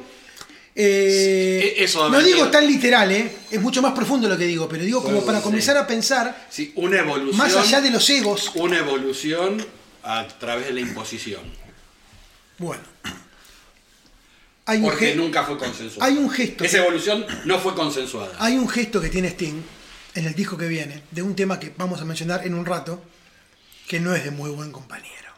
D: Eh,
C: Sí, e- eso
D: no digo tan literal, ¿eh? es mucho más profundo lo que digo, pero digo como para comenzar a pensar
C: Sí, una evolución.
D: más allá de los egos.
C: Una evolución a través de la imposición.
D: Bueno, hay
C: Porque nunca fue consensuado.
D: hay un gesto.
C: Esa evolución no fue consensuada.
D: Hay un gesto que tiene Sting en el disco que viene, de un tema que vamos a mencionar en un rato, que no es de muy buen compañero.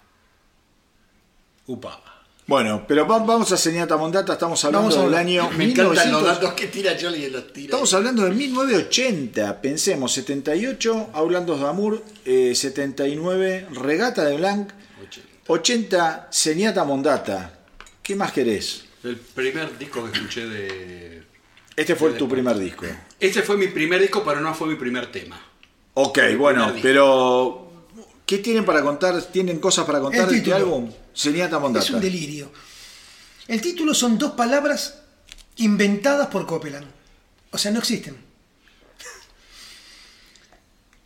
B: Upa.
A: Bueno, pero va- vamos a Señata Mondata, estamos hablando
D: Vamos a
A: del año
C: Me encantan los
A: 1900.
C: datos que tira Jolly y los tira.
A: Estamos hablando de 1980, pensemos, 78, Hablando de Amor, eh, 79, Regata de Blanc, 80, Señata Mondata. ¿Qué más querés?
C: El primer disco que escuché de.
A: Este fue tu
C: después.
A: primer disco.
C: Este fue mi primer disco, pero no fue mi primer tema.
A: Ok,
C: Mi
A: bueno, pero ¿qué tienen para contar? ¿Tienen cosas para contar de este álbum? Señata Mondata.
D: Es un delirio. El título son dos palabras inventadas por Copeland. O sea, no existen.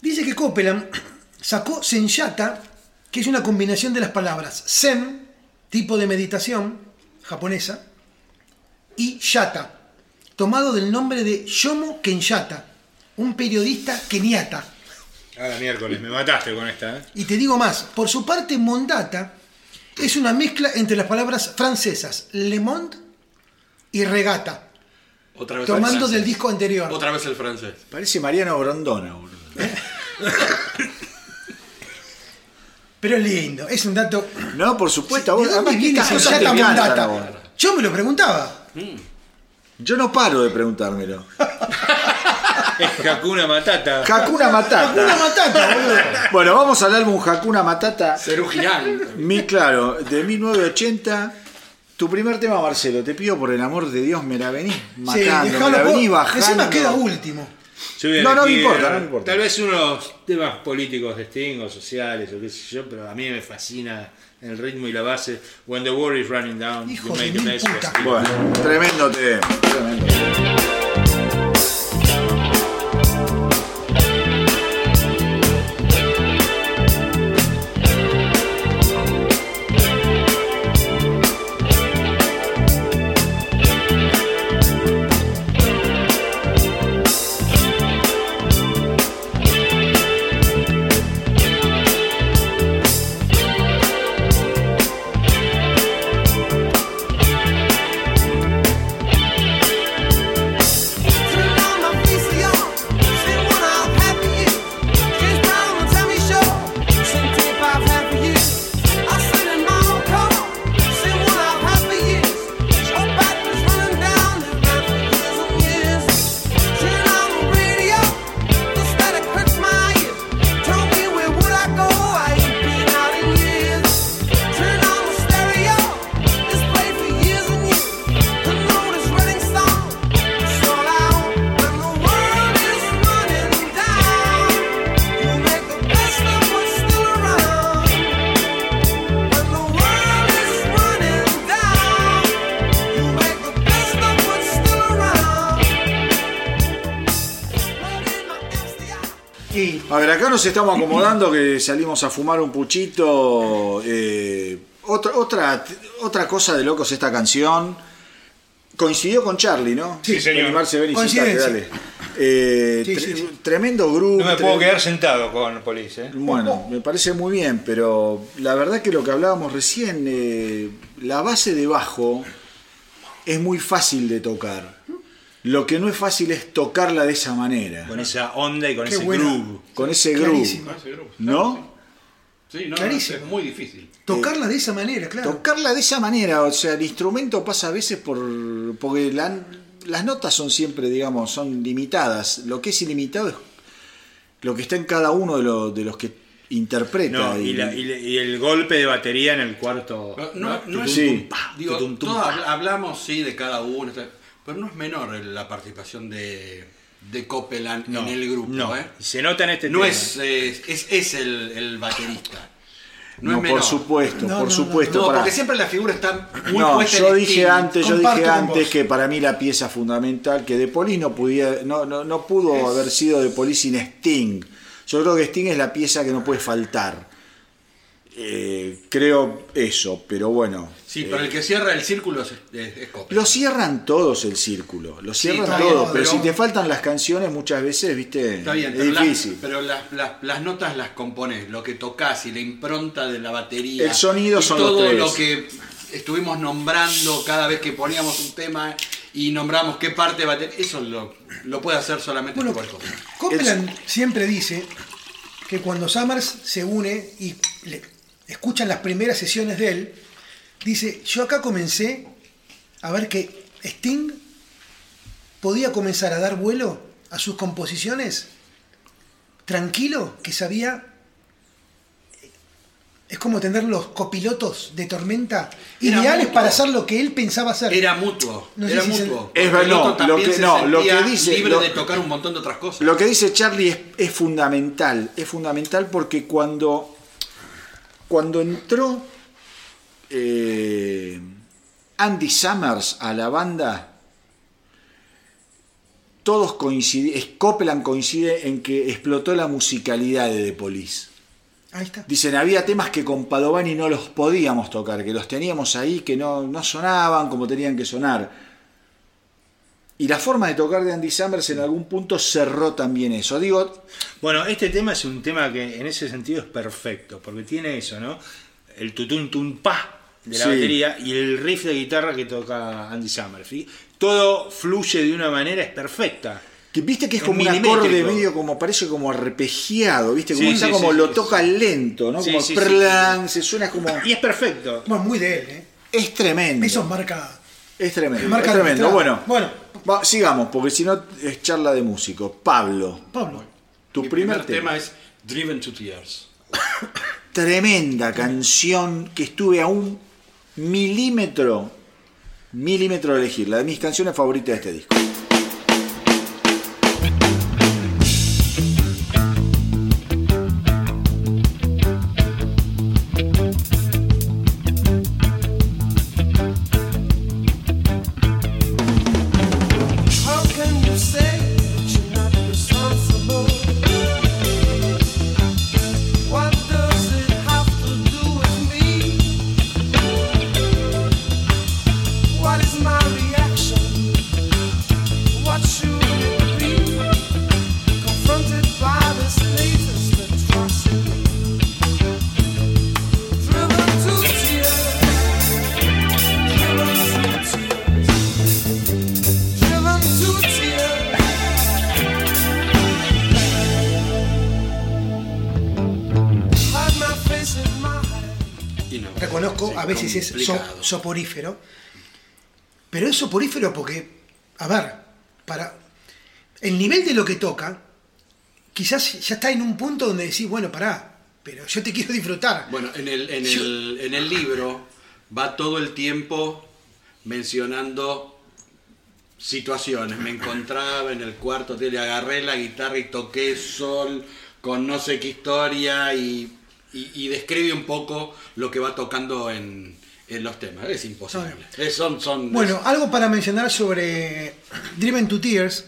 D: Dice que Copeland sacó Senyata, que es una combinación de las palabras Zen, tipo de meditación japonesa, y Yata, tomado del nombre de Yomo Kenyatta, un periodista keniata.
B: Ahora miércoles, me mataste con esta, ¿eh?
D: Y te digo más, por su parte Mondata es una mezcla entre las palabras francesas Le Monde y Regata,
C: Otra vez el
D: tomando del disco anterior.
C: Otra vez el francés.
A: Parece Mariano Grondona, boludo.
D: Pero es lindo, es un dato...
A: No, por supuesto. a vos-
D: ¿De dónde
A: además,
D: viene
A: estas cosas te
D: Senyata
A: encantan
D: Mondata?
A: a vos.
D: Yo me lo preguntaba.
A: Yo no paro de preguntármelo.
B: Es Hakuna Matata.
A: Hakuna Matata.
D: Una matata, boludo.
A: Bueno, vamos al álbum Hakuna Matata.
C: Girán.
A: Mi, claro, de 1980. Tu primer tema, Marcelo, te pido por el amor de Dios, me la venís
D: Sí,
A: matando, me
D: dejalo
A: la venís
D: vos.
A: bajando.
D: Encima queda último.
B: Yo voy a
A: No, no me importa, no me importa.
B: Tal vez unos temas políticos de Sting o sociales o qué sé yo, pero a mí me fascina el ritmo y la base. When the war is running down,
D: Hijo
B: you make a mess.
A: Bueno, tremendo tema. tremendo tema. Nos estamos acomodando que salimos a fumar un puchito. eh, otra, otra, otra cosa de locos esta canción. Coincidió con Charlie, ¿no?
B: Sí, señor.
A: Animarse, ven y
D: Coincidencia.
A: sentate, dale. Eh,
D: Sí,
A: tre-
D: sí, sí.
A: Tremendo grupo.
B: No me puedo quedar sentado con Police, ¿eh?
A: Bueno, me parece muy bien, pero la verdad que lo que hablábamos recién, eh, la base de bajo es muy fácil de tocar. Lo que no es fácil es tocarla de esa manera,
B: Con esa onda y con
D: Qué
B: ese
D: buena.
B: groove.
A: con ese groove,
D: Clarísimo.
C: Sí, claro.
A: ¿no?
C: Sí, no,
D: Clarísimo.
C: es muy difícil.
D: Tocarla de esa manera, claro.
A: Tocarla de esa manera, o sea, el instrumento pasa a veces por. porque la- las notas son siempre, digamos, son limitadas. Lo que es ilimitado es lo que está en cada uno de, los de los que interpreta.
B: No, y, la- y la- y el golpe de batería en el cuarto.
C: No, no, no es,
A: Sí.
C: digo, todos hablamos sí de cada uno, pero no es menor la participación de, de Copeland
B: No,
C: en el grupo.
B: no.
C: ¿eh?
B: Se nota en este
C: No
B: tema.
C: es, es, es el, el baterista. No,
A: No,
C: es menor.
A: por supuesto,
D: No,
A: por
D: no,
A: supuesto.
C: No, porque siempre la figura está muy
A: No,
C: puesta
A: yo
C: en
A: dije antes, yo dije antes que para mí la pieza fundamental que de Police no pudiera, no, no, no pudo haber sido de Police sin Sting. Yo creo que Sting es la pieza que no puede faltar. Eh, creo eso, pero bueno.
C: Sí,
A: eh,
C: pero el que cierra el círculo es, es.
A: Lo cierran todos el círculo, lo cierran todos,
C: bien,
A: pero,
C: pero-
A: si te faltan las canciones muchas veces, viste,
C: Está bien,
A: es
C: pero, la-
A: difícil.
C: pero las, las- las notas las compones, lo que tocas y la impronta de la batería.
A: El sonido
C: y
A: son los
C: todo
A: tres.
C: lo que estuvimos nombrando cada vez que poníamos un tema y nombramos qué parte de batería, eso lo, lo puede hacer solamente
D: Bueno.
C: Copeland
D: siempre dice que cuando Summers se une y le- escuchan las primeras sesiones de él, dice, yo acá comencé a ver que Sting podía comenzar a dar vuelo a sus composiciones tranquilo, que sabía... Es como tener los copilotos de tormenta
C: Era
D: ideales
C: mutuo.
D: para hacer lo que él pensaba hacer.
C: Era mutuo,
D: No
C: era
D: si se-
C: mutuo.
A: Es verdad, no, lo que-
C: se
A: no, lo que
C: sentía
A: dice-
C: libre
A: lo-
C: de tocar un montón de otras cosas.
A: Lo que dice Charlie es, es fundamental, es fundamental porque cuando, cuando entró eh, Andy Summers a la banda, todos coinciden, Copeland coincide en que explotó la musicalidad de The Police.
D: Ahí está.
A: Dicen, había temas que con Padovani no los podíamos tocar, que los teníamos ahí, que no, no sonaban como tenían que sonar. Y la forma de tocar de Andy Summers en algún punto cerró también eso. Digo,
B: Bueno, este tema es un tema que en ese sentido es perfecto, porque tiene eso, ¿no? El tutun tun pa de la
A: Sí.
B: batería y el riff de guitarra que toca Andy Summers. ¿sí? Todo fluye de una manera, es perfecta.
A: que viste que es
B: Es
A: como un acorde medio como parece como arpegiado, viste, como
B: Sí,
A: está
B: sí,
A: como
B: sí,
A: lo
B: sí,
A: toca lento, ¿no?
B: Sí,
A: como
B: sí, sí.
A: prlan, se suena como
B: Y es perfecto.
D: Bueno, muy de él, ¿eh?
A: es tremendo.
D: Eso marca...
A: Es tremendo.
D: Marca
A: es tremendo. Bueno,
D: Bueno.
A: va, sigamos, porque si no es charla de músico. Pablo,
D: Pablo.
A: tu
C: Mi
A: primer,
C: tema.
A: tema.
C: es Driven to Tears.
A: Tremenda canción que estuve a un milímetro, milímetro de elegirla, de mis canciones favoritas de este disco.
D: Soporífero, pero es soporífero porque, a ver, para el nivel de lo que toca, quizás ya está en un punto donde decís, bueno, pará, pero yo te quiero disfrutar.
C: Bueno, en el, en,
D: Yo-
C: el, en el libro va todo el tiempo mencionando situaciones. Me encontraba en el cuarto, le agarré la guitarra y toqué sol con no sé qué historia y, y- y describe un poco lo que va tocando en, en los temas. Es imposible. Es- son, son,
D: Bueno, algo para mencionar sobre Driven to Tears,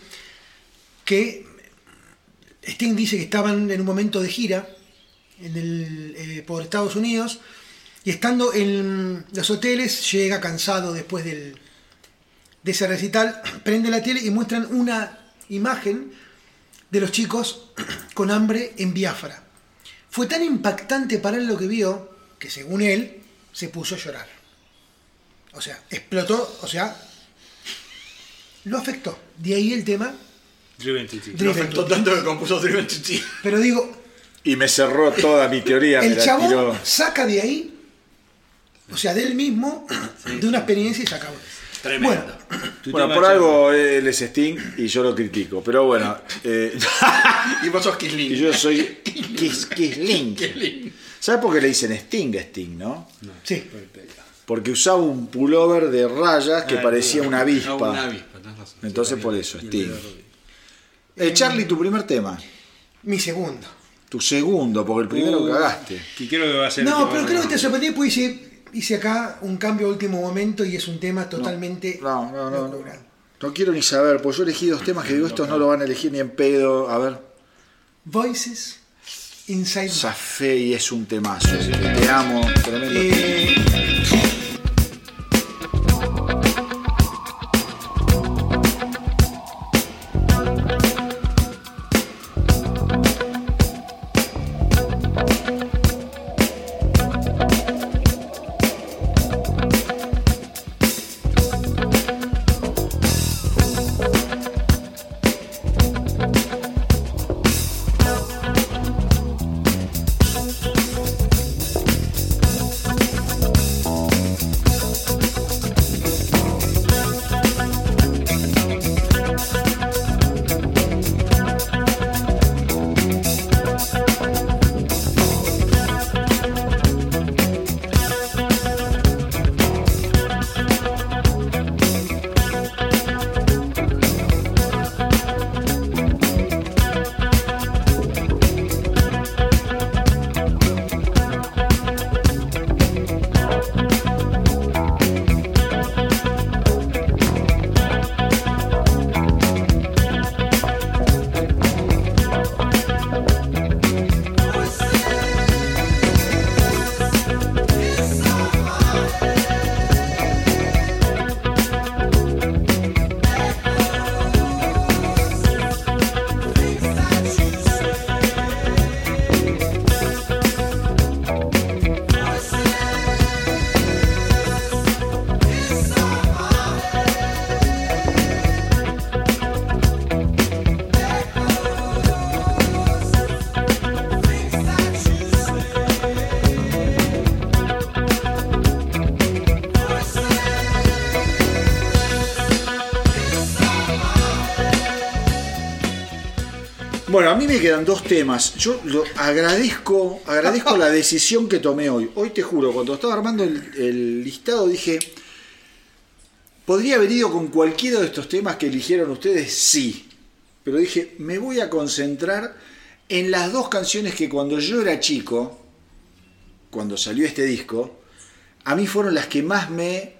D: que Sting dice que estaban en un momento de gira en el, eh, por Estados Unidos y estando en los hoteles llega cansado después del, de ese recital, prende la tele y muestran una imagen de los chicos con hambre en Biafra. Fue tan impactante para él lo que vio que según él se puso a llorar. O sea, explotó, o sea, lo afectó. De ahí el tema.
B: Driven to.
A: Lo afectó
D: to-
A: tanto que compuso Driven to.
D: Pero digo,
A: Y me cerró toda mi teoría.
D: el chabón
A: tiró.
D: saca de ahí, o sea, de él mismo, de una experiencia y se acabó.
C: Tremendo.
D: Bueno,
A: Bueno, por algo él es Sting y yo lo critico. Pero bueno. eh,
C: Y vos sos Kisling.
A: y yo soy Kiss, Kisling. ¿Sabes por qué le dicen Sting a Sting, no?
D: sí.
A: Porque usaba un pullover de rayas que
B: Ah,
A: parecía una
C: No,
A: avispa.
C: una avispa, razón.
A: Entonces por eso, Sting. Eh, Charlie, tu primer tema.
D: Mi segundo.
A: Tu segundo, porque el primero
B: Uh,
A: cagaste.
B: Que creo que va a ser. el
D: No, pero creo que te sorprendí porque hice, hice acá un cambio a último momento y es un tema totalmente.
A: No, no, no. No. No quiero ni saber, porque yo elegí dos temas que digo, estos no lo van a elegir ni en pedo. A ver,
D: Voices Inside.
A: Y es un temazo. Te amo, tremendo.
D: Eh,
A: mí me quedan dos temas. Yo lo agradezco, agradezco la decisión que tomé hoy. Hoy te juro, cuando estaba armando el, el listado dije, ¿podría haber ido con cualquiera de estos temas que eligieron ustedes? Sí. Pero dije, me voy a concentrar en las dos canciones que cuando yo era chico, cuando salió este disco, a mí fueron las que más me...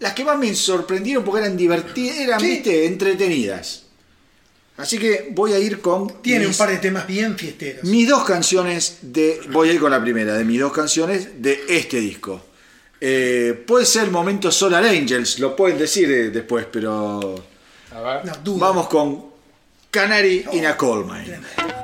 A: Las que más me sorprendieron porque eran divertidas, eran, viste, entretenidas. Así que voy a ir con
D: tiene un par de temas bien fiesteros.
A: mis dos canciones de. Voy a ir con la primera, de mis dos canciones de este disco. Eh, puede ser el momento Solar Angels, lo pueden decir eh, después, pero.
B: A ver.
D: No, duda.
A: Vamos con Canary in a Coal Mine.
D: Tremendo.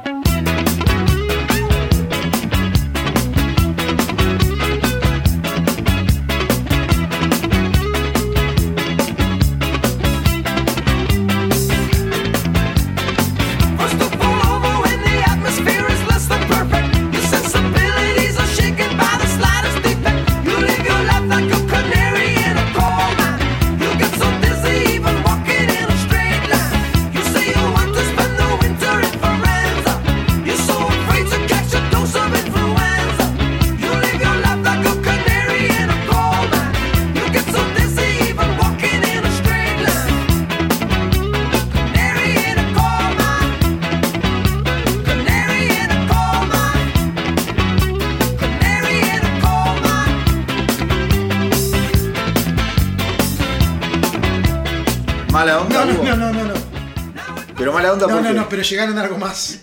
D: Pero llegaron a algo más.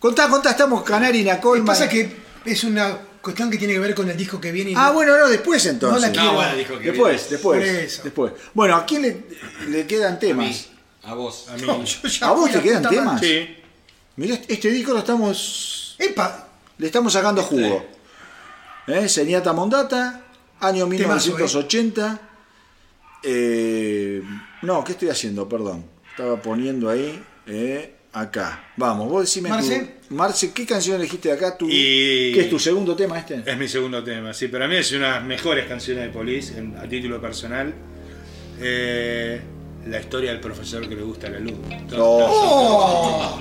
A: Contá, contá, estamos Canari y
D: Lo que pasa que es una cuestión que tiene que ver con el disco que viene. y
A: Ah,
D: no-
A: bueno, no, después entonces.
D: No la quiero.
C: No, bueno, dijo que
A: Después,
C: viene.
A: después,
D: Por eso.
A: después. Bueno, ¿a quién le, le quedan
C: A mí,
A: temas?
C: a vos.
B: A mí.
D: No, yo ya
A: ¿A vos
D: fui
A: te
D: la
A: quedan
D: puta
A: temas?
D: madre.
B: Sí.
A: Mirá, este disco lo estamos.
D: Epa,
A: Le estamos sacando jugo. ¿Eh? Señata Mondata, año
D: Temazo,
A: 1980. Eh, no, ¿qué estoy haciendo? Perdón. Estaba poniendo ahí. eh, acá. Vamos, vos decime.
D: Marce.
A: tu- Marce, ¿qué canción elegiste de acá? Tu,
B: Y-
A: ¿Qué es tu segundo tema este?
B: Es mi segundo tema, sí, para mí es una de las mejores canciones de Police en- a título personal. Eh, la historia del profesor que le gusta la luz.
A: Oh.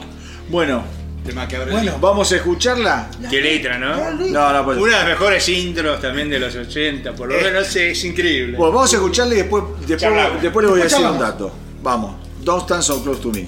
A: Bueno,
C: Tema que el
D: Bueno.
A: vamos a escucharla.
B: Qué letra, ¿no?
A: No, no, pues.
B: Una de las mejores intros también de los 80, por lo
A: Eh.
B: menos es increíble.
A: Bueno, vamos a escucharla y después, después, después le voy a decir un dato. Vamos. Don't stand so close to me.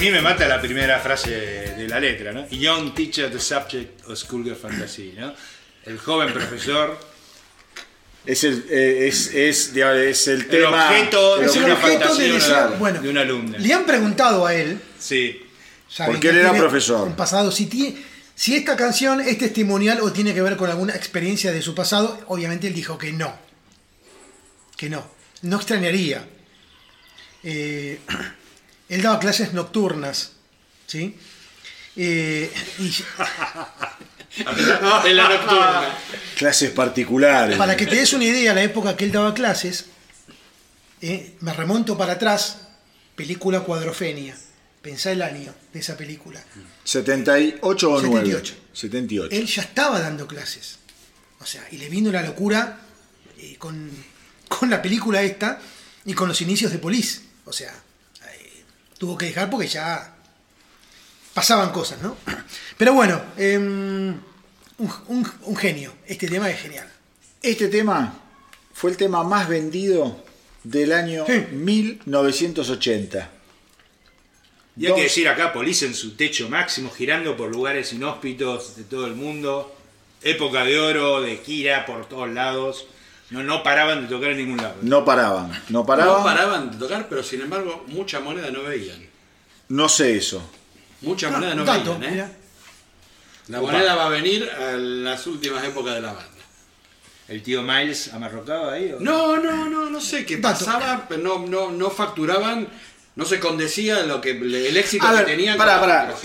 B: mí me mata la primera frase de la letra, ¿no? Young teacher, the subject of schoolgirl fantasy, ¿no? El joven profesor,
A: Es el, eh, es, es, el
B: el
A: tema.
B: objeto
A: el
B: de
D: Es el
B: una
A: objeto-
D: objeto
B: fantasía
D: de
B: de
D: deseo.
B: una,
D: Bueno,
B: de una alumna.
D: le han preguntado a él,
B: Sí.
A: Porque
D: que
A: él era profesor.
D: Un pasado, si, si esta canción es testimonial o tiene que ver con alguna experiencia de su pasado, obviamente él dijo que no. Que no. No extrañaría. Eh, él daba clases nocturnas, ¿sí? Eh, y
C: En la nocturna.
A: Clases particulares.
D: para que te des una idea, la época que él daba clases, eh, me remonto para atrás, película Cuadrofenia. Pensá el año de esa película.
A: 78 o 9.
D: 78.
A: 78.
D: él ya estaba dando clases. O sea, y le vino la locura eh, con, con la película esta y con los inicios de Police. O sea, tuvo que dejar porque ya pasaban cosas, ¿no? Pero bueno, em, un, un- un genio. Este tema es genial.
A: Este tema fue el tema más vendido del año
D: Sí.
A: 1980.
B: Y hay que decir acá, Police en su techo máximo, girando por lugares inhóspitos de todo el mundo. Época de oro, de gira por todos lados. No, no paraban de tocar en ningún lado.
A: No paraban, no paraban.
C: No paraban de tocar, pero sin embargo, mucha moneda no veían.
A: No sé eso.
C: Mucha moneda no veían, ¿eh? La moneda va a venir a las últimas épocas de la banda.
B: ¿El tío Miles amarrocaba ahí? o-
C: No, no, no, no sé qué pasaba, pero no, no, no facturaban, no se condecía lo que el éxito
A: A
C: que
A: ver,
C: tenían.
A: pará,
C: con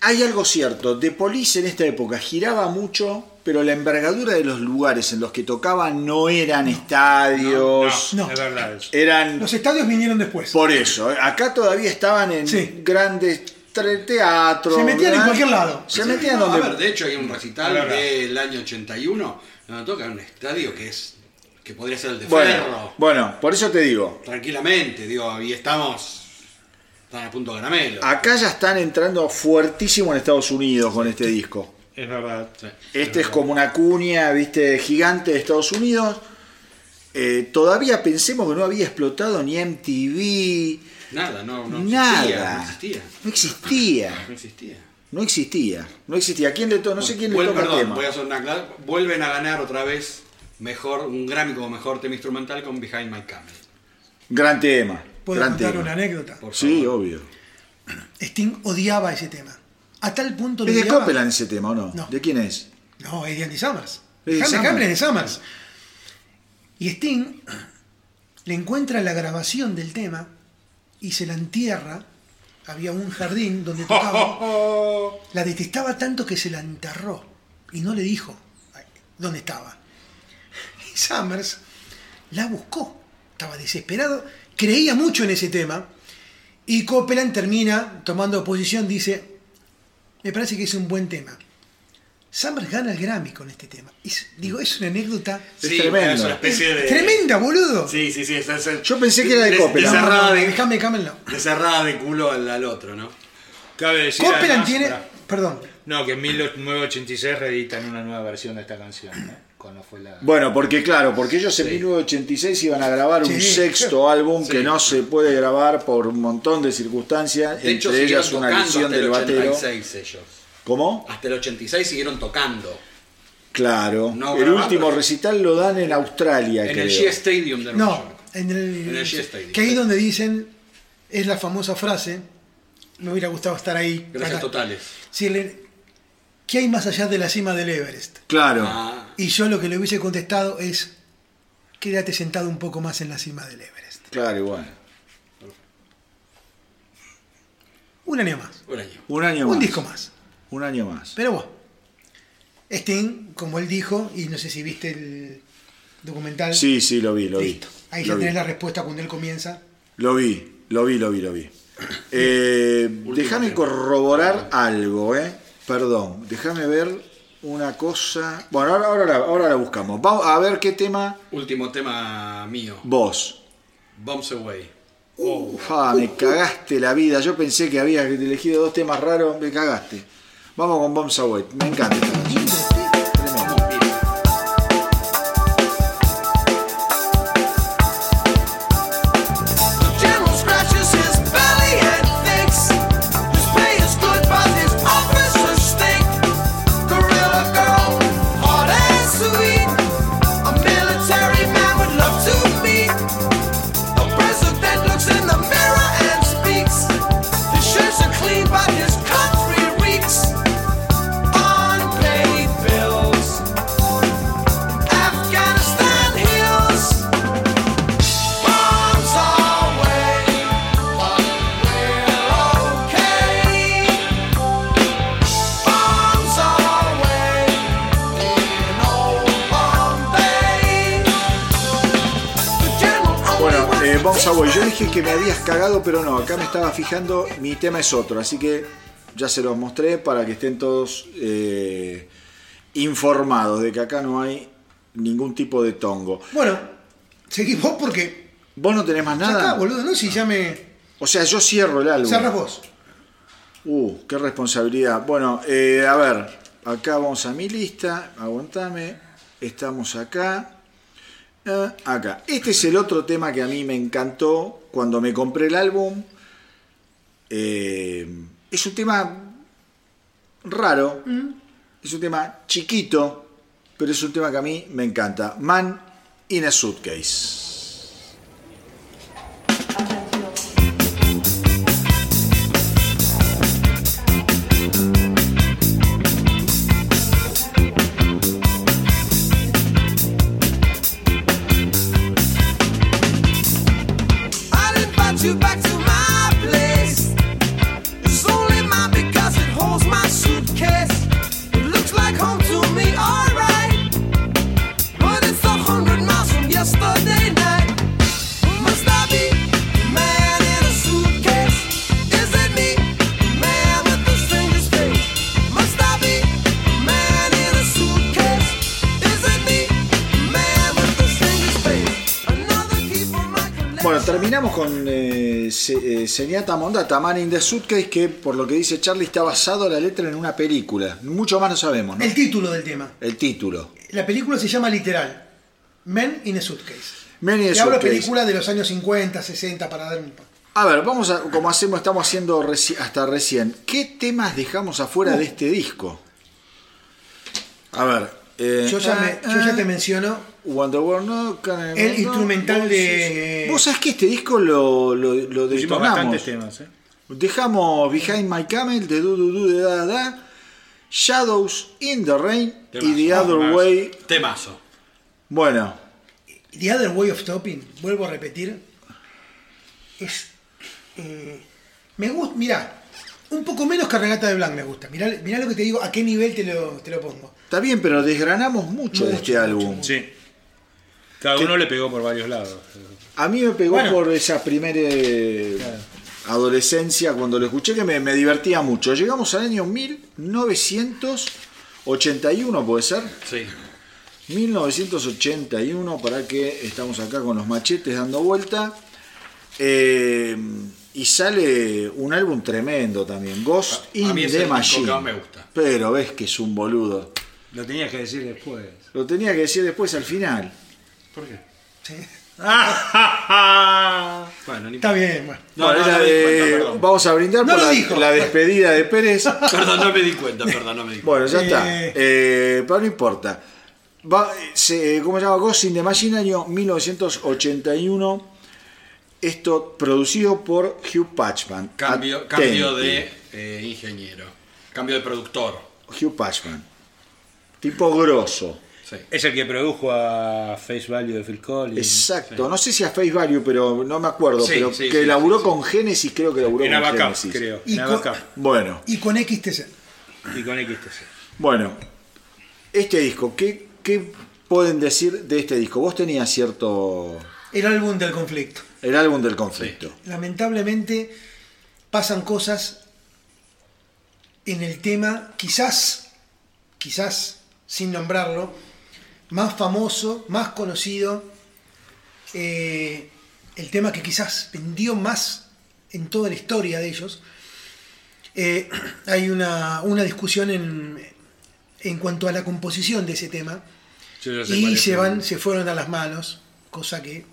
A: Hay algo cierto. De Police en esta época giraba mucho, pero la envergadura de los lugares en los que tocaban no eran estadios.
D: No.
B: es verdad eso.
A: Eran
D: Los estadios vinieron después.
A: por eso. eh, Acá todavía estaban en
D: Sí.
A: grandes tre- teatros.
D: Se metían en cualquier lado.
A: Se metían
C: No,
A: donde.
C: A ver, de hecho hay un recital del año 81 donde toca en un estadio que es que podría ser el de
A: bueno,
C: Ferro.
A: bueno, por eso te digo.
C: Tranquilamente, digo, y estamos están a punto de caramelo.
A: Acá ya están entrando fuertísimo en Estados Unidos con este disco.
B: Es verdad.
C: Sí.
A: Este es como una cuña, viste, gigante de Estados Unidos. Eh, todavía pensemos que no había explotado ni MTV,
C: Nada, no, no
A: nada.
C: existía,
A: No existía.
C: no existía.
A: No existía. No existía. ¿Quién le to no sé quién le toca el tema.
C: voy a hacer una Vuelven a ganar otra vez mejor un Grammy como mejor tema instrumental con Behind My Camel.
A: Gran tema.
D: ¿Puedo
A: gran
D: contar
A: tema.
D: una anécdota?
C: Por
A: Sí,
C: favor.
A: obvio.
D: Sting odiaba ese tema. A tal punto lo
A: ¿Es de
D: odiaba.
A: Copeland ese tema o no?
D: No.
A: ¿De quién es?
D: No, es de Andy Summers.
A: Es de Summers.
D: Es de Summers. Y Sting le encuentra la grabación del tema y se la entierra. Había un jardín donde tocaba. La detestaba tanto que se la enterró y no le dijo dónde estaba. Y Summers la buscó. Estaba desesperado, creía mucho en ese tema. Y Copeland termina tomando posición, dice, me parece que es un buen tema. Summers gana el Grammy con este tema. Es- digo, es una anécdota
A: Es tremendo.
F: Es una especie de.
D: tremenda, boludo.
F: Sí, sí, sí. es- es-
A: Yo pensé que era de Copeland.
F: De cerrada de,
D: déjame, déjame, no.
F: de cerrada de culo al, al otro, ¿no?
B: Cabe decir.
D: Copeland
B: además,
D: tiene, perdón,
B: No, que en 1986 reeditan una nueva versión de esta canción. ¿no? Cuando fue la.
A: Bueno, porque claro, porque ellos en 1986 iban a grabar un
D: Sí.
A: sexto álbum
C: Sí.
A: que no se puede grabar por un montón de circunstancias,
C: De hecho,
A: entre ellas una
C: tocando
A: lesión
C: hasta el
A: del batero.
C: 86 ellos.
A: ¿Cómo?
C: Hasta el 86 siguieron tocando.
A: Claro.
C: No
A: el
C: grabando.
A: último recital lo dan en Australia,
C: En
A: creo.
C: el Shea Stadium de Nueva
D: no,
C: York.
D: en el,
C: En el Shea Stadium.
D: que ahí donde dicen, es la famosa frase, me hubiera gustado estar ahí.
C: Gracias
D: Acá.
C: totales.
D: ¿qué hay más allá de la cima del Everest?
A: Claro.
C: Ah,
D: Y yo lo que le hubiese contestado es, quédate sentado un poco más en la cima del Everest.
A: Claro, igual.
D: Un año más.
C: un año.
A: Un año
D: un
A: más.
D: disco más.
A: Un año más.
D: Pero bueno, Sting, como él dijo, y no sé si viste el documental,
A: Sí, sí, lo vi, lo vi.
D: listo. Ahí
A: Lo
D: ya
A: vi.
D: tenés la respuesta cuando él comienza.
A: Lo vi, lo vi, lo vi, lo vi. Eh, déjame corroborar algo, ¿eh? Perdón, déjame ver una cosa. Bueno, ahora, ahora, la, ahora la buscamos. Vamos a ver qué tema
C: Último tema mío.
A: vos.
C: Bombs Away.
A: Ah, me cagaste la vida. Yo pensé que había elegido dos temas raros. Me cagaste. Vamos con Bombs Away. Me encanta esta canción. Yo dije que me habías cagado, pero no. Acá me estaba fijando. Mi tema es otro. Así que ya se los mostré para que estén todos eh, informados de que acá no hay ningún tipo de tongo.
D: Bueno, seguí vos porque
A: ¿Vos no tenés más nada?
D: está, boludo, ¿no? Si ya me...
A: O sea, yo cierro el álbum.
D: Cerras vos.
A: Uh, qué responsabilidad. Bueno, eh, a ver, acá vamos a mi lista, aguantame, estamos acá, eh, acá. Este es el otro tema que a mí me encantó cuando me compré el álbum. Eh, es un tema raro, es un tema chiquito, pero es un tema que a mí me encanta. Man in a Suitcase. Terminamos con eh, Se- eh, Señata Mondata, Man in the Suitcase, que por lo que dice Charlie está basado la letra en una película. Mucho más no sabemos, ¿no?
D: El título del tema.
A: El título.
D: La película se llama literal Men in a Suitcase.
A: Man in the
D: Y hablo
A: Suitcase.
D: película de los años 50, 60 para dar un...
A: A ver, vamos a, como hacemos, estamos haciendo reci- hasta recién. ¿Qué temas dejamos afuera de este disco? A ver. Eh,
D: Yo ya, me- yo ya te menciono
A: Wonder Woman, no, Can-
D: el
A: no,
D: instrumental
A: vos-
D: de...
A: Vos sabés que este disco lo, lo, lo
B: Hicimos
A: detonamos.
B: bastantes temas, ¿eh?
A: Dejamos Behind My Camel de Du Du Du de Da Da Da, Shadows in the Rain y The. Other
B: Temazo.
A: Way.
C: Temazo.
A: Bueno,
D: The Other Way of Stopping, vuelvo a repetir, es. eh, me gusta, mirá, un poco menos que de Blanc me gusta. Mirá, mirá lo que te digo, a qué nivel te lo, te lo pongo.
A: Está bien, pero desgranamos mucho de este
D: mucho,
A: álbum.
D: mucho.
B: Sí. Cada uno le pegó por varios lados.
A: A mí me pegó
B: Bueno.
A: por esa primera eh, adolescencia cuando lo escuché que me, me divertía mucho. Llegamos al año 1981, ¿puede ser?
C: Sí.
A: 1981, para que estamos acá con los machetes dando vuelta. Eh, y sale un álbum tremendo también, Ghost
C: A- a
A: in
C: mí es
A: the
C: el
A: Machine.
C: que más me gusta.
A: Pero ves que es un boludo.
B: Lo tenías que decir después.
A: Lo tenía que decir después al final.
C: ¿Por qué?
D: Sí.
C: Bueno, ni
D: Está bien, bueno.
C: No,
A: Bueno,
C: no, no
A: de-
C: cuenta,
A: vamos a brindar
D: No
A: por la, despedida de Pérez.
C: Perdón, no me di cuenta, perdón, no me di cuenta.
A: Bueno, ya
D: Eh.
A: está. Eh, pero no importa. Va, se, ¿Cómo se llama? Ghost in the Machine, año 1981. Esto producido por Hugh Patchman.
C: Cambio, cambio de eh, ingeniero. Cambio de productor.
A: Hugh Patchman. Tipo grosso.
C: Sí.
B: Es el que produjo a Face Value de Phil Collins.
A: Exacto. No sé si a Face Value, pero no me acuerdo.
C: Sí,
A: pero
C: sí,
A: que
C: sí,
A: laburó
C: sí, sí.
A: con Genesis, creo que laburó
B: En
A: con
B: Abacap,
A: Genesis.
B: creo.
D: Y
B: En
D: con-.
A: Bueno,
D: Y con XTC.
B: Y con XTC.
A: bueno. Este disco, ¿qué, ¿qué pueden decir de este disco? Vos tenías cierto...
D: El álbum del conflicto.
A: El álbum del conflicto.
D: Lamentablemente pasan cosas en el tema, quizás, quizás, sin nombrarlo, más famoso, más conocido, eh, el tema que quizás vendió más en toda la historia de ellos. Eh, hay una, una discusión en, en cuanto a la composición de ese tema y se van, se fueron a las manos, cosa que.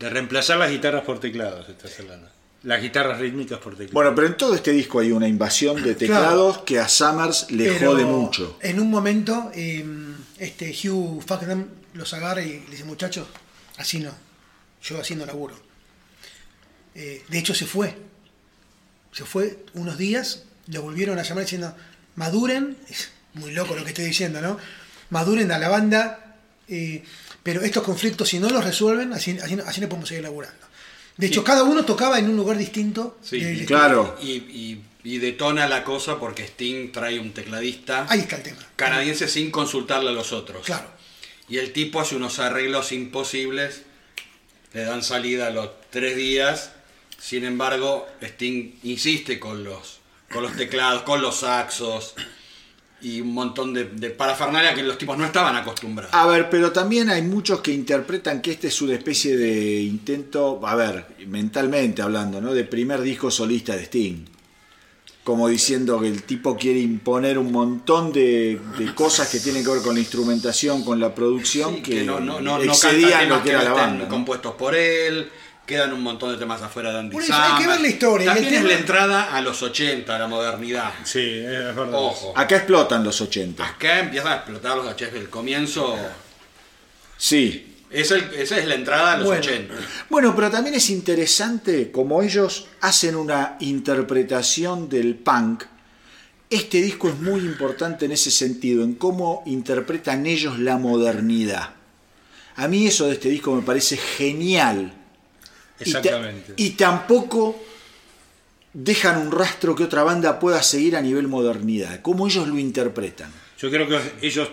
B: De reemplazar las guitarras por teclados, estás hablando. Las guitarras rítmicas por teclados.
A: Bueno, pero en todo este disco hay una invasión de teclados que a Summers le jode mucho.
D: En un momento, eh, este Hugh Facknam los agarra y le dice, muchachos, así no, yo así no laburo. Eh, de hecho, se fue. Se fue unos días, lo volvieron a llamar diciendo, maduren, es muy loco lo que estoy diciendo, ¿no? Maduren a la banda, eh, pero estos conflictos, si no los resuelven, así, así, no- así no podemos seguir laburando. De hecho, cada uno tocaba en un lugar distinto.
C: Sí,
D: del-
A: Claro.
C: Y, y- y detona la cosa porque Sting trae un tecladista
D: Ahí está el tema.
C: canadiense sin consultarle a los otros.
D: Claro.
C: Y el tipo hace unos arreglos imposibles, le dan salida a los tres días. Sin embargo, Sting insiste con los, con los teclados, con los saxos y un montón de, de parafernalia que los tipos no estaban acostumbrados.
A: A ver, pero también hay muchos que interpretan que este es una especie de intento, a ver, mentalmente hablando, ¿no? De primer disco solista de Sting. Como diciendo que el tipo quiere imponer un montón de, de cosas que tienen que ver con la instrumentación, con la producción,
C: Sí,
A: que,
C: no, no, no, no
A: excedían lo que era la banda.
C: compuestos por él, quedan un montón de temas afuera de Andy
D: Por eso hay que ver la historia, el
C: También es
D: tema-
C: la entrada a los 80, a la modernidad.
B: Sí, es verdad.
C: Ojo.
A: Acá explotan los 80.
C: Acá empiezan a explotar los HF. El comienzo.
A: Sí.
C: Es el- esa es la entrada a los
D: Bueno.
C: 80.
A: Bueno, pero también es interesante como ellos hacen una interpretación del punk. Este disco es muy importante en ese sentido, en cómo interpretan ellos la modernidad. A mí eso de este disco me parece genial.
B: Exactamente.
A: Y, tampoco dejan un rastro que otra banda pueda seguir a nivel modernidad, cómo ellos lo interpretan.
B: Yo creo que ellos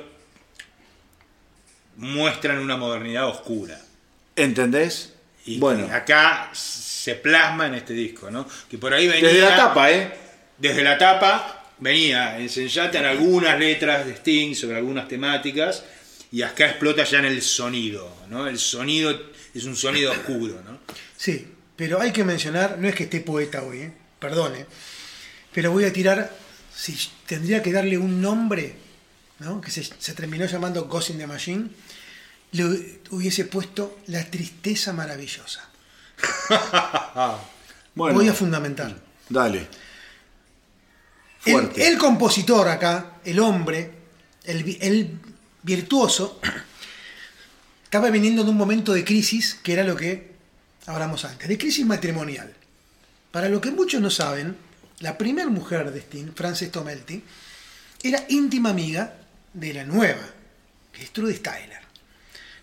B: muestran una modernidad oscura.
A: ¿Entendés?
B: Y
A: bueno,
B: acá se plasma en este disco, ¿no? Que por ahí venía.
A: desde la tapa, ¿eh?
B: Desde la tapa venía ensayata en algunas letras de Sting sobre algunas temáticas y acá explota ya en el sonido, ¿no? El sonido es un sonido oscuro, ¿no?
D: Sí, pero hay que mencionar, no es que esté poeta hoy, ¿eh? perdone, pero voy a tirar, si tendría que darle un nombre, ¿no? que se, se terminó llamando Ghost in the Machine, le hu- hubiese puesto La Tristeza Maravillosa.
A: Bueno,
D: Voy a fundamentar.
A: dale.
D: El, el compositor acá, el hombre, el, el virtuoso, estaba viniendo de un momento de crisis que era lo que hablamos antes, de crisis matrimonial. Para lo que muchos no saben, la primera mujer de Sting, Frances Tomelty, era íntima amiga de la nueva, que es Trudy Styler.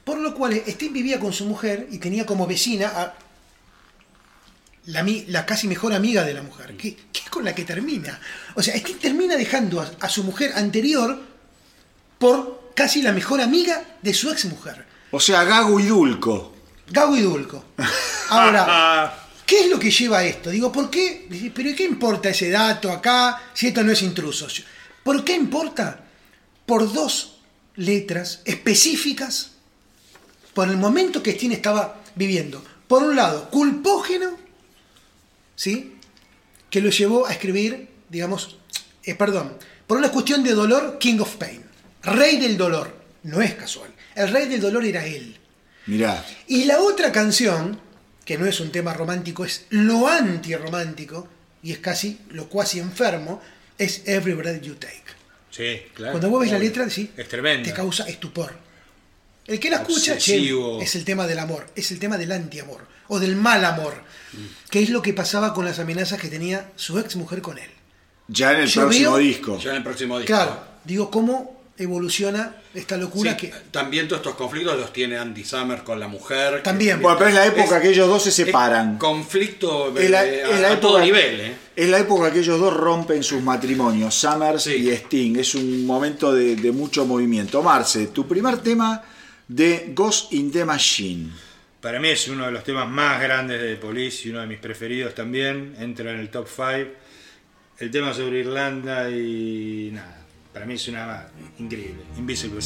D: Por lo cual Sting vivía con su mujer y tenía como vecina a la, casi mejor amiga de la mujer, que, que es con la que termina. O sea, Sting termina dejando a, a su mujer anterior por casi la mejor amiga de su ex mujer.
A: O sea, Gago y Dulco.
D: Gago y Dulco. Ahora, ¿qué es lo que lleva a esto? Digo, ¿por qué? Pero ¿y qué importa ese dato acá si esto no es intruso? ¿Por qué importa? Por dos letras específicas por el momento que Sting estaba viviendo. Por un lado, culpógeno, ¿sí? Que lo llevó a escribir, digamos, eh, perdón, por una cuestión de dolor, King of Pain. Rey del dolor. No es casual. El rey del dolor era él.
A: Mirá.
D: Y la otra canción, que no es un tema romántico, es lo antirromántico, y es casi lo cuasi enfermo, es Every Breath You Take.
B: Sí, claro.
D: Cuando vos ves la letra, sí,
B: Es tremenda.
D: te causa estupor. El que la escucha, che, es el tema del amor, es el tema del antiamor, o del mal amor, que es lo que pasaba con las amenazas que tenía su ex mujer con él.
A: Ya en el
D: Yo
A: próximo
D: veo-
A: disco.
C: Ya en el próximo disco.
D: Claro, digo, ¿cómo evoluciona esta locura
C: Sí,
D: que...
C: También todos estos conflictos los tiene Andy Summer con la mujer. que
D: También.
A: Bueno, pero es la época
C: Es-
A: que ellos dos se
C: es
A: separan.
C: conflicto
A: Es la,
C: eh,
A: es
C: a,
A: la
C: a todo
A: época,
C: nivel, ¿eh?
A: es la época que ellos dos rompen sus matrimonios, Summers
C: Sí.
A: y Sting. Es un momento de, de mucho movimiento. Marce, tu primer tema de Ghost in the Machine.
B: Para mí es uno de los temas más grandes de The Police y uno de mis preferidos también. Entra en el top 5. El tema sobre Irlanda y nada. Para mí es una increíble. Invisible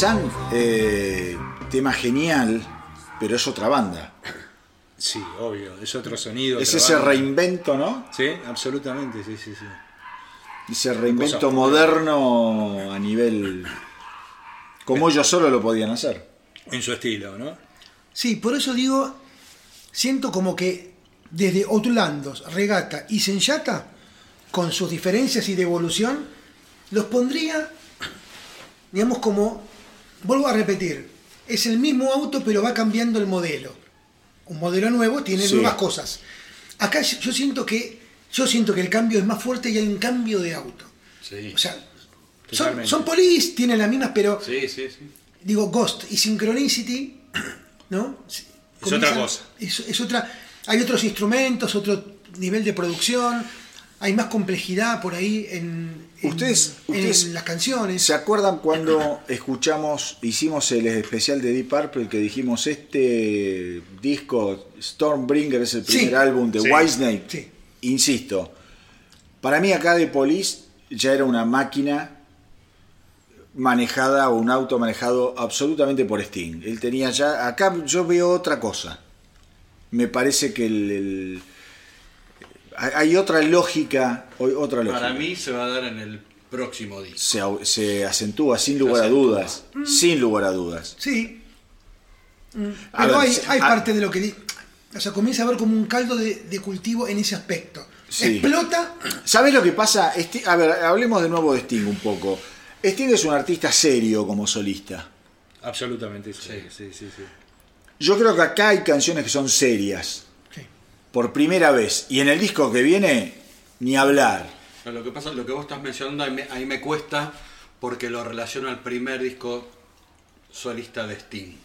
B: Sun,
A: eh, tema genial, pero es otra banda.
B: Sí, obvio. Es otro sonido.
A: Es ese
B: banda.
A: reinvento, ¿no?
B: Sí, absolutamente. Sí, sí, sí.
A: Ese reinvento
B: Cosa-
A: moderno a nivel... Como ellos solo lo podían hacer.
B: En su estilo, ¿no?
D: Sí, por eso digo, siento como que desde Outlandos, Regata y Senyata, con sus diferencias y de evolución, los pondría, digamos, como, vuelvo a repetir, es el mismo auto pero va cambiando el modelo. Un modelo nuevo tiene
A: Sí.
D: nuevas cosas. Acá yo siento que yo siento que el cambio es más fuerte y hay un cambio de auto.
C: Sí.
D: O sea, son, polis, tienen las mismas, pero
C: Sí, sí, sí.
D: digo, Ghost y Synchronicity, ¿no?
B: Es otra cosa.
D: Es, es otra, hay otros instrumentos, otro nivel de producción, hay más complejidad por ahí en, en-
A: Ustedes-
D: en
A: ustedes
D: las canciones.
A: ¿Se acuerdan cuando escuchamos, hicimos el especial de Deep Purple que dijimos este disco Stormbringer es el primer
D: Sí.
A: álbum de
B: Sí.
A: Whitesnake?
D: Sí.
A: Insisto, para mí acá de Police ya era una máquina manejada o un auto manejado absolutamente por Sting. Él tenía ya, acá yo veo otra cosa. Me parece que el, el- hay hay otra lógica, otra lógica
C: Para mí se va a dar en el próximo disco.
A: se, acentúa sin lugar a dudas. Sin lugar a dudas.
D: Sí. Mm,
A: A
D: Pero
A: ver,
D: hay,
A: se-
D: hay
A: a-
D: parte de lo que... di- O sea, comienza a ver como un caldo de, de cultivo en ese aspecto.
A: Sí.
D: Explota.
A: ¿Sabes lo que pasa? A ver, hablemos de nuevo de Sting un poco. Sting es un artista serio como solista.
B: Absolutamente, sí.
C: Sí.
B: Sí, sí, sí.
A: Yo creo que acá hay canciones que son serias. Por primera vez. Y en el disco que viene, ni hablar.
C: Lo que pasa, lo que vos estás mencionando, ahí me, me cuesta porque lo relaciono al primer disco solista de Sting,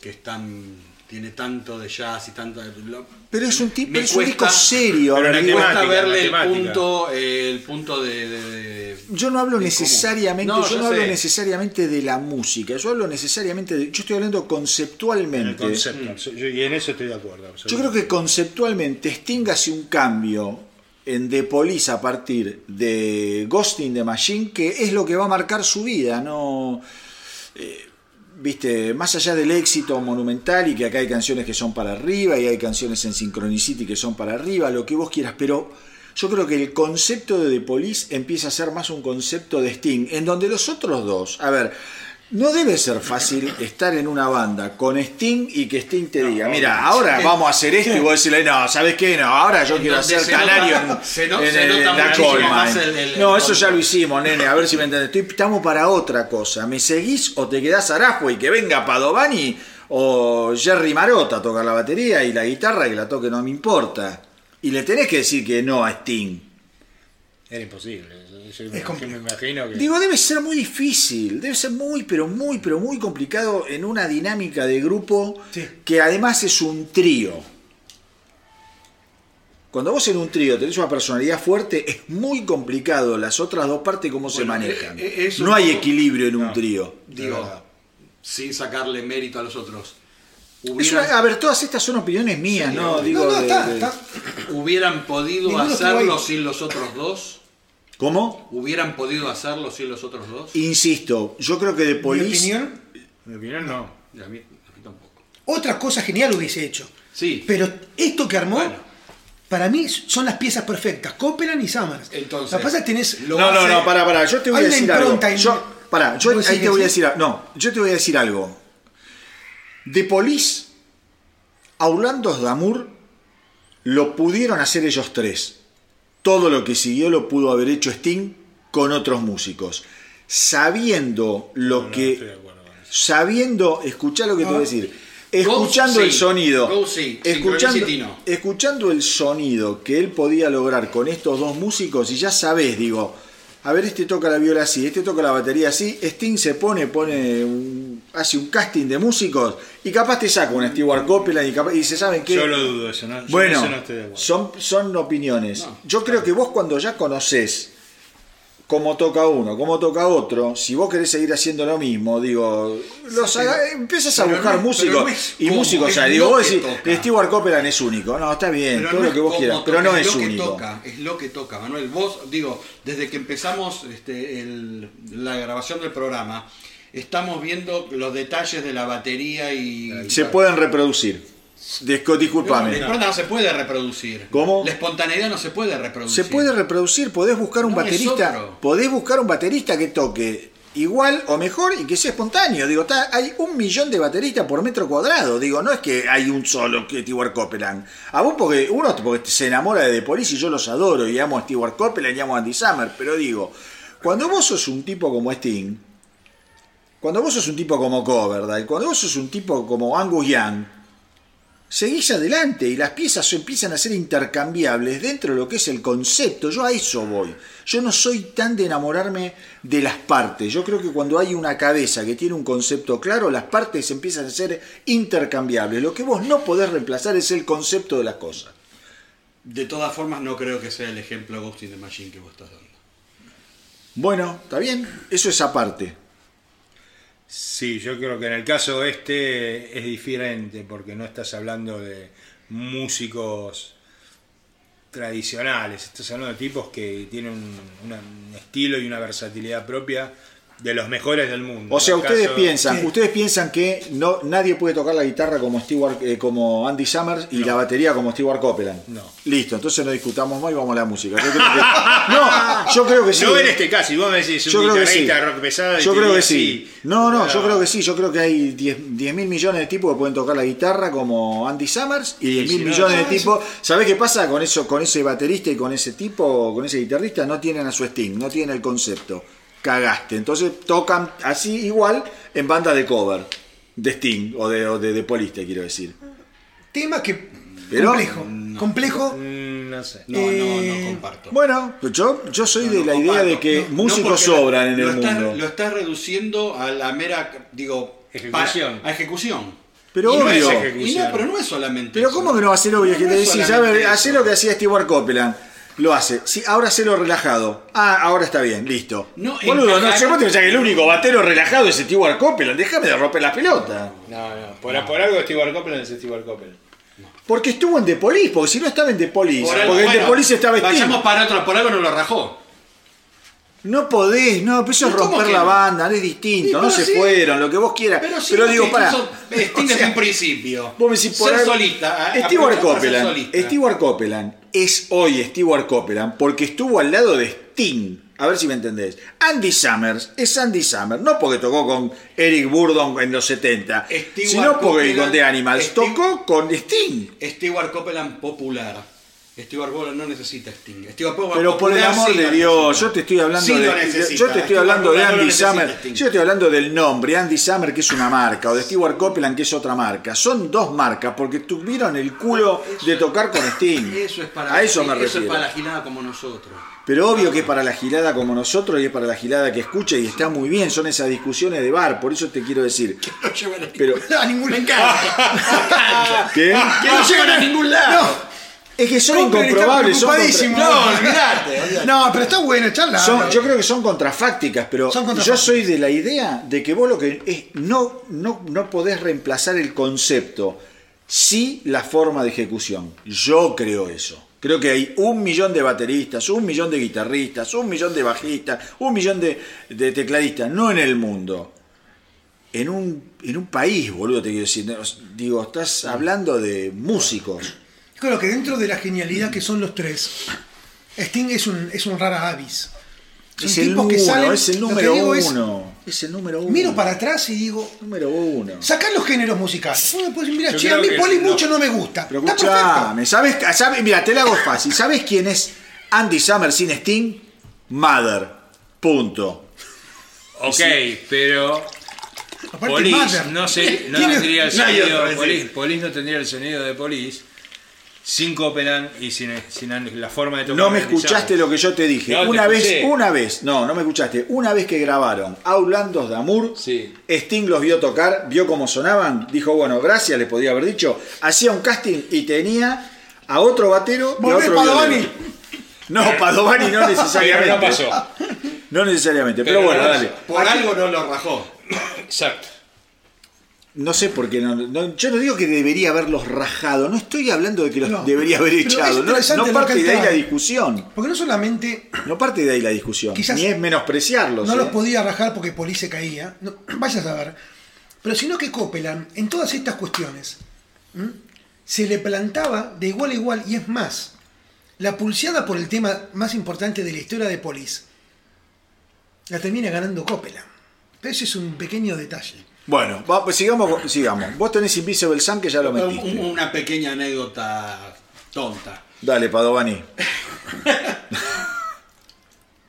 C: que es tan, tiene tanto de jazz y tanto... lo-
A: Pero es un tipo,
C: me
A: es un disco
C: cuesta-
A: serio. a
B: pero
C: Me cuesta verle el punto, eh, el punto de... de- de-
A: Yo no hablo
C: de
A: necesariamente,
C: cómo-
A: yo no hablo necesariamente de la música, yo hablo necesariamente de, yo estoy hablando conceptualmente.
B: concepto. Yo- y en eso estoy de acuerdo.
A: Yo creo que conceptualmente Sting hace un cambio en The Police a partir de Ghost in the Machine, que es lo que va a marcar su vida, no eh, viste, más allá del éxito monumental y que acá hay canciones que son para arriba y hay canciones en Synchronicity que son para arriba, lo que vos quieras, pero yo creo que el concepto de The Police empieza a ser más un concepto de Sting, en donde los otros dos, a ver, no debe ser fácil estar en una banda con Sting y que Sting te diga, mira, ahora vamos a hacer esto y vos decirle, no, ¿sabes qué? No, ahora yo quiero hacer
C: se
A: canario
C: nota-
A: en,
C: se no-
A: en
C: se
A: el- en la
C: muchísimo
A: Coal
C: más
A: Mine".
C: el- el-
A: No,
C: el-
A: eso ya lo hicimos, nene, a ver si me entendés. Estoy- Estamos para otra cosa. ¿Me seguís o te quedás Arajo y que venga Padovani o Jerry Marota a tocar la batería y la guitarra que la toque no me importa? Y le tenés que decir que no a Sting.
B: Era imposible. Yo me, imagino que.
A: Digo, debe ser muy difícil, debe ser muy, pero muy, pero muy complicado en una dinámica de grupo
D: Sí.
A: que además es un trío. Cuando vos en un trío tenés una personalidad fuerte, es muy complicado las otras dos partes cómo se manejan.
C: eh, eh,
A: no hay equilibrio en un trío.
C: Digo, sin sacarle mérito a los otros.
A: Es
C: Hubieran,
A: una- a ver, todas estas son opiniones mías,
C: Sí,
A: ¿no? Digo,
D: no, no,
A: de-
D: está,
A: de-
D: está.
C: hubieran podido
D: Ninguno
C: hacerlo sin los otros dos.
A: ¿Cómo?
C: ¿Hubieran podido hacerlo sin los otros dos?
A: Insisto, yo creo que de
D: Mi
A: Police.
D: opinión,
B: Mi opinión no.
C: A mí, a mí tampoco.
D: otra cosa genial hubiese hecho.
C: Sí.
D: Pero esto que armó,
C: Bueno.
D: para mí son las piezas perfectas. Copeland y Summers.
C: Entonces,
D: Lo que pasa es que tenés.
C: lo
A: No, no, no, para, para, yo te voy
D: Hay
A: a decir algo.
D: en-
A: Yo, pará, yo
D: ¿Vos
A: ahí te voy a decir, no, yo te voy a decir algo. De Police a Orlando Damour lo pudieron hacer ellos tres. Todo lo que siguió lo pudo haber hecho Sting con otros músicos. Sabiendo lo
B: No,
A: que.
B: estoy de acuerdo
A: sabiendo, escuchá lo que te voy a decir. Escuchando
C: Go
A: el
C: sí,
A: sonido.
C: go sí,
A: escuchando,
C: no.
A: escuchando el sonido que él podía lograr con estos dos músicos, y ya sabés, digo, a ver, este toca la viola así, este toca la batería así, Sting se pone, pone un- hace un casting de músicos y capaz te saca una Stewart Copeland y, capaz, y se saben que.
B: Yo lo dudo eso, ¿no? Yo
A: Bueno,
B: eso no estoy de acuerdo.
A: son, son opiniones.
C: No,
A: Yo creo que vos cuando ya conocés cómo toca uno, cómo toca otro, si vos querés seguir haciendo lo mismo, digo, los
C: Sí, pero-
A: haga- empiezas a buscar
C: no
A: músicos y músicos, o sea, digo, vos
C: que
A: decís,
C: toca.
A: Stewart Copeland es único, no, está bien,
C: Pero
A: todo
C: no
A: lo que vos quieras, pero no es
C: lo que
A: único.
C: toca, es lo que toca, Manuel. Vos, digo, desde que empezamos este, el- la grabación del programa, estamos viendo los detalles de la batería y...
A: Se pueden reproducir. Disco- disculpame.
C: la no se puede reproducir.
A: ¿Cómo?
C: La espontaneidad no se puede reproducir.
A: Se puede reproducir, podés buscar un
C: No,
A: baterista, podés buscar un baterista que toque igual o mejor y que sea espontáneo. Digo, está- hay un millón de bateristas por metro cuadrado. Digo, no es que hay un solo que Stewart Copeland. A vos porque uno porque se enamora de The Police y yo los adoro y amo a Stewart Copeland y amo a Andy Summer, pero digo, cuando vos sos un tipo como Sting, cuando vos sos un tipo como Coverdale, cuando vos sos un tipo como Angus Young, seguís adelante y las piezas empiezan a ser intercambiables dentro de lo que es el concepto. Yo a eso voy. Yo no soy tan de enamorarme de las partes. Yo creo que cuando hay una cabeza que tiene un concepto claro, las partes empiezan a ser intercambiables. Lo que vos no podés reemplazar es el concepto de las cosas.
C: De todas formas, no creo que sea el ejemplo Ghost in the Machine que vos estás dando.
A: Bueno, está bien. Eso es aparte.
B: Sí, yo creo que en el caso este es diferente porque no estás hablando de músicos tradicionales, estás hablando de tipos que tienen un, un estilo y una versatilidad propia de los mejores del mundo.
A: O sea, ustedes
B: caso-
A: piensan, ustedes piensan que no nadie puede tocar la guitarra como Stewart, eh, como Andy Summers y la batería como Stewart Copeland.
B: No.
A: Listo, entonces no discutamos más y vamos a la música. Yo creo que, no, yo creo que sí.
B: No en este caso, y vos me decís
A: Yo
B: un
A: creo que sí.
B: rock pesado y
A: Yo creo que sí. No, no, yo creo que sí. Yo creo que hay 10 mil millones de tipos que pueden tocar la guitarra como Andy Summers y 10 mil
B: si no,
A: millones de tipos. ¿Sabés qué pasa con eso, con ese baterista y con ese tipo, con ese guitarrista? No tienen a su Sting, no tienen el concepto. Cagaste. Entonces tocan así igual en banda de cover. de Sting o de, o de, te quiero decir.
D: Tema que.
A: Pero-
D: complejo. Complejo.
B: Mm, no sé.
C: No,
D: Eh,
C: no, no comparto.
A: Bueno, yo, yo soy de
C: No,
A: la
C: no
A: idea de que
C: No, no
A: músicos sobran en el
C: estás-
A: mundo.
C: Lo estás reduciendo a la mera, digo,
B: Ejecución.
C: a ejecución.
A: Pero
C: Y no
A: obvio.
C: es. Y no, pero no es solamente
A: Pero
C: eso.
A: ¿cómo que no va a ser obvio? Que
C: No
A: te decís, a ver, hacé lo que hacía Stewart Copeland. Lo hace. Sí, ahora hacelo relajado. Ah, ahora está bien, listo.
C: No,
A: Boludo, no, yo vos te pensás que el único batero relajado es Stewart Copeland. Déjame de romper la pelota.
B: No, no. Por, por algo Stewart Copeland es Stewart Copeland.
A: Porque estuvo en The Police, porque si no estaba en The Police.
C: Por algo-
A: porque en The Police estaba Sting.
C: Vayamos para otro, por algo no lo rajó.
A: No podés, no, pero eso es
C: ¿Y cómo
A: romper la
C: no?
A: banda, no es distinto,
C: Sí,
A: no
C: pero
A: se
C: sí.
A: fueron, lo que vos quieras. Pero,
C: sí,
A: digo,
C: porque
A: para.
C: hizo Sting desde un principio.
A: Vos me decís por
C: ser
A: algo-
C: solista.
A: Stewart Copeland. Stewart Copeland es hoy Stewart Copeland porque estuvo al lado de Sting. A ver si me entendés. Andy Summers es Andy Summers, no porque tocó con Eric Burdon en los 70,
C: Stewart
A: sino porque
C: Copeland-
A: con The Animals
C: Steve-
A: tocó con Sting.
C: Stewart Copeland popular. Stewart Copeland no necesita Sting.
A: Pero por el amor
C: sí
A: de Dios, yo te estoy hablando
C: Sí
A: de,
C: necesita.
A: yo te estoy hablando de
C: no
A: Andy
C: necesita
A: Summer,
C: Sting.
A: yo estoy hablando del nombre, Andy Summer que es una marca o de Stewart Copeland que es otra marca. Son dos marcas porque tuvieron el culo de tocar con Sting.
C: Eso es para,
A: A eso me
C: eso
A: refiero.
C: es para la gilada como nosotros.
A: Pero obvio que es para la gilada como nosotros y es para la gilada que escucha y está muy bien, son esas discusiones de bar, por eso te quiero decir.
C: No llevan a
A: Pero
D: A ningún
C: Me encanta.
A: ¿qué?
C: que no llevan a ningún lado.
A: Es que son incomprobables, son, contra-
C: No, olvidate.
D: No, pero está bueno, charla.
A: son- yo creo que son contrafácticas, pero
D: Son
A: yo soy de la idea de que vos lo que es no no no podés reemplazar el concepto, sí la forma de ejecución. Yo creo eso. Creo que hay un millón de bateristas, un millón de guitarristas, un millón de bajistas, un millón de, de tecladistas, no en el mundo. En un, en un país, boludo, te quiero decir. Digo, estás hablando de músicos.
D: Creo que dentro de la genialidad que son los tres, Sting es un, es un rara avis. Son
A: Es el
D: tipos que
A: uno,
D: salen-
A: es el
D: lo que
A: número
D: es,
A: uno. Es el número uno.
D: Miro para atrás y digo,
A: Número uno.
D: sacar los géneros musicales. Mira, che, a mí Poli
B: no.
D: mucho no me gusta.
A: Pero
D: Está perfecto.
A: escuchame, ¿sabes? sabes- Mira, te la hago fácil. ¿Sabes quién es Andy Summer sin Sting? Mother. Punto.
B: Ok, pero
D: Aparte,
B: Police
D: Mother.
B: no, se, no tendría el sonido.
C: sí.
B: Police, Police no tendría el sonido de Police sin Copeland y sin, sin la forma de tocar.
A: No me escuchaste lo que yo te dije.
B: No, te
A: una vez,
B: escuché.
A: una vez, no, no me escuchaste. Una vez que grabaron Outlandos de Amour,
B: Sí.
A: Sting los vio tocar, vio cómo sonaban, dijo, bueno, gracias, le podía haber dicho. Hacía un casting y tenía a otro batero y a otro
D: Padovani.
A: No, Padovani no
B: Pero
A: necesariamente.
B: no pasó.
A: No necesariamente, pero,
B: Pero
A: bueno,
B: no
A: dale.
C: Por algo no lo rajó.
B: Exacto.
A: No sé por qué no, no- Yo no digo que debería haberlos rajado, no estoy hablando de que los
D: No,
A: debería haber echado. No, no parte de ahí la discusión.
D: Porque no solamente
A: No parte de ahí la discusión.
D: Quizás
A: ni es menospreciarlos.
D: no
A: ¿eh?
D: los podía rajar porque Poli se caía, no, vaya a saber. Pero sino que Copeland, en todas estas cuestiones, ¿m? se le plantaba de igual a igual, y es más, la pulseada por el tema más importante de la historia de Police, la termina ganando Copeland. Pero ese es un pequeño detalle.
A: Bueno, va- pues sigamos, sigamos. Vos tenés Invisible Sun que ya lo metiste.
C: Una pequeña anécdota tonta.
A: Dale, Padovani.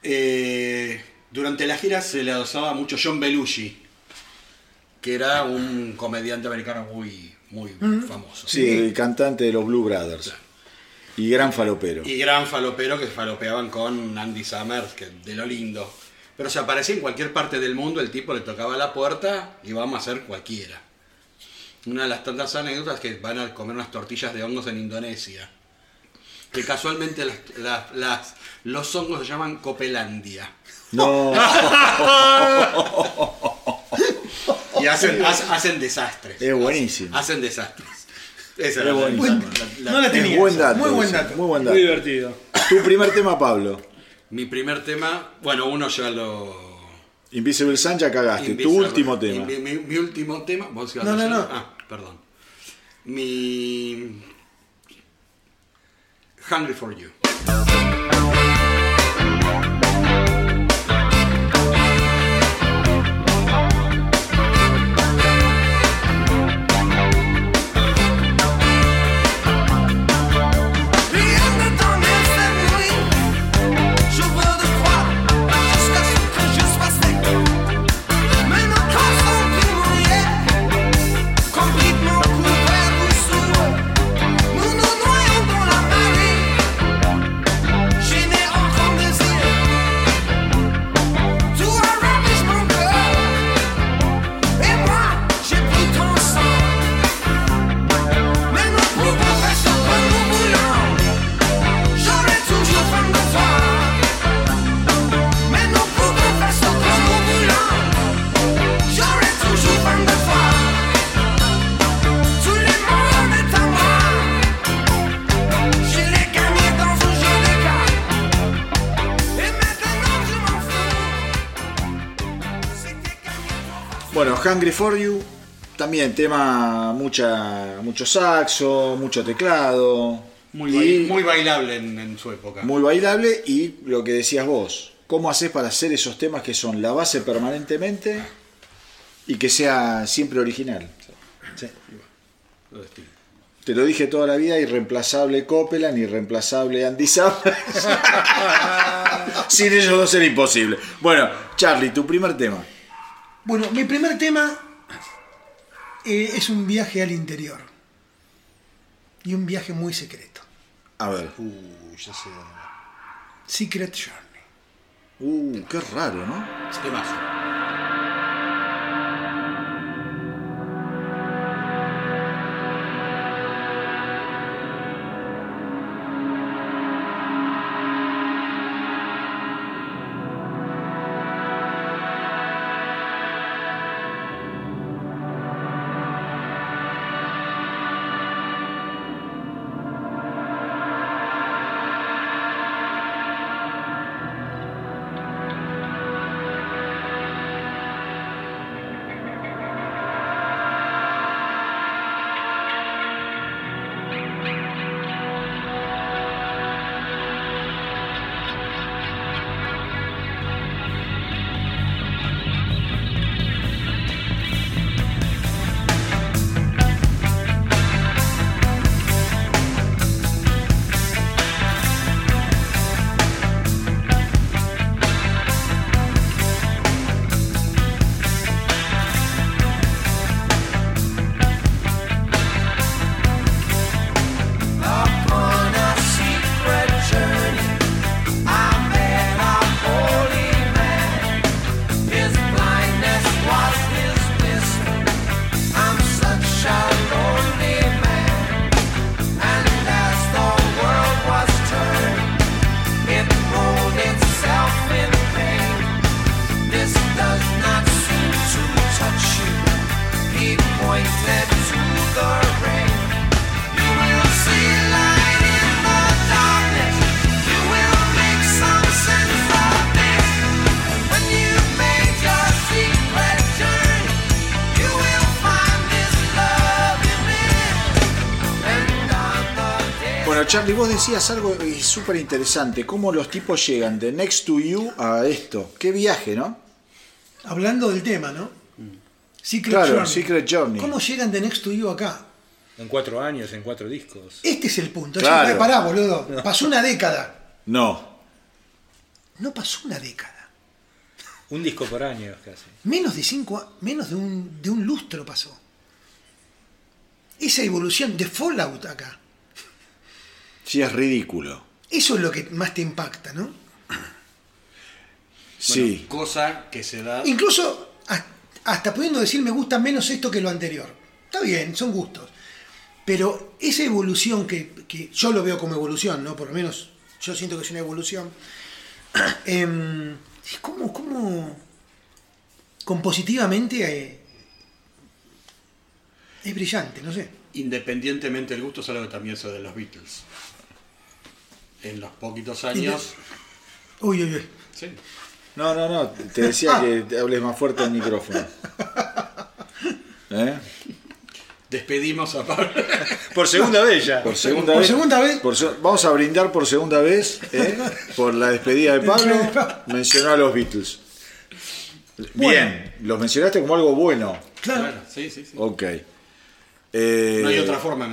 C: Eh, durante la gira se le adosaba mucho John Belushi, que era un comediante americano muy, muy famoso.
A: Sí, el cantante de los Blue Brothers. Y gran falopero.
C: Y gran falopero que falopeaban con Andy Summers, que de lo lindo. Pero se aparecía en cualquier parte del mundo, el tipo le tocaba la puerta y vamos a hacer cualquiera. Una de las tantas anécdotas que van a comer unas tortillas de hongos en Indonesia. Que casualmente las, las- las- los hongos se llaman Copelandia.
A: No,
C: Y hacen, hace- hacen desastres.
A: es buenísimo.
C: Hacen desastres. Esa
A: Es
C: la- la-
D: No la
A: Es
D: tenía.
A: buen dato.
D: Muy buen dato.
A: Muy buen
B: Muy
A: dato.
B: divertido.
A: Tu primer tema, Pablo.
C: Mi primer tema, bueno, uno ya lo...
A: Invisible Sun ya cagaste. Tu último tema.
C: Mi, mi- mi último tema. ¿vos ibas
D: No, no, no.
C: Ah, perdón. Mi. Hungry for You.
A: Hungry for You, también tema mucha, mucho saxo, mucho teclado.
C: Muy,
A: y
C: muy bailable en, en su época.
A: muy bailable y lo que decías vos, ¿cómo haces para hacer esos temas que son la base permanentemente y que sea siempre original?
C: Estilo.
A: Te lo dije toda la vida, irreemplazable Copeland, irreemplazable Andy Summers. Sin ellos dos era imposible. Bueno, Charlie, tu primer tema.
D: Bueno, mi primer tema eh, es un viaje al interior. Y un viaje muy secreto.
A: A ver.
B: Uh, ya sé dónde va.
D: Secret Journey.
A: Uh, qué raro, ¿no? Vos decías algo eh, súper interesante. Cómo los tipos llegan de Next to You a esto. Qué viaje, ¿no?
D: Hablando del tema, ¿no? Secret
A: Claro,
D: Journey.
A: Secret Journey.
D: ¿Cómo llegan de Next to You acá?
B: En cuatro años, en cuatro discos.
D: Este es el punto.
A: Claro.
D: Ya, pará, boludo. Pasó una década.
A: No.
D: No pasó una década.
B: Un disco por año casi.
D: Menos de cinco, menos de un, de un lustro pasó. Esa evolución de Fallout acá.
A: Sí, es ridículo.
D: Eso es lo que más te impacta, ¿no?
A: Sí.
C: Cosa que se da.
D: Incluso has- hasta pudiendo decir me gusta menos esto que lo anterior. Está bien, son gustos. Pero esa evolución que, que yo lo veo como evolución, ¿no? Por lo menos yo siento que es una evolución. em, ¿Cómo, cómo compositivamente eh, es brillante, no sé.
C: Independientemente del gusto, es algo que también se de los Beatles. En los poquitos años.
D: Uy, uy, uy.
C: Sí.
A: No, no, no. Te decía que te hables más fuerte al micrófono. ¿Eh?
C: Despedimos a Pablo.
B: Por segunda vez ya.
A: Por segunda
D: Por
A: vez.
D: segunda vez.
A: por se- vamos a brindar por segunda vez ¿eh? por la despedida de Pablo. Mencionó a los Beatles. Bien, los mencionaste como algo bueno.
D: Claro.
C: Claro, sí, sí, sí.
A: Ok. Eh,
C: No hay otra forma de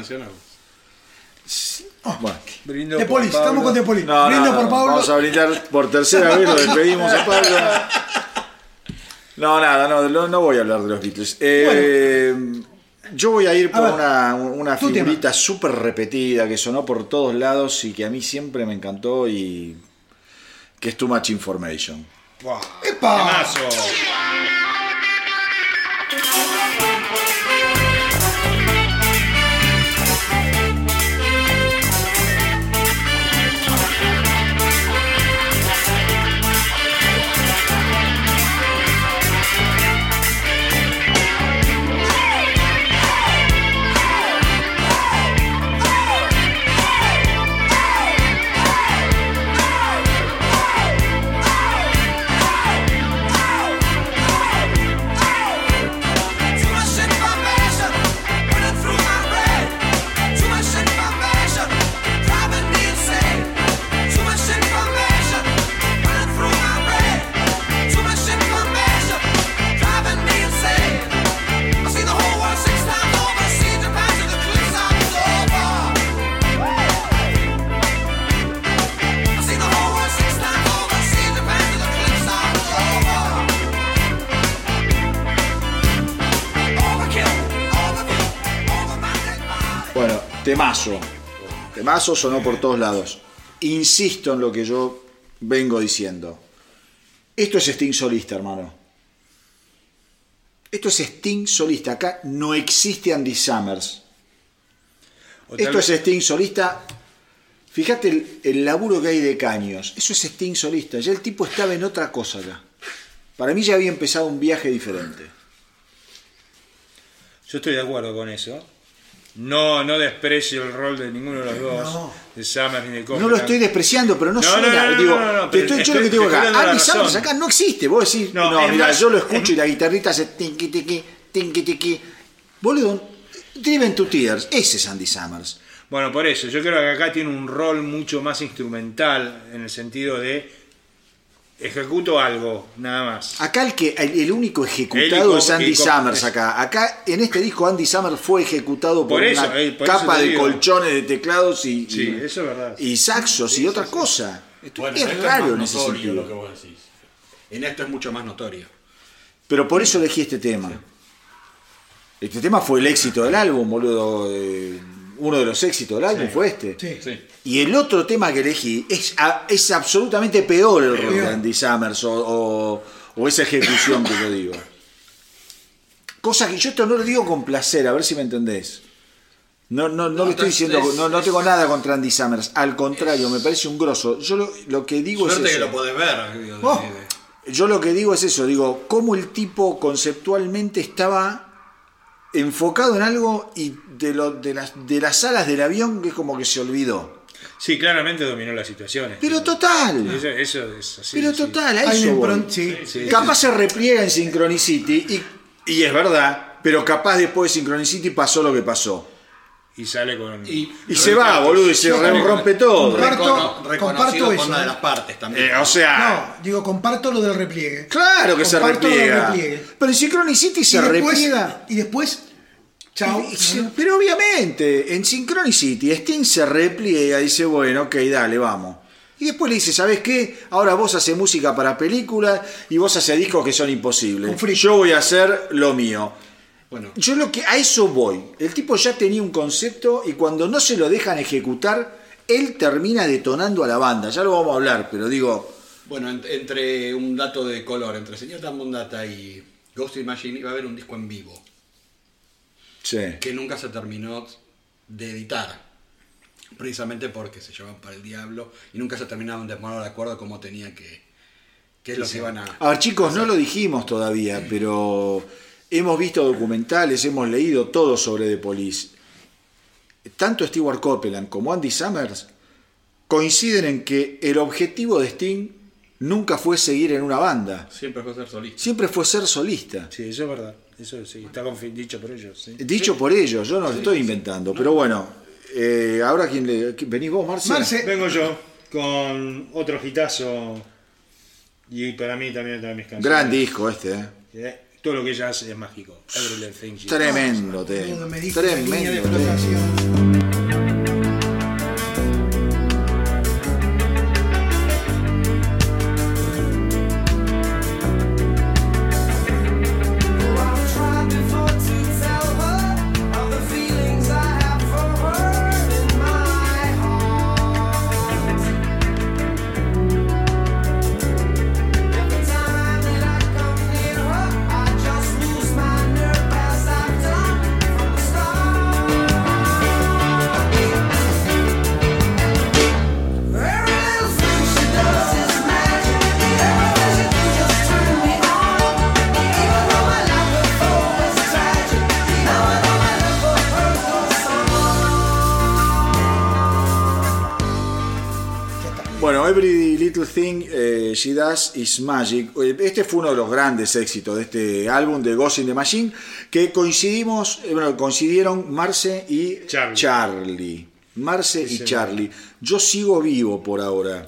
A: Bueno.
B: Brindo
D: De
B: Pablo.
D: estamos con De Polis.
A: No,
D: Brindo
A: no,
D: por Pablo.
A: Vamos a brindar por tercera vez, lo despedimos a Pablo. No, nada, no, no, no voy a hablar de los Beatles. Eh, Yo voy a ir por
D: A ver,
A: una, una figurita súper repetida que sonó por todos lados y que a mí siempre me encantó y que es Too Much Information.
B: Buah,
D: ¡Epa!
B: Temazo.
A: Temazo. Sonó por todos lados. Insisto en lo que yo vengo diciendo. Esto es Sting solista, hermano. Esto es Sting solista. Acá no existe Andy Summers. Esto es Sting solista. Fíjate el, el laburo que hay de caños. Eso es Sting solista. Ya el tipo estaba en otra cosa ya. Para mí ya había empezado un viaje diferente.
B: Yo estoy de acuerdo con eso. No, no desprecio el rol de ninguno de los dos,
D: No.
B: de Summers ni de
A: No
B: Copeland.
A: lo estoy despreciando, pero no,
B: No,
A: suena.
B: no, no, no,
A: digo,
B: no, no,
A: te
B: pero
A: estoy, yo lo que
B: estoy-
A: te digo
B: estoy
A: acá, Andy. Summers acá no existe. Vos decís,
B: No,
A: no, mira,
B: más,
A: yo lo escucho
B: es-
A: y la guitarrita hace tinqui tiqui, tinqui tiqui. Boludo, Driven to Tears, ese es Andy Summers.
B: Bueno, por eso, yo creo que acá tiene un rol mucho más instrumental en el sentido de ejecuto algo, nada más.
A: Acá el que el, el único ejecutado es Andy Summers acá. Acá en este disco Andy Summers fue ejecutado por,
B: Por eso,
A: una
B: eh, por
A: capa de
B: digo.
A: colchones de teclados y,
B: Sí,
A: y-
B: eso es verdad.
A: y saxos y otra cosa. Esto
C: Bueno,
A: es
C: esto
A: raro
C: es
A: en ese
C: notorio
A: sentido.
C: lo que vos decís. En esto es mucho más notorio.
A: Pero por eso elegí este tema. Este tema fue el éxito del álbum, boludo. eh, uno de los éxitos del álbum fue este.
D: Sí.
C: Sí.
A: Y el otro tema que elegí es, es absolutamente peor el rol de. Andy Summers o, o- o esa ejecución que yo digo. Cosa que yo esto no lo digo con placer, a ver si me entendés. No, no, no,
C: No,
A: le estoy diciendo,
C: es-
A: no, no
C: es-
A: tengo nada contra Andy Summers. Al contrario, me parece un grosso. Yo lo, lo que digo
C: Suerte
A: es
C: que
A: eso.
C: lo podés ver. digo,
A: Oh, yo lo que digo es eso, digo, cómo el tipo conceptualmente estaba enfocado en algo y de, lo, de, las, de las alas del avión que es como que se olvidó.
B: Sí, claramente dominó las situaciones.
A: Pero total,
B: Eso, eso es así.
A: pero
B: sí.
A: total, a eso voy.
D: sí.
B: Sí,
A: Capaz se repliega en Synchronicity y, y es verdad, pero capaz después de Synchronicity pasó lo que pasó.
B: Y sale con.
C: Y,
A: Y se va, boludo, y se rompe todo.
D: comparto-
C: recono-
D: comparto eso,
C: una de las partes también.
A: Eh, o sea,
D: No, digo, comparto lo del repliegue.
A: claro que se
D: Comparto lo del
A: repliega.
D: repliegue.
A: Pero en Synchronicity se
D: y después,
A: repliega.
D: Y después,
A: Pero obviamente, en Synchronicity, Sting se repliega y dice, bueno, ok, dale, vamos. Y después le dice, ¿sabes qué? Ahora vos haces música para películas y vos haces discos que son imposibles. Yo voy a hacer lo mío.
C: Bueno,
A: Yo lo que a eso voy. El tipo ya tenía un concepto y cuando no se lo dejan ejecutar, él termina detonando a la banda. Ya lo vamos a hablar, pero digo,
C: bueno en- entre un dato de color, entre Señor Tambundata y Ghost in Machine iba a haber un disco en vivo
A: sí.
C: que nunca se terminó de editar. Precisamente porque se llevaban para el diablo y nunca se terminaron de poner de acuerdo cómo tenía que. qué es lo que iban a.
A: A ver, chicos, no lo dijimos todavía, pero hemos visto documentales, hemos leído todo sobre The Police. Tanto Stewart Copeland como Andy Summers coinciden en que el objetivo de Sting nunca fue seguir en una banda,
C: Siempre fue ser solista.
A: siempre fue ser solista.
B: Sí, eso es verdad. Eso sí, está dicho por ellos. sí.
A: Dicho por ellos, yo no lo estoy inventando, pero bueno, eh, ahora quién le... ¿Venís vos, Marcia?
D: Marce.
B: Vengo yo con otro hitazo. Y para mí también otra de mis canciones.
A: Gran disco este, ¿eh?
B: Eh, Todo lo que ella hace es mágico. Every Little Thing She Does.
A: Tremendo tema. Tremendo eh, She Does Is Magic. Este fue uno de los grandes éxitos de este álbum de Ghost in the Machine, que coincidimos, eh, bueno, coincidieron Marce y
B: Charlie.
A: Charlie. Marce y
B: señor.
A: Charlie. Yo sigo vivo por ahora.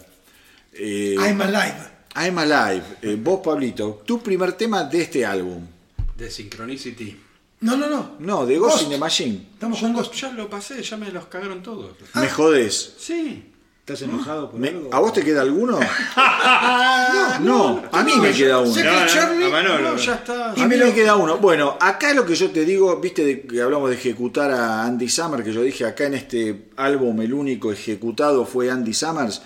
A: Eh,
D: I'm alive.
A: I'm Alive. Eh, vos, Pablito, tu primer tema de este álbum.
C: De Synchronicity.
D: No, no, no.
A: No, de Ghost,
D: Ghost.
A: in the Machine.
D: Estamos con Ghost.
C: Ya lo pasé, ya me los cagaron todos.
A: Me jodés.
C: Sí.
B: ¿Estás enojado por
A: Me-
B: algo?
A: ¿A vos te queda alguno? no, a mí me queda uno.
D: Sé que
B: No, no,
D: Charlie-
B: a Manolo.
D: no, ya está.
A: A mí me queda uno. Bueno, acá lo que yo te digo, viste de que hablamos de ejecutar a Andy Summers, que yo dije acá en este álbum el único ejecutado fue Andy Summers.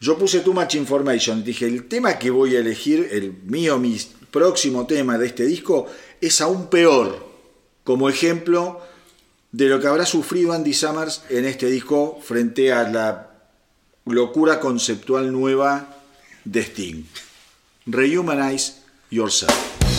A: Yo puse Too Much Information. Dije, el tema que voy a elegir, el mío, mi próximo tema de este disco, es aún peor. Como ejemplo de lo que habrá sufrido Andy Summers en este disco frente a la locura conceptual nueva de Sting. Rehumanize Yourself.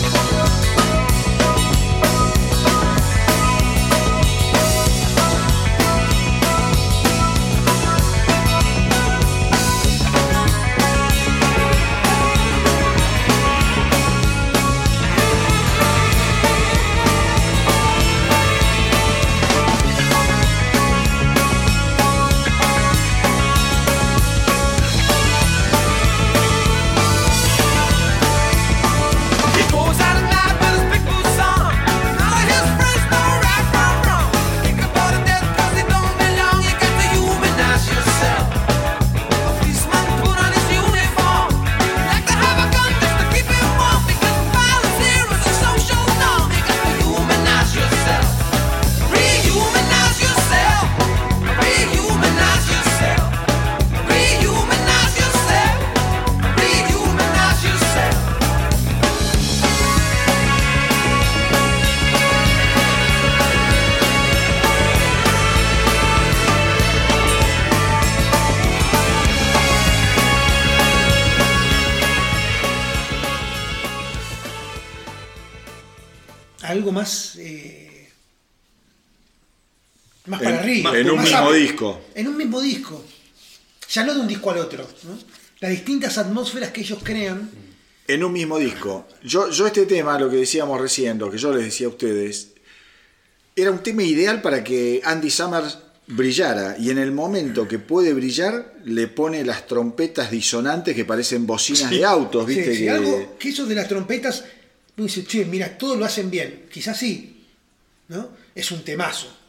A: Mismo disco.
D: En un mismo disco. Ya no de un disco al otro. ¿no? Las distintas atmósferas que ellos crean.
A: En un mismo disco. Yo, yo este tema, lo que decíamos recién, lo que yo les decía a ustedes, era un tema ideal para que Andy Summers brillara. Y en el momento que puede brillar, le pone las trompetas disonantes que parecen bocinas de autos, ¿viste?
D: sí,
A: que,
D: algo que eso de las trompetas. dice, che, mira, todos lo hacen bien. Quizás sí. ¿no? Es un temazo.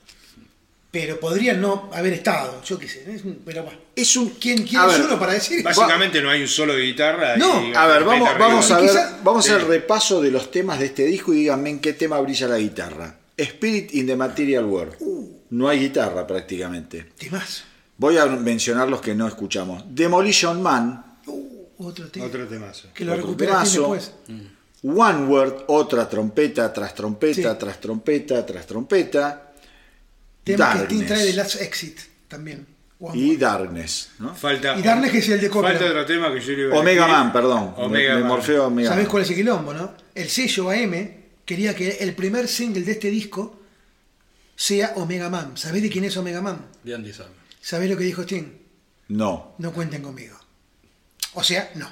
D: Pero podrían no haber estado. Yo qué sé. es un- Pero bueno.
A: Es un.
D: ¿Quién, quién
A: a
D: es
A: ver,
D: uno para decir?
B: Básicamente no hay un solo de guitarra.
D: No,
B: y
A: A ver, vamos, vamos a ver,
D: quizá-
A: vamos a hacer
B: Sí.
A: repaso de los temas de este disco y díganme en qué tema brilla la guitarra. Spirit in the Material World. No hay guitarra prácticamente.
D: Temazo.
A: Voy a mencionar los que no escuchamos. Demolition Man,
D: Uh, otro tema.
B: Otro temazo.
D: que lo
A: otro
D: recuperaste después.
A: One Word, otra trompeta tras trompeta,
D: Sí.
A: tras trompeta, tras trompeta.
D: Tema que Sting trae de Last Exit también. One
A: Y. Darkness. ¿no?
B: Falta,
D: Y Darkness que es el de Copland.
B: Falta otro tema que yo le iba a
A: Omega. Man, perdón.
B: Omega
A: me, me
B: Man.
A: morfeo Omega
D: ¿Sabés
A: Man.
D: cuál es el quilombo, no? El sello AM quería que el primer single de este disco sea Omega Man. ¿Sabés de quién es Omega Man?
C: De Andy Summers.
D: ¿Sabés lo que dijo Sting?
A: No.
D: No cuenten conmigo. O sea, no.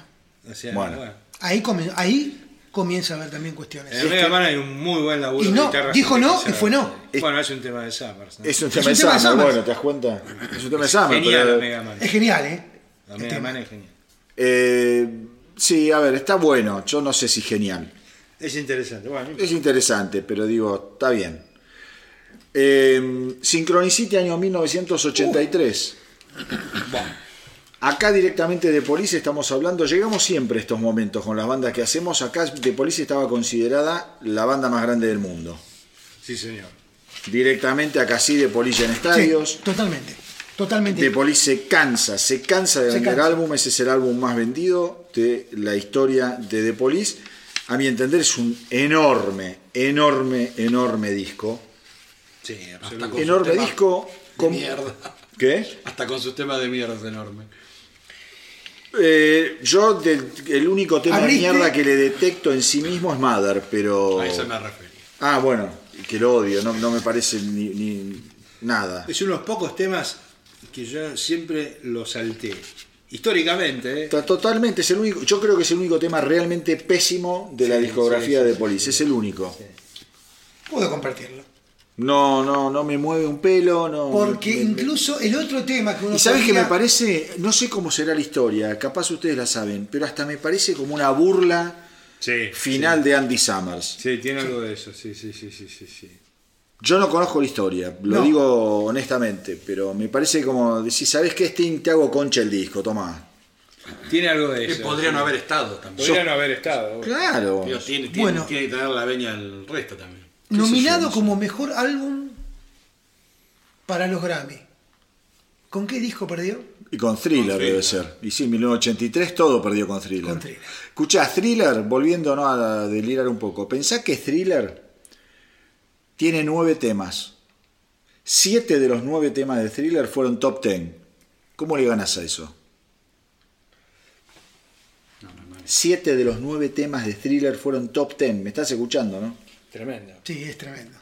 B: O sea,
A: Bueno.
B: bueno.
D: Ahí, ahí comienza a haber también cuestiones.
B: En Omega Man hay un muy buen laburo
D: Y
B: de
D: no,
B: guitarra
D: dijo no y fue no.
B: Bueno, es un tema de Summers. ¿no?
A: Es un
D: Es
A: tema
D: un
A: de
D: tema de
A: Summer,
D: Summer.
A: bueno, ¿te das cuenta? Es un tema de Summer.
B: Genial
A: pero-
B: Omega Man.
D: Es genial, ¿eh? El
B: Omega
D: tema.
B: Man es genial.
A: Eh, sí, a ver, está bueno. Yo no sé si genial.
B: Es interesante. Bueno,
A: Es interesante, pero digo, está bien. Eh, Synchronicity año 1983. Acá directamente de Police estamos hablando, llegamos siempre a estos momentos con las bandas que hacemos. Acá de Police estaba considerada la banda más grande del mundo.
B: sí, señor.
A: Directamente acá sí de Police en
D: Sí,
A: estadios.
D: totalmente. Totalmente.
A: De Police se cansa, se cansa de
D: Se
A: vender
D: cansa.
A: álbumes, es el álbum más vendido de la historia de The Police. A mi entender es un enorme, enorme, enorme disco.
B: Sí, absolutamente.
C: con
A: Enorme disco.
C: de
A: con-
C: mierda.
A: ¿Qué?
C: Hasta con sus temas de mierda es enorme.
A: Eh, yo del- el único tema de mierda que le detecto en sí mismo es Mother, pero...
C: A eso me refería.
A: Ah, bueno, que lo odio, no, no me parece ni, ni nada.
B: Es uno de los pocos temas que yo siempre lo salté. Históricamente, ¿eh?
A: Totalmente, es el único, yo creo que es el único tema realmente pésimo de la discografía
B: sí, sí,
A: de
B: sí,
A: Police, es el único.
D: Puedo compartirlo.
A: No, no, no me mueve un pelo, no.
D: Porque
A: me- me-
D: incluso el otro tema que uno
A: Y sabes que me parece, no sé cómo será la historia, capaz ustedes la saben, pero hasta me parece como una burla
B: Sí.
A: final de Andy Summers.
B: Sí, tiene algo de eso, sí, sí, sí, sí, sí. sí.
A: Yo no conozco la historia, lo
D: No.
A: digo honestamente, pero me parece como decir, ¿sabes qué, Sting? Te hago concha el disco, toma.
B: Tiene algo de
C: Que
B: eso.
C: podría no haber estado también.
B: Podría no haber estado.
A: Claro.
C: Digo, tiene, tiene-
D: Bueno.
C: tiene que tener la veña el resto también.
D: Nominado como mejor álbum para los Grammy. ¿Con qué disco perdió?
A: Y con Thriller
C: Con
A: debe
C: Thriller.
A: ser. Y sí, 1983 todo perdió con Thriller.
D: Con Thriller.
A: Escuchá, Thriller, volviendo ¿no? a delirar un poco, pensá que Thriller tiene nueve temas. Siete de los nueve temas de Thriller fueron top ten. ¿Cómo le ganas a eso? Siete de los nueve temas de Thriller fueron top ten. ¿Me estás escuchando, no?
B: Tremendo.
D: Sí, es tremendo.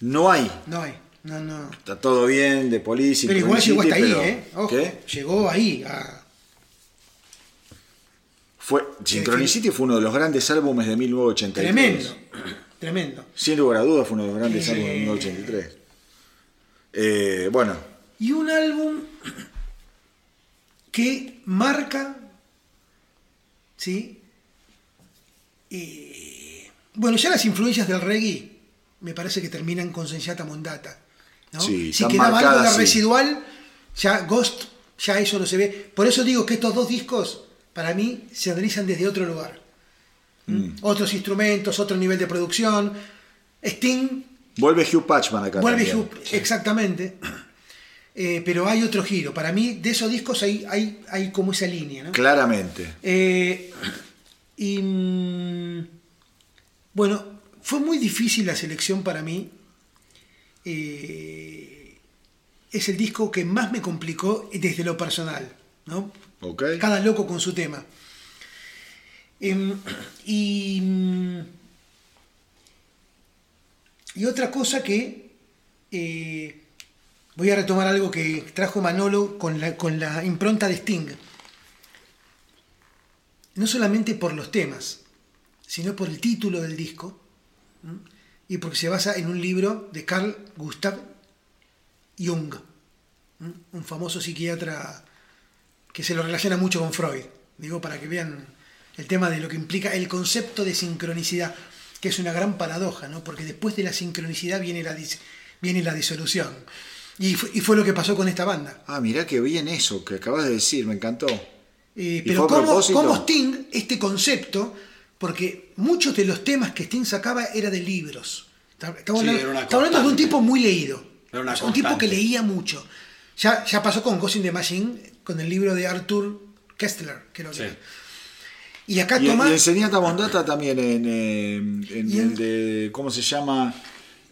A: No hay.
D: No hay. No, no.
A: Está todo bien de Police.
D: Pero igual llegó hasta ahí, ¿eh? Ojo,
A: ¿Qué?
D: llegó ahí. a-
A: Fue, Synchronicity fue uno de los grandes álbumes de 1983.
D: Tremendo. Tremendo.
A: Sin lugar a dudas fue uno de los grandes álbumes de 1983. Eh, bueno,
D: Y un álbum que marca, ¿sí? Eh, bueno, ya las influencias del reggae me parece que terminan con Sensata Mondata. ¿no?
A: Sí,
D: si quedaba algo
A: marcadas,
D: de
A: sí.
D: residual, ya Ghost, ya eso no se ve. Por eso digo que estos dos discos, para mí, se analizan desde otro lugar. ¿Mm? Otros instrumentos, otro nivel de producción. Sting
A: vuelve Hugh Patchman acá.
D: Vuelve
A: también.
D: Hugh, exactamente. Eh, pero hay otro giro. Para mí, de esos discos hay, hay, hay como esa línea. ¿no?
A: Claramente.
D: Eh, y mm, bueno, fue muy difícil la selección para mí. Eh, es el disco que más me complicó desde lo personal. ¿no?
A: Ok.
D: Cada loco con su tema. Em, y, y otra cosa que eh, voy a retomar algo que trajo Manolo con la, con la impronta de Sting. No solamente por los temas, sino por el título del disco ¿m? y porque se basa en un libro de Carl Gustav Jung, ¿m? un famoso psiquiatra que se lo relaciona mucho con Freud. Digo, para que vean el tema de lo que implica el concepto de sincronicidad, que es una gran paradoja, ¿no? Porque después de la sincronicidad viene la, dis- viene la disolución. Y fue, y fue lo que pasó con esta banda.
A: Ah, mirá que bien eso que acabas de decir, me encantó.
D: Eh,
A: ¿Y
D: pero ¿cómo, cómo Sting, este concepto, porque muchos de los temas que Sting sacaba era de libros. Estamos
C: Sí,
D: hablando,
C: era una
D: estamos hablando de un tipo muy leído.
C: Era una
D: O sea, un tipo que leía mucho. Ya, ya pasó con Ghost in the Machine, con el libro de Arthur Kessler, creo que
C: Sí.
D: era. Y acá
A: Y,
D: toma...
A: y en Señata Mondata también en, eh, en el de. ¿Cómo se llama?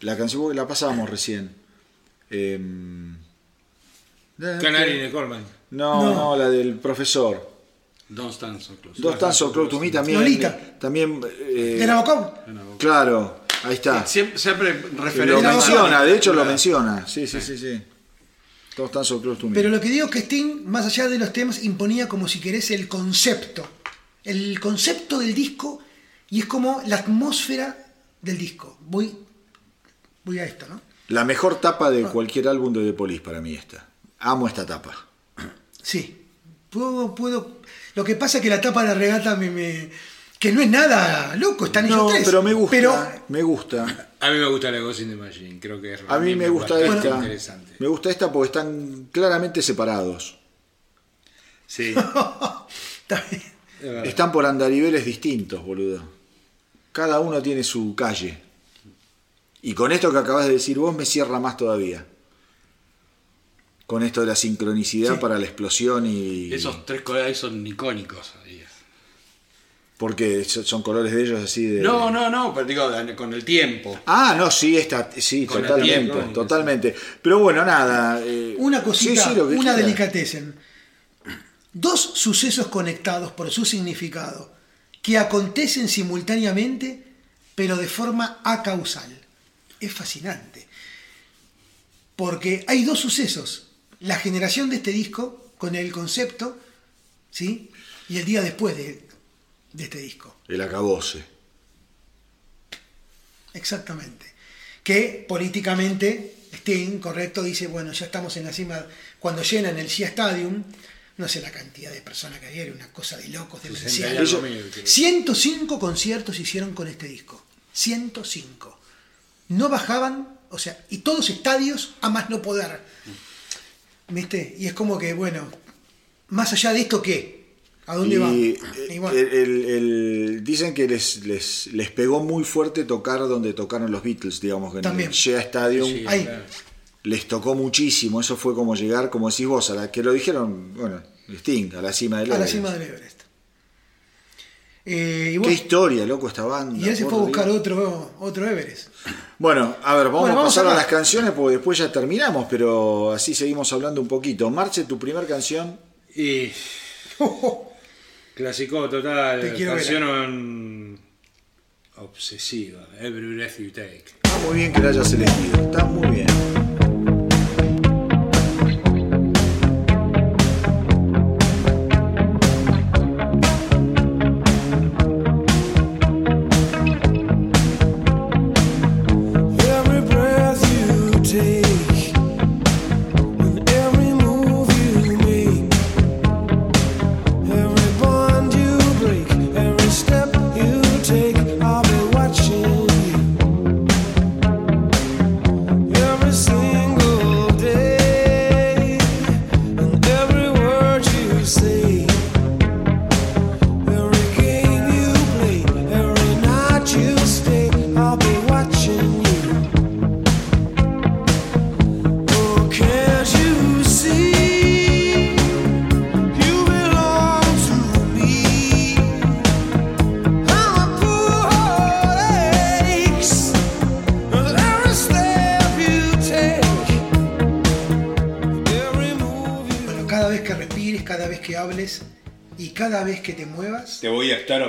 A: La canción que la pasábamos recién. Em,
B: Canary de Coleman.
A: No, no,
D: No.
A: la del profesor.
C: Don't stand so close.
A: Dos Tan So Close to Me también.
D: Lolita.
A: También. eh,
D: ¿De Nabokov?
A: Claro, ahí está.
C: Siempre, siempre
A: Lo
C: referencia.
A: menciona, de hecho lo menciona. Sí, sí, sí, sí. Todos Tan So Close to Me.
D: Pero lo que digo es que Sting, más allá de los temas, imponía como si querés el concepto. El concepto del disco y es como la atmósfera del disco. Voy, voy a esto, ¿no?
A: La mejor tapa de cualquier álbum de The Police para mí esta. Amo esta tapa.
D: Sí. Puedo, puedo. Lo que pasa es que la tapa de la regata me. me- que no es nada loco, están ellos tres.
A: pero me gusta.
D: Pero
A: Me gusta.
B: A mí me gusta la Ghost in the Machine, creo que es
A: A mí me gusta esta.
B: interesante.
A: Me gusta esta porque están claramente separados.
B: Sí.
D: está bien.
A: Están por andariveles distintos, boludo. Cada uno tiene su calle. Y con esto que acabas de decir vos me cierra más todavía. Con esto de la sincronicidad
D: Sí.
A: para la explosión y...
C: Esos tres colores son icónicos.
A: Porque so- son colores de ellos así de...
C: No, no, no, pero digo, con el tiempo.
A: Ah, no, sí, está, sí,
C: Con el
A: totalmente,
C: tiempo,
A: totalmente. Pero bueno, nada. eh,
D: Una cosita,
A: sí, sí,
D: una delicatessen. Dos sucesos conectados por su significado, que acontecen simultáneamente, pero de forma acausal. Es fascinante. Porque hay dos sucesos. La generación de este disco, con el concepto, ¿sí? Y el día después de, de este disco.
A: El acabose.
D: Exactamente. Que políticamente Sting, correcto, dice, bueno, ya estamos en la cima. Cuando llenan el Cia Stadium, no sé la cantidad de personas que había, era una cosa de locos, de
B: 60 y
A: Ellos-
B: algo mil, creo.
D: 105 conciertos hicieron con este disco. 105. no bajaban, o sea, y todos estadios a más no poder. ¿Viste? Y es como que, bueno, más allá de esto, ¿qué? ¿A dónde
A: Y,
D: va?
A: eh,
D: Y bueno,
A: el- el- el- dicen que les, les, les pegó muy fuerte tocar donde tocaron los Beatles, digamos, que en
D: También.
A: el Shea Stadium
B: Sí,
D: Ahí.
B: claro.
A: les tocó muchísimo. Eso fue como llegar, como decís vos, a la que lo dijeron, bueno, Sting, a la cima del
D: a la cima del Everest. Eh, y,
A: Qué historia, loco, esta banda.
D: y él se fue a buscar otro, otro Everest.
A: Bueno, a ver, vamos
D: Bueno,
A: a pasar a, las canciones porque después ya terminamos, pero así seguimos hablando un poquito. Marche, tu primer canción.
B: Y. Clásico total,
D: Te quiero ver.
B: canción obsesiva, Every Breath You Take.
A: Está muy bien que la hayas elegido, está muy bien.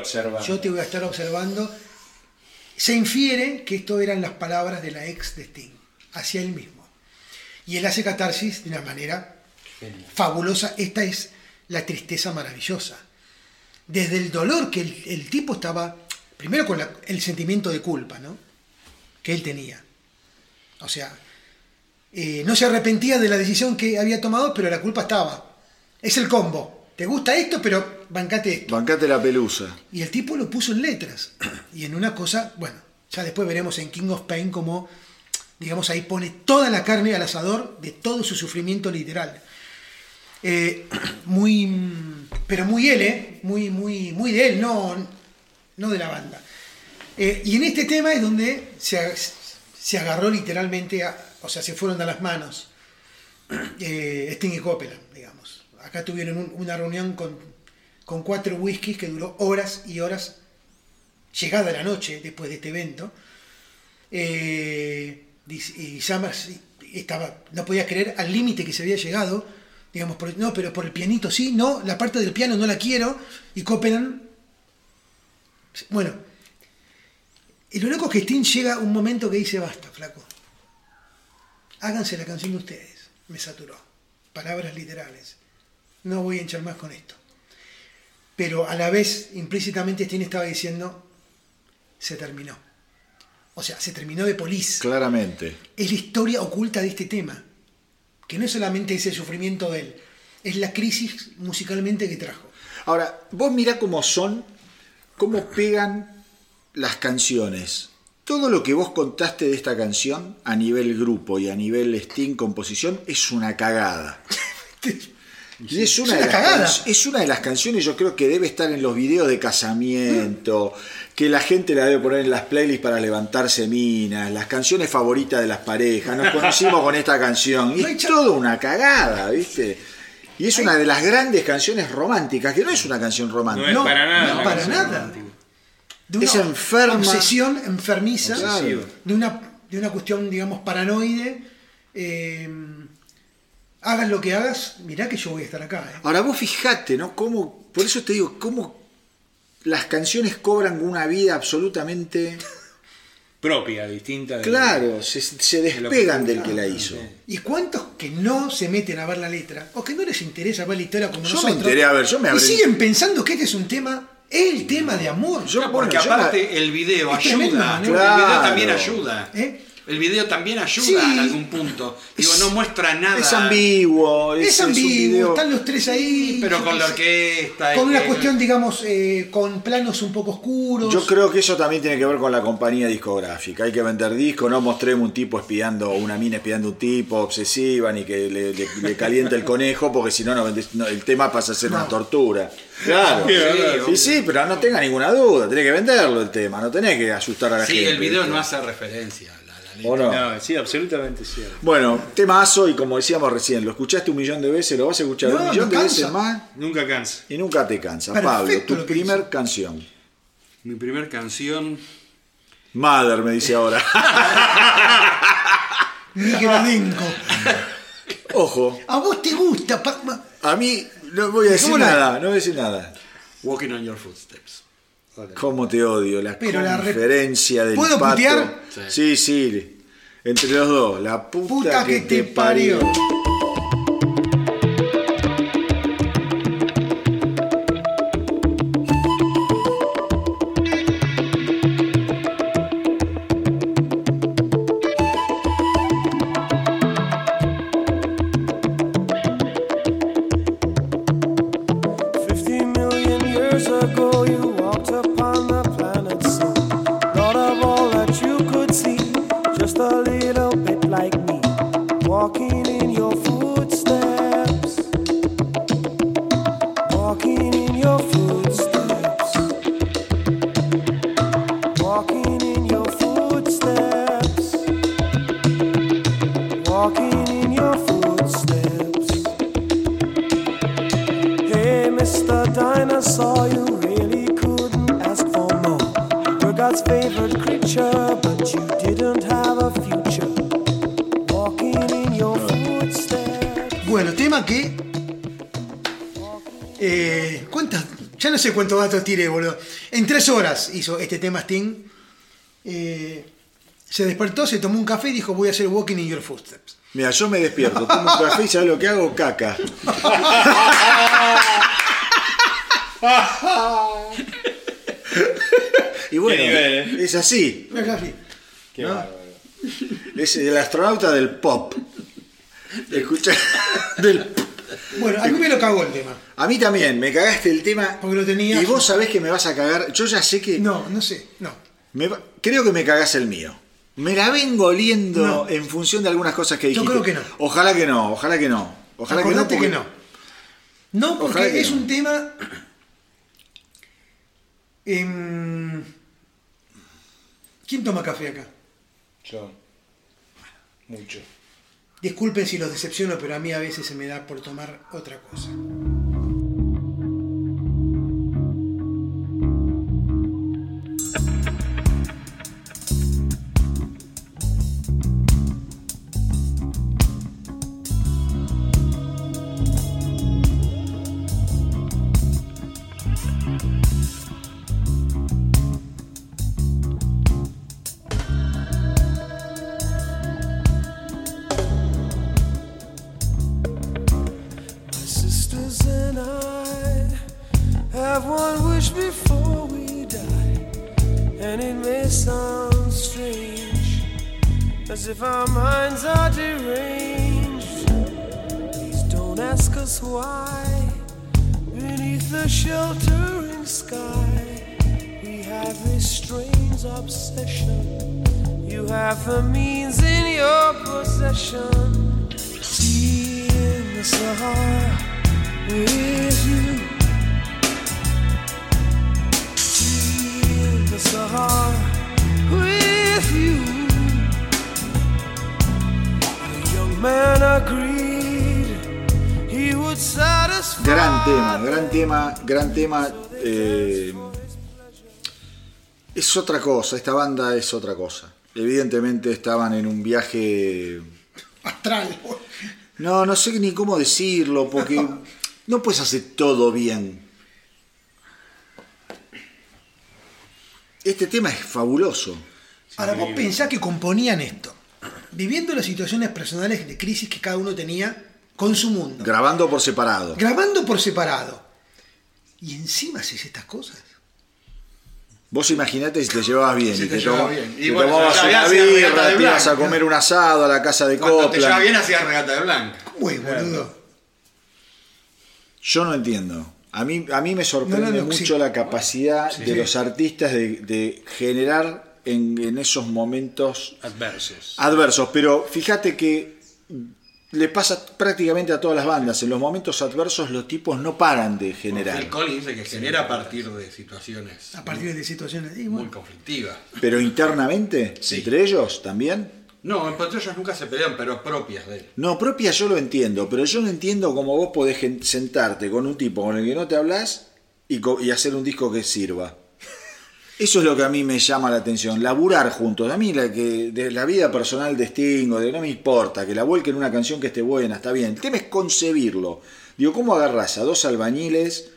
B: Observando.
D: yo te voy a estar observando. Se infiere que esto eran las palabras de la ex de Sting, hacia él mismo. Y él hace catarsis de una manera fabulosa. Esta es la tristeza maravillosa. Desde el dolor que el, el tipo estaba, primero con la- el sentimiento de culpa, ¿no? Que él tenía. O sea, eh, no se arrepentía de la decisión que había tomado, pero la culpa estaba. Es el combo. ¿Te gusta esto? Pero bancate esto.
A: Bancate la pelusa.
D: Y el tipo lo puso en letras. Y en una cosa, bueno, ya después veremos en King of Pain cómo, digamos, ahí pone toda la carne al asador de todo su sufrimiento literal. Eh, muy, pero muy él, ¿eh? Muy, muy, muy de él, no, no de la banda. Eh, y en este tema es donde se, se agarró literalmente, a- o sea, se fueron a las manos eh, Sting y Copeland. Acá tuvieron un- una reunión con, con cuatro whiskies que duró horas y horas, llegada la noche después de este evento. Eh, y Summers estaba, no podía creer al límite que se había llegado. Digamos, no, pero por el pianito sí, no, la parte del piano no la quiero. Y Copeland. Bueno, y lo loco es que Sting llega un momento que dice: basta, flaco. Háganse la canción de ustedes. Me saturó. Palabras literales. No voy a hinchar más con esto. Pero a la vez, implícitamente, Sting estaba diciendo: se terminó. O sea, se terminó de Police.
A: Claramente.
D: Es la historia oculta de este tema. Que no es solamente ese sufrimiento de él, es la crisis musicalmente que trajo.
A: Ahora, vos mirá cómo son, cómo pegan las canciones. Todo lo que vos contaste de esta canción a nivel grupo y a nivel Sting composición es una cagada. Y es una,
D: Es
A: de
D: una
A: las can- es una de las canciones, yo creo que debe estar en los videos de casamiento, que la gente la debe poner en las playlists para levantarse minas, las canciones favoritas de las parejas. Nos conocimos con esta canción. Y
D: No
A: es toda una cagada, ¿viste? Y es una de las grandes canciones románticas, que no es una canción romántica.
B: No es para nada
D: No,
B: una
D: para
B: canción
D: nada.
B: romántica.
D: De una
A: Es enferma.
D: obsesión enfermiza. De una, de una cuestión, digamos, paranoide. eh, hagas lo que hagas, mirá que yo voy a estar acá. eh.
A: Ahora vos fijate, ¿no? Cómo, por eso te digo, cómo las canciones cobran una vida absolutamente...
B: Propia, distinta. de-
A: Claro, se, se
B: de lo
A: despegan
B: que-
A: del que la hizo.
D: ¿Y cuántos que no se meten a ver la letra? O que no les interesa ver la historia como
A: Yo me
D: nosotros.
A: enteré, a ver, yo me
D: Y siguen pensando que este es un tema, el tema de amor.
A: Yo,
C: Porque
A: bueno, yo
C: aparte el video
D: tremendo,
C: ayuda.
D: ¿no?
C: El
A: Claro.
C: video también ayuda.
D: ¿Eh?
C: El video también ayuda
E: Sí.
C: en algún punto. Digo, no muestra nada.
A: Es ambiguo.
E: Es, ambiguo,
A: video-
E: están los tres ahí.
C: Pero con la orquesta.
E: Con una cuestión, digamos, eh, con planos un poco oscuros.
A: Yo creo que eso también tiene que ver con la compañía discográfica. Hay que vender discos, no mostremos un tipo espiando, una mina espiando a un tipo, obsesiva, ni que le, le- le caliente el conejo, porque si no, no vendés- no, el tema pasa a ser una tortura. Claro.
C: Sí,
A: Sí, sí, pero no tenga ninguna duda, tenés que venderlo el tema, no tenés que asustar a la
C: Sí,
A: gente.
C: el video no hace referencia
A: ¿O no?
B: No, sí, absolutamente cierto.
A: Bueno, temazo y como decíamos recién, lo escuchaste un millón de veces, lo vas a escuchar
E: No,
A: un millón de veces más
B: Nunca cansa.
A: y nunca te cansa.
E: Perfecto
A: Pablo, tu primer
E: hizo.
A: canción.
C: Mi primer canción.
A: Mother, me dice ahora.
E: Miguelenco.
A: Ojo,
E: A vos te gusta. pa- ma-
A: a mí no voy a decir
E: ¿Cómo la-
A: nada, no voy a decir nada.
C: Walking on Your Footsteps.
A: ¿Cómo te odio? La
E: Pero la re-
A: conferencia del
E: ¿Puedo
A: pato.
E: putear?
A: Sí, sí. Entre los dos. La puta,
E: Puta
A: que,
E: que
A: te
E: te
A: parió.
E: parió. No sé cuántos datos tiré, boludo. En tres horas hizo este tema Sting. Eh, se despertó, se tomó un café y dijo: Voy a hacer Walking in Your Footsteps.
A: Mira, yo me despierto, tomo un café y ¿sabes lo que hago? Caca. y bueno,
B: nivel, ¿eh?
A: es así.
E: Mira, café.
B: Qué
E: ¿No?
B: bárbaro.
A: Es el astronauta del pop. Escucha, del
E: Bueno, a mí me lo cagó el tema.
A: A mí también, me cagaste el tema.
E: Porque lo tenía-
A: Y vos sabés que me vas a cagar. Yo ya sé que.
E: No, no sé, no.
A: me creo que me cagás el mío. Me la vengo oliendo
E: No.
A: en función de algunas cosas que
E: Yo
A: dijiste.
E: creo que no.
A: Ojalá que no, ojalá que no. Ojalá que no. Porque-
E: que no. No, porque
A: que
E: es
A: no.
E: un tema. em, ¿Quién toma café acá?
B: Yo. Mucho.
E: Disculpen si los decepciono, pero a mí a veces se me da por tomar otra cosa.
A: Es otra cosa, esta banda es otra cosa. Evidentemente estaban en un viaje.
E: Astral.
A: No, no sé ni cómo decirlo, porque no puedes hacer todo bien. Este tema es fabuloso.
E: Ahora vos pensás que componían esto, viviendo las situaciones personales de crisis que cada uno tenía con su mundo,
A: Grabando por separado.
E: grabando por separado. Y encima haces estas cosas.
A: Vos imaginate si te llevabas bien
C: Si
A: y
C: te
A: te,
C: llevabas bien. Y
A: te
C: bueno,
A: tomabas una birra, te ibas a comer un asado a la casa de
C: Cuando te
A: Copland.
C: bien hacías regata de blanca.
D: Uy, boludo.
A: Yo no entiendo. A mí, a mí me sorprende
D: No, no, no,
A: mucho
D: sí.
A: la capacidad de los artistas de, de generar en, en esos momentos
B: Adversos.
A: adversos. Pero fíjate que le pasa prácticamente a todas las bandas. En los momentos adversos los tipos no paran de generar.
C: Phil Collins dice que genera a partir de situaciones
D: A partir de situaciones.
C: muy conflictivas.
A: Pero internamente,
C: Sí.
A: entre ellos también.
C: No, entre ellos nunca se pelean, pero propias de él.
A: No, propia yo lo entiendo, pero yo no entiendo cómo vos podés sentarte con un tipo con el que no te hablas y, co- y hacer un disco que sirva. Eso es lo que a mí me llama la atención, laburar juntos. A mí la que de la vida personal de Sting o de no me importa, que la vuelquen una canción que esté buena, está bien. El tema es concebirlo. Digo, ¿cómo agarrás a dos albañiles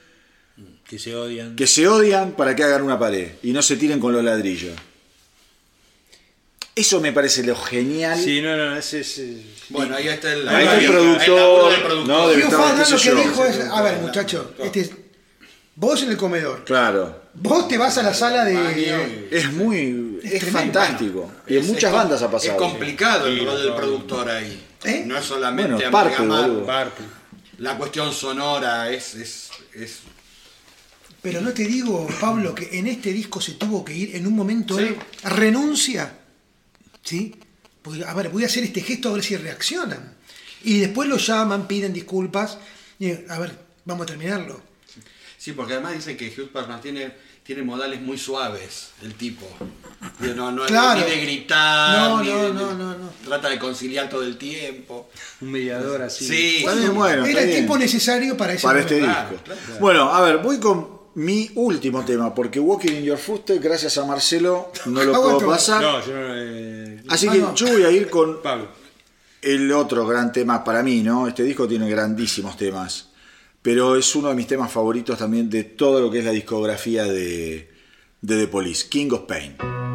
B: Que se odian.
A: que se odian para que hagan una pared y no se tiren con los ladrillos? Eso me parece lo genial.
B: Sí, no, no, ese es. eh,
C: Bueno, ahí está el,
A: Ahí está el
C: el
A: productor, no, debe estar,
D: lo que dijo es, a ver muchacho, este es- vos en el comedor,
A: Claro.
D: Vos te vas a la sala de...
A: Es muy. Es, fantástico. y en muchas bandas ha pasado.
C: Es complicado el rol del productor ahí.
D: ¿Eh?
C: No es solamente
A: Bueno, parte.
B: Purple.
C: la cuestión sonora, es, es, es
D: Pero no te digo, Pablo, que en este disco se tuvo que ir en un momento
C: Sí.
D: él renuncia, ¿sí? Porque, a ver, voy a hacer este gesto a ver si reaccionan. Y después lo llaman, piden disculpas, y a ver, vamos a terminarlo.
C: Sí, porque además dicen que Hugh Jackman tiene, tiene modales muy suaves, el tipo. No, no es
D: Claro.
C: ni de gritar,
D: No,
C: ni
D: no,
C: de-
D: no, no, no.
C: trata de conciliar todo el tiempo.
B: Un mediador así.
C: Sí,
A: bien, bueno,
D: Era el
A: bien.
D: tiempo necesario para ese
A: para este
D: momento.
A: disco.
C: Claro, claro.
A: Bueno, a ver, voy con mi último tema, porque Walking in Your Footsteps, gracias a Marcelo, no lo puedo pasar.
B: No, yo no. eh,
A: Así
D: Ah,
A: que
D: no.
A: yo voy a ir con
B: Pablo.
A: el otro gran tema para mí, ¿no? Este disco tiene grandísimos temas, pero es uno de mis temas favoritos también de todo lo que es la discografía de, de The Police, King of Pain.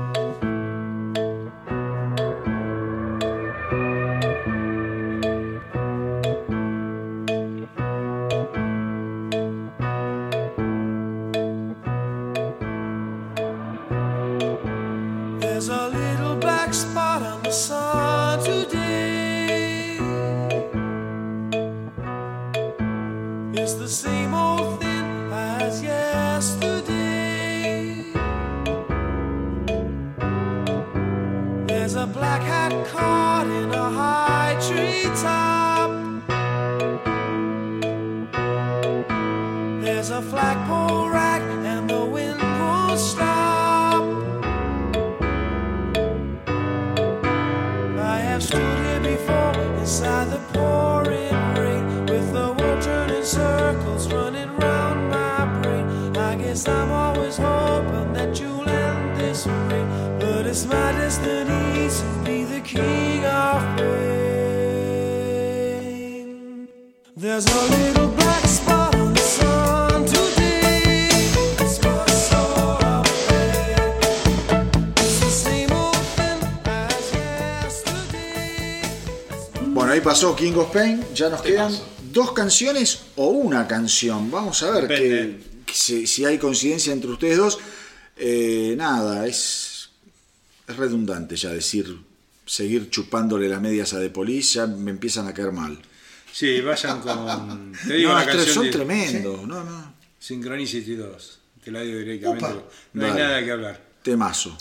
E: King of Pain,
A: ya nos quedan dos canciones o una canción. Vamos a ver que, si, si hay coincidencia entre ustedes dos. Eh, nada, es, es redundante ya decir, seguir chupándole las medias a The Police, ya me empiezan a caer mal.
B: Sí, vayan con. Te digo
A: No,
B: la
A: es que
B: canción.
A: son
B: de
A: tremendos, no, no.
B: Synchronicity 2. Te la digo directamente.
D: Opa.
B: No hay nada que hablar.
A: Temazo.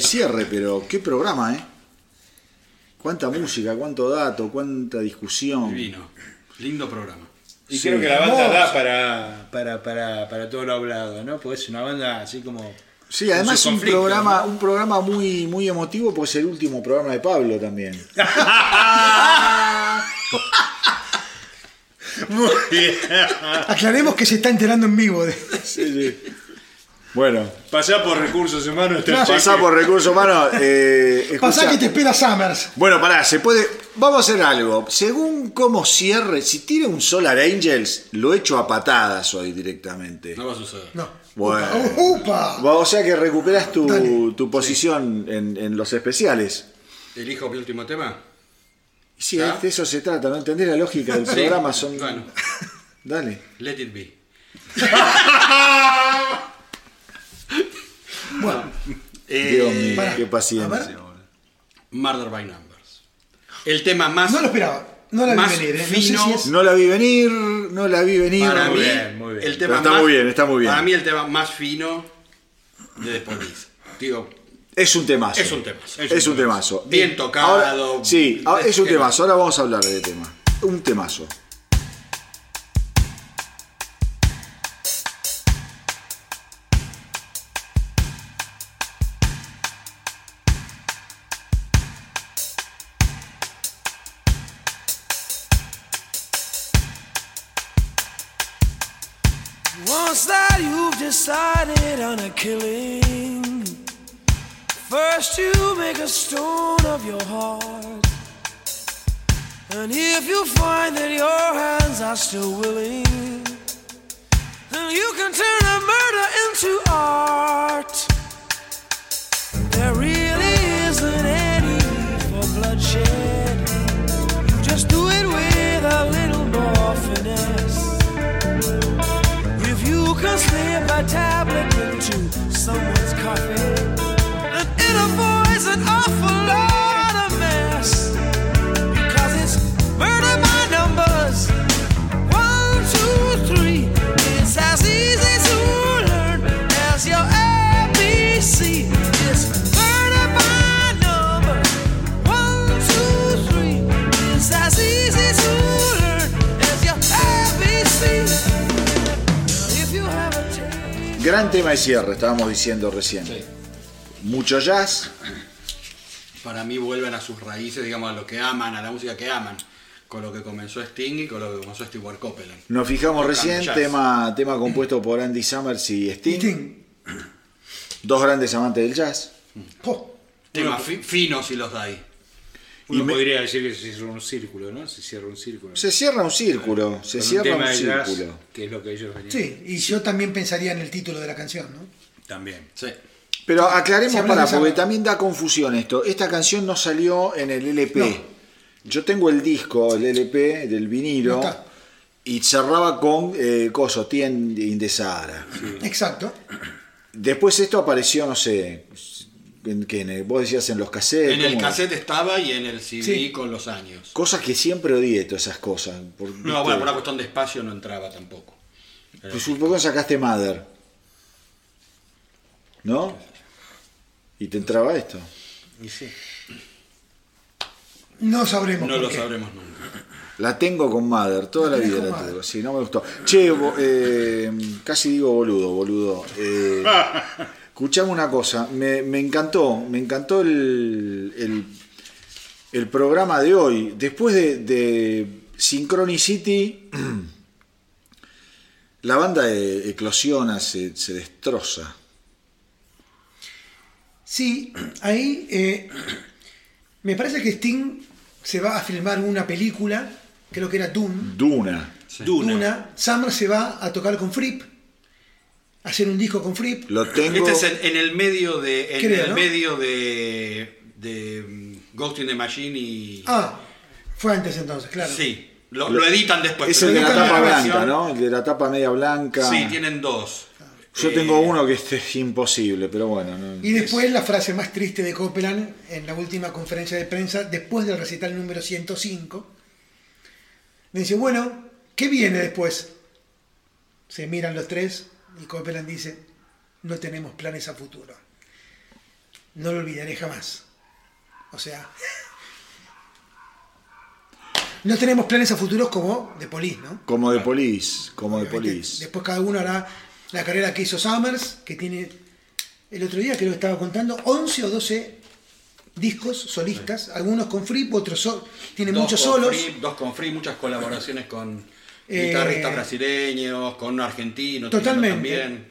A: De cierre, pero qué programa, ¿eh? Cuánta música, cuánto dato, cuánta discusión.
C: Divino. Lindo programa.
B: Y
A: Sí.
B: creo que la banda da para, para, para, para todo lo hablado, ¿no? Porque es una banda así como.
A: Sí, además un programa,
B: ¿no?
A: un programa muy, muy emotivo, pues es el último programa de Pablo también.
B: Muy bien.
D: Aclaremos que se está enterando en vivo. de-
A: Sí, sí. Bueno,
B: Pasá por recursos humanos.
A: pasá por recursos humanos. Eh,
D: Pasá que te espera Summers.
A: Bueno, pará, se puede. Vamos a hacer algo. Según cómo cierre, si tiene un Solar Angels, lo echo a patadas hoy directamente.
C: No va a suceder.
D: No.
A: Bueno.
D: Upa. upa.
A: O sea que recuperas tu, tu posición en, en los especiales.
C: ¿Elijo mi último tema?
A: Sí, de eso se trata, ¿no? ¿Entendés la lógica del
C: Sí.
A: programa? Son...
C: Bueno,
A: Dale.
C: let it be.
D: Bueno,
A: Dios mío,
D: pará.
A: qué paciencia.
C: Murder by Numbers. El tema más.
D: no lo esperaba. No la vi
C: Más
D: venir, ¿eh?
C: fino.
D: No sé si es...
A: No la vi venir, no la vi venir.
C: Para
B: Muy
C: mí,
B: bien, muy bien.
C: el tema
A: está
C: más,
A: muy bien, está muy bien.
C: Para mí el tema más fino de The Police. Digo,
A: Es un temazo.
C: Es un temazo.
A: Es, un temazo.
C: Bien tocado.
A: Ahora- sí, es un temazo. Ahora vamos a hablar de tema. Un temazo.
E: Killing, first you make a stone of your heart. And if you find that your hands are still willing, then you can turn a murder into art. somewhere.
A: Gran tema de cierre, estábamos diciendo recién.
C: Sí.
A: Mucho jazz.
C: Para mí vuelven a sus raíces, digamos, a lo que aman, a la música que aman. Con lo que comenzó Sting y con lo que comenzó Stewart Copeland.
A: Nos fijamos
C: Tocando
A: recién,
C: jazz.
A: tema, tema compuesto por Andy Summers y Sting.
D: Sting.
A: Dos grandes amantes del jazz.
D: Jo.
C: Temas fi- finos y los da ahí.
B: Uno
A: Y me-
B: podría decir que se cierra un círculo, ¿no? Se cierra un círculo.
A: Se cierra un círculo, se
B: Con
A: cierra
B: tema
A: un
B: de jazz,
A: círculo.
B: que es lo que ellos venían.
D: Sí, y yo también pensaría en el título de la canción, ¿no?
B: También.
C: Sí.
A: Pero aclaremos para,
D: esa-
A: porque también da confusión esto. Esta canción no salió en el LP.
D: No.
A: Yo tengo el disco, el LP del vinilo,
D: No está.
A: y cerraba con eh, Coso, Tien in the Sahara.
D: Exacto.
A: Después esto apareció, no sé, en, que en el- vos decías en los cassettes.
C: En el cassette estaba y en el CD
D: Sí.
C: con los años.
A: Cosas que siempre odié, todas esas cosas. por-
C: No,
A: ¿viste?
C: bueno, por una cuestión de espacio no entraba tampoco.
A: Pues, ¿Por qué no sacaste Mother? ¿No? Y te entraba esto.
B: Y sí.
D: No sabremos.
C: No lo
D: qué.
C: sabremos nunca.
A: La tengo con Mother, toda la vida la tengo. Sí, no me gustó. Che, bo- eh, casi digo boludo, boludo. Eh, escuchame una cosa, me, me encantó, me encantó el, el, el programa de hoy. Después de, de Synchronicity, la banda de eclosiona, se, se destroza.
D: Sí, ahí eh, me parece que Sting se va a filmar una película, creo que era Doom.
A: Duna.
B: Duna.
D: Duna. Summer se va a tocar con Fripp, hacer un disco con Fripp.
A: Lo tengo.
C: Este es en, en el medio de. En
D: Creo,
C: el
D: ¿no?
C: medio de. de mm, Ghost in the Machine y.
D: Ah, fue antes entonces, claro.
C: Sí. Lo, lo editan después.
A: Es el de la tapa blanca, ¿no? El de la tapa media blanca.
C: Sí, tienen dos.
A: Yo
C: Eh,
A: tengo uno que este es imposible, pero bueno. no-
D: Y después la frase más triste de Copeland en la última conferencia de prensa, después del recital número 105, me dice, bueno, ¿qué viene después? Se miran los tres, Y Copeland dice, no tenemos planes a futuro. No lo olvidaré jamás. O sea, no tenemos planes a futuro como de Police, ¿no?
A: Como de Police, como de Police.
D: Después cada uno hará la carrera que hizo Summers, que tiene, el otro día creo que estaba contando, 11 o 12 discos solistas, algunos con Fripp, otros so- tiene
C: Dos
D: muchos
C: con
D: solos.
C: Free, dos con Free, muchas colaboraciones con
D: Eh,
C: guitarristas brasileños, con un argentino. tiene
D: Totalmente.
C: También.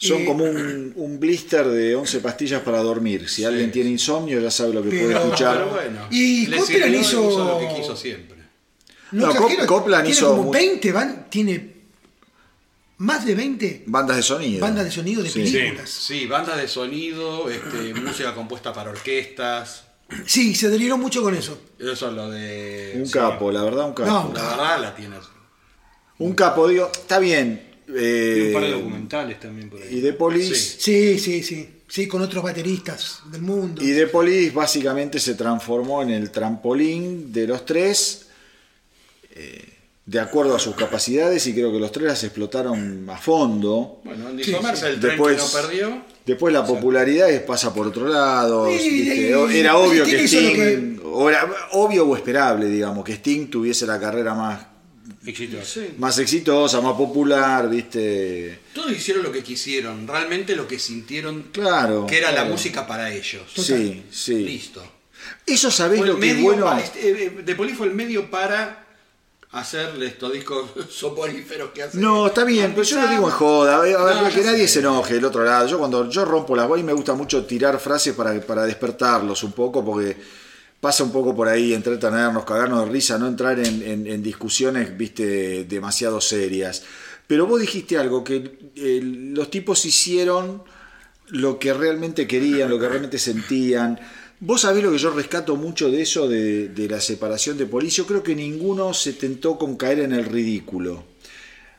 A: Son
D: Eh,
A: como un, un blister de 11 pastillas para dormir. Si alguien tiene insomnio ya sabe lo que puede escuchar.
C: Pero bueno,
D: Y Copland hizo-
C: lo que quiso siempre.
D: No,
A: No, Cop- Copland
D: tiene
A: hizo
D: como
A: mu-
D: 20 van, tiene más de 20
A: Bandas de sonido.
D: bandas de sonido de
A: Sí.
D: películas.
C: Sí, bandas de sonido, este, música compuesta para orquestas.
D: Sí, se deliró mucho con eso.
C: Eso es lo de.
A: Un
C: sí,
A: capo, la verdad, un capo.
D: No,
C: La verdad la tienes.
A: Un capo, digo, está bien.
B: Y un par de
A: eh,
B: documentales también por ahí.
A: y de Police.
D: Sí, sí, sí. Sí, con otros bateristas del mundo.
A: Y de Police básicamente se transformó en el trampolín de los tres, eh, de acuerdo a sus capacidades, y creo que los tres las explotaron a fondo.
C: Bueno, Andy
D: Sí,
C: Somers,
D: sí.
C: el tren
A: Después-
C: que no perdió.
A: Después la popularidad es- pasa por otro lado.
D: Sí,
A: Era obvio
D: y
A: que Sting, o era obvio o esperable, digamos, que Sting tuviese la carrera más,
B: Exitoso.
A: más exitosa, más popular, ¿viste?
C: Todos hicieron lo que quisieron, realmente lo que sintieron
A: Claro.
C: que era la música para ellos.
A: Sí, sí.
C: Listo.
A: Eso sabés lo que es bueno.
C: para- este, eh, De Poli fue el medio para hacerle estos discos soporíferos que hacen.
A: No, está bien, pero yo lo digo en joda. A ver,
C: No,
A: que nadie
C: sé.
A: se enoje del otro lado. Yo cuando yo rompo las voy me gusta mucho tirar frases para, para despertarlos un poco, porque pasa un poco por ahí, entretenernos, cagarnos de risa, no entrar en, discusiones, viste, demasiado serias. Pero vos dijiste algo, que eh, los tipos hicieron lo que realmente querían, lo que realmente sentían. Vos sabés lo que yo rescato mucho de eso, de, la separación de Police. Yo creo que ninguno se tentó con caer en el ridículo.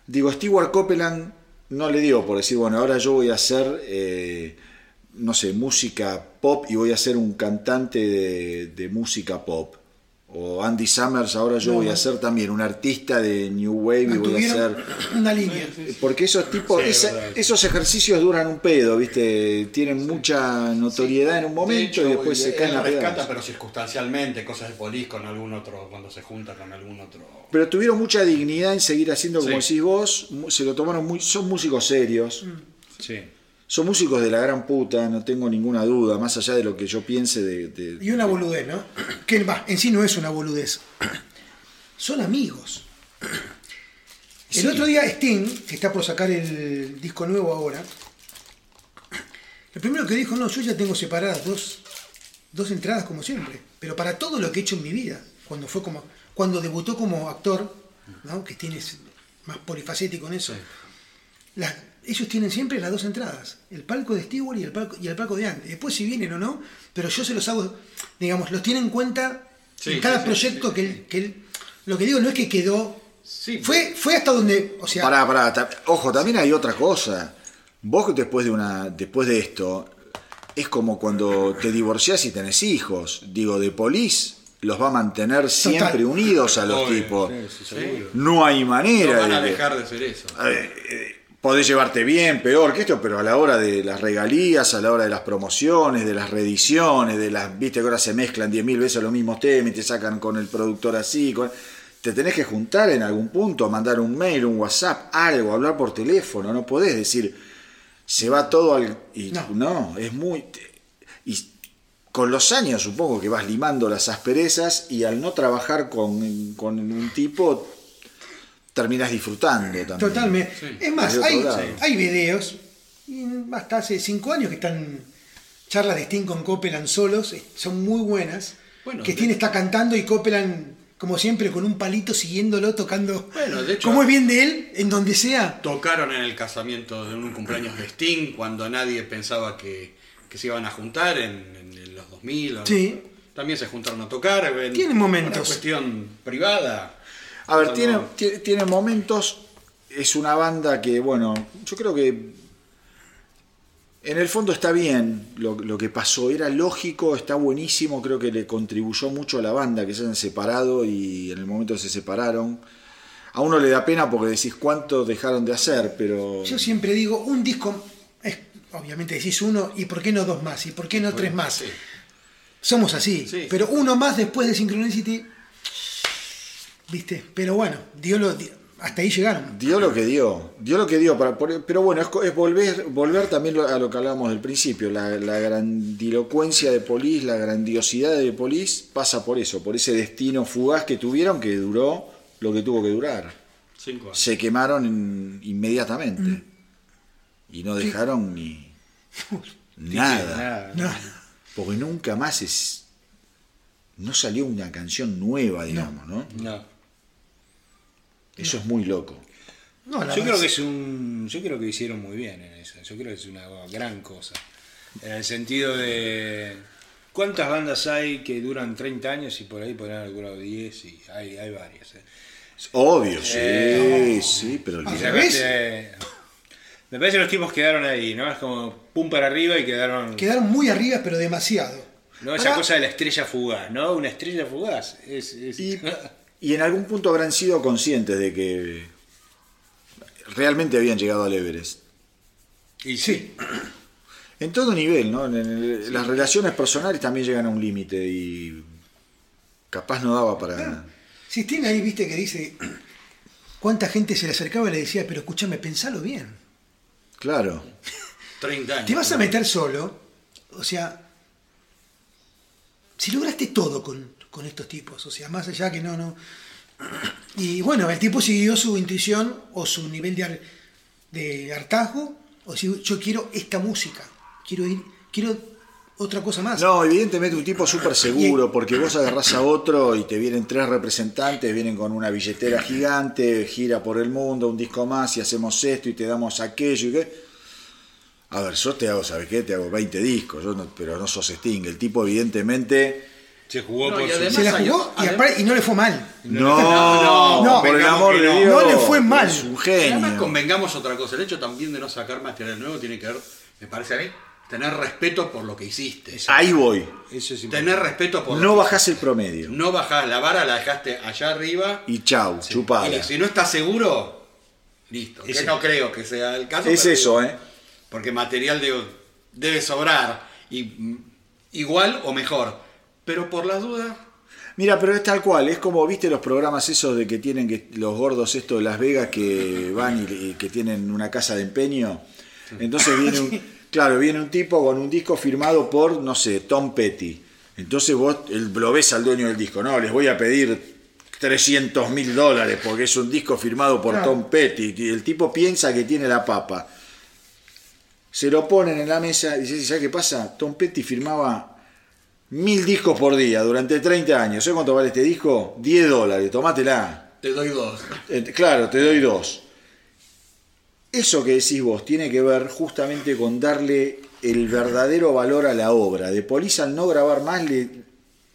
A: Digo, Stewart Copeland no le dio por decir, bueno, ahora yo voy a hacer, eh, no sé, música pop y voy a ser un cantante de, de música pop. O Andy Summers, ahora yo
D: No,
A: voy a ser también un artista de New Wave y voy a ser...
D: una línea.
A: Porque esos tipos,
B: Sí,
A: esa-
B: verdad.
A: esos ejercicios duran un pedo, ¿viste? Tienen mucha notoriedad en un
C: De
A: momento
C: hecho,
A: y después se
C: él
A: caen a
C: rescata, pero circunstancialmente, cosas de Polis con algún otro, cuando se junta con algún otro.
A: Pero tuvieron mucha dignidad en seguir haciendo como
C: Sí.
A: decís vos, se lo tomaron muy, son músicos serios,
B: Sí.
A: Son músicos de la gran puta, no tengo ninguna duda, más allá de lo que yo piense de... de-
D: Y una boludez, ¿no? Que va, en sí no es una boludez. Son amigos. El
A: Sí.
D: otro día Sting, que está por sacar el disco nuevo ahora, el primero que dijo, no, yo ya tengo separadas dos, dos entradas como siempre, pero para todo lo que he hecho en mi vida, cuando fue como, cuando debutó como actor, ¿no? que tienes más polifacético en eso, las- ellos tienen siempre las dos entradas, el palco de Stewart y el palco, y el palco de antes. Después si vienen o no, pero yo se los hago, digamos, los tienen en cuenta
C: Sí,
D: en cada
C: sí,
D: proyecto
C: sí,
D: que, él, que él- lo que digo no es que quedó,
C: Sí,
D: fue, fue hasta donde, o sea,
A: Pará, pará, ta- ojo, también hay otra cosa. Vos después de una, después de esto, es como cuando te divorciás y tenés hijos. Digo, de polis los va a mantener siempre unidos a los
C: Obvio,
A: tipos.
B: Sí, sí, seguro.
A: No hay
C: No
A: manera
C: van a dejar de ser eso.
A: A ver, eh, podés llevarte bien, peor que esto, pero a la hora de las regalías, a la hora de las promociones, de las reediciones, de las, viste que ahora se mezclan 10.000 veces los mismos temas y te sacan con el productor así, con- te tenés que juntar en algún punto, mandar un mail, un WhatsApp, algo, hablar por teléfono, no podés decir, se va todo al... Y,
D: No.
A: no. es muy... Y con los años supongo que vas limando las asperezas y al no trabajar con, con un tipo terminas disfrutando también.
D: totalmente. Es más, hay, hay videos, y hasta hace cinco años que están charlas de Sting con Copeland solos, son muy buenas,
C: Bueno,
D: que
C: de-
D: Sting está cantando y Copeland, como siempre, con un palito siguiéndolo, tocando,
C: Bueno, de hecho-
D: como es bien de él, en donde sea.
C: Tocaron en el casamiento de un cumpleaños de Sting cuando nadie pensaba que, que se iban a juntar en, en los 2000. o-
D: Sí.
C: También se juntaron a tocar. en
D: Tienen momentos.
C: Una cuestión privada.
A: A ver, tiene,
C: no.
A: tiene momentos. Es una banda que, bueno, yo creo que en el fondo está bien lo, lo que pasó. Era lógico, está buenísimo. Creo que le contribuyó mucho a la banda que se hayan separado y en el momento que se separaron. a uno le da pena porque decís cuánto dejaron de hacer, pero
D: Yo siempre digo, un disco, es, obviamente decís uno, ¿y por qué no dos más? ¿Y por qué no tres más? Somos así,
C: Sí.
D: pero uno más después de Synchronicity, ¿viste? Pero bueno, dio lo, hasta ahí llegaron.
A: dio lo que dio, dio lo que dio, para, pero bueno, es, volver, volver también a lo que hablábamos del principio, la, la grandilocuencia de Polis, la grandiosidad de Polis pasa por eso, por ese destino fugaz que tuvieron que duró lo que tuvo que durar.
C: Cinco años.
A: Se quemaron en- inmediatamente
D: Mm.
A: y no dejaron ni nada.
B: Nada.
D: No,
A: Porque nunca más es. No salió una canción nueva, digamos, ¿no?
B: No.
A: Eso es muy loco.
D: no, la
B: Yo creo que es un. Yo creo que hicieron muy bien en eso. Yo creo que es una gran cosa. En el sentido de. ¿Cuántas bandas hay que duran 30 años y por ahí podrían haber durado 10? Y hay, hay varias. eh.
A: Es obvio, sí,
B: Eh,
A: sí, pero
D: ¿Al
A: olvidate.
D: revés?
B: sacaste- Me parece que los tipos quedaron ahí, ¿no? Es como pum para arriba y quedaron.
D: Quedaron muy arriba, pero demasiado.
B: ¿no? Esa cosa de la estrella fugaz, ¿no? Una estrella fugaz. Es, es-
A: Y, y en algún punto habrán sido conscientes de que realmente habían llegado al Everest.
B: y
D: Sí,
A: En todo nivel, ¿no? En el- las relaciones personales también llegan a un límite y capaz no daba para...
D: si tiene ahí, viste, que dice cuánta gente se le acercaba y le decía, pero escúchame, pensalo bien.
A: Claro.
C: 30 años.
D: Te vas a meter solo, o sea, si lograste todo con, con estos tipos, o sea, más allá que no, no. Y bueno, el tipo siguió su intuición o su nivel de, de hartazgo, o si yo quiero esta música, quiero ir, quiero otra cosa más.
A: No, evidentemente un tipo súper seguro, porque vos agarrás a otro y te vienen tres representantes, vienen con una billetera gigante, gira por el mundo, un disco más y hacemos esto y te damos aquello y qué. A ver, yo te hago, ¿sabes qué? Te hago 20 discos, yo no- pero no sos Sting. El tipo evidentemente...
B: se jugó
C: No,
B: por
C: y
B: su-
C: además-
D: Se la jugó y,
C: además-
D: aparte- y no le fue mal.
A: No,
D: no,
A: por el amor de
C: no.
A: Dios.
D: No le fue mal.
A: Es un
C: Y Además,
A: genio.
C: convengamos otra cosa. El hecho también de no sacar material nuevo tiene que ver, me parece a mí, tener respeto por lo que hiciste.
A: Ahí voy.
B: Eso es importante.
C: Tener respeto por
A: No bajás el promedio.
C: No bajás la vara, la dejaste allá arriba.
A: Y chau,
C: Y
A: chupada.
C: si no estás seguro, listo. Que no creo que sea el caso.
A: Es
C: pero
A: eso, ¿eh?
C: Porque material debe, debe sobrar. Y, mm, igual o mejor. Pero por las dudas,
A: Mira, pero es tal cual, es como, viste los programas esos de que tienen que, los gordos estos de Las Vegas que van y, y que tienen una casa de empeño. Entonces viene un, claro, viene un tipo con un disco firmado por, no sé, Tom Petty. Entonces vos el- lo ves al dueño del disco, no, les voy a pedir 300 mil dólares porque es un disco firmado por
D: Claro.
A: Tom Petty. Y el tipo piensa que tiene la papa. Se lo ponen en la mesa y dice, ¿sabes qué pasa? Tom Petty firmaba mil discos por día durante 30 años. ¿Sabes cuánto vale este disco? 10 dólares, tomátela.
C: te doy dos.
A: Eh, Claro, te doy dos. Eso que decís vos tiene que ver justamente con darle el verdadero valor a la obra. De Police al no grabar más le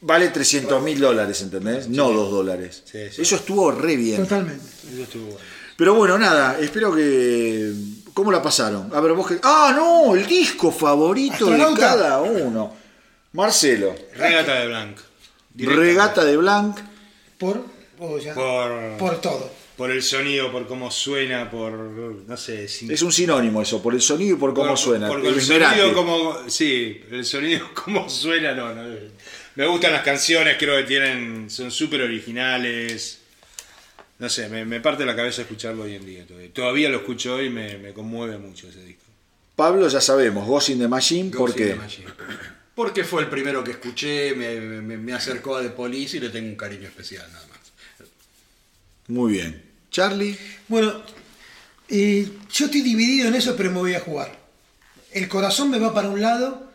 A: vale 300 mil dólares, ¿entendés? No 2 dólares.
B: Sí, sí.
A: Eso estuvo re bien.
D: Totalmente.
B: Eso estuvo bueno.
A: Pero bueno, nada, espero que... ¿Cómo la pasaron? A ver, vos que... Ah, no, el disco favorito de cada uno. Marcelo,
B: Regata de Blanc.
A: Regata de Blanc.
D: Por, ya,
B: Por,
D: por todo.
B: por el sonido, por cómo suena, por. No sé. sin-
A: Es un sinónimo eso, por el sonido y por cómo
B: por-
A: suena.
B: por
A: el
B: sonido como. Sí, el sonido como suena, no, no. Me gustan las canciones, creo que tienen. Son súper originales. No sé, me, me parte la cabeza escucharlo hoy en día. Todavía, Todavía lo escucho hoy y me, me conmueve mucho ese disco.
A: Pablo, ya sabemos, Ghost in the Machine, ¿por
C: Ghost in
A: qué?
C: Porque fue el primero que escuché, me, me- me acercó a The Police y le tengo un cariño especial nada más.
A: Muy bien. Charlie,
D: Bueno, eh, yo estoy dividido en eso, pero me voy a jugar. El corazón me va para un lado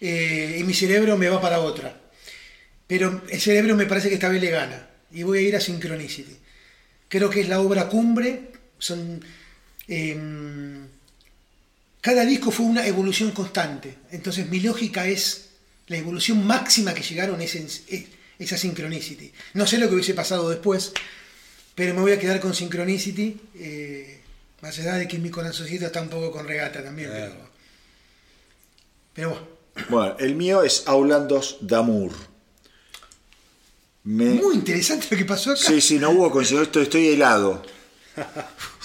D: eh, y mi cerebro me va para otra. Pero el cerebro me parece que esta vez le gana. Y voy a ir a Synchronicity. Creo que es la obra cumbre. Son. em, cada disco fue una evolución constante. Entonces mi lógica es. La evolución máxima que llegaron es, en- es esa Synchronicity. No sé lo que hubiese pasado después, pero me voy a quedar con Synchronicity. eh, más allá de que mi corazoncito está un poco con regata también. Pero, pero bueno.
A: bueno, el mío es Aulandos d'Amour. Me-
D: Muy interesante lo que pasó acá.
A: Sí, sí, no hubo coincidencia, estoy, estoy helado.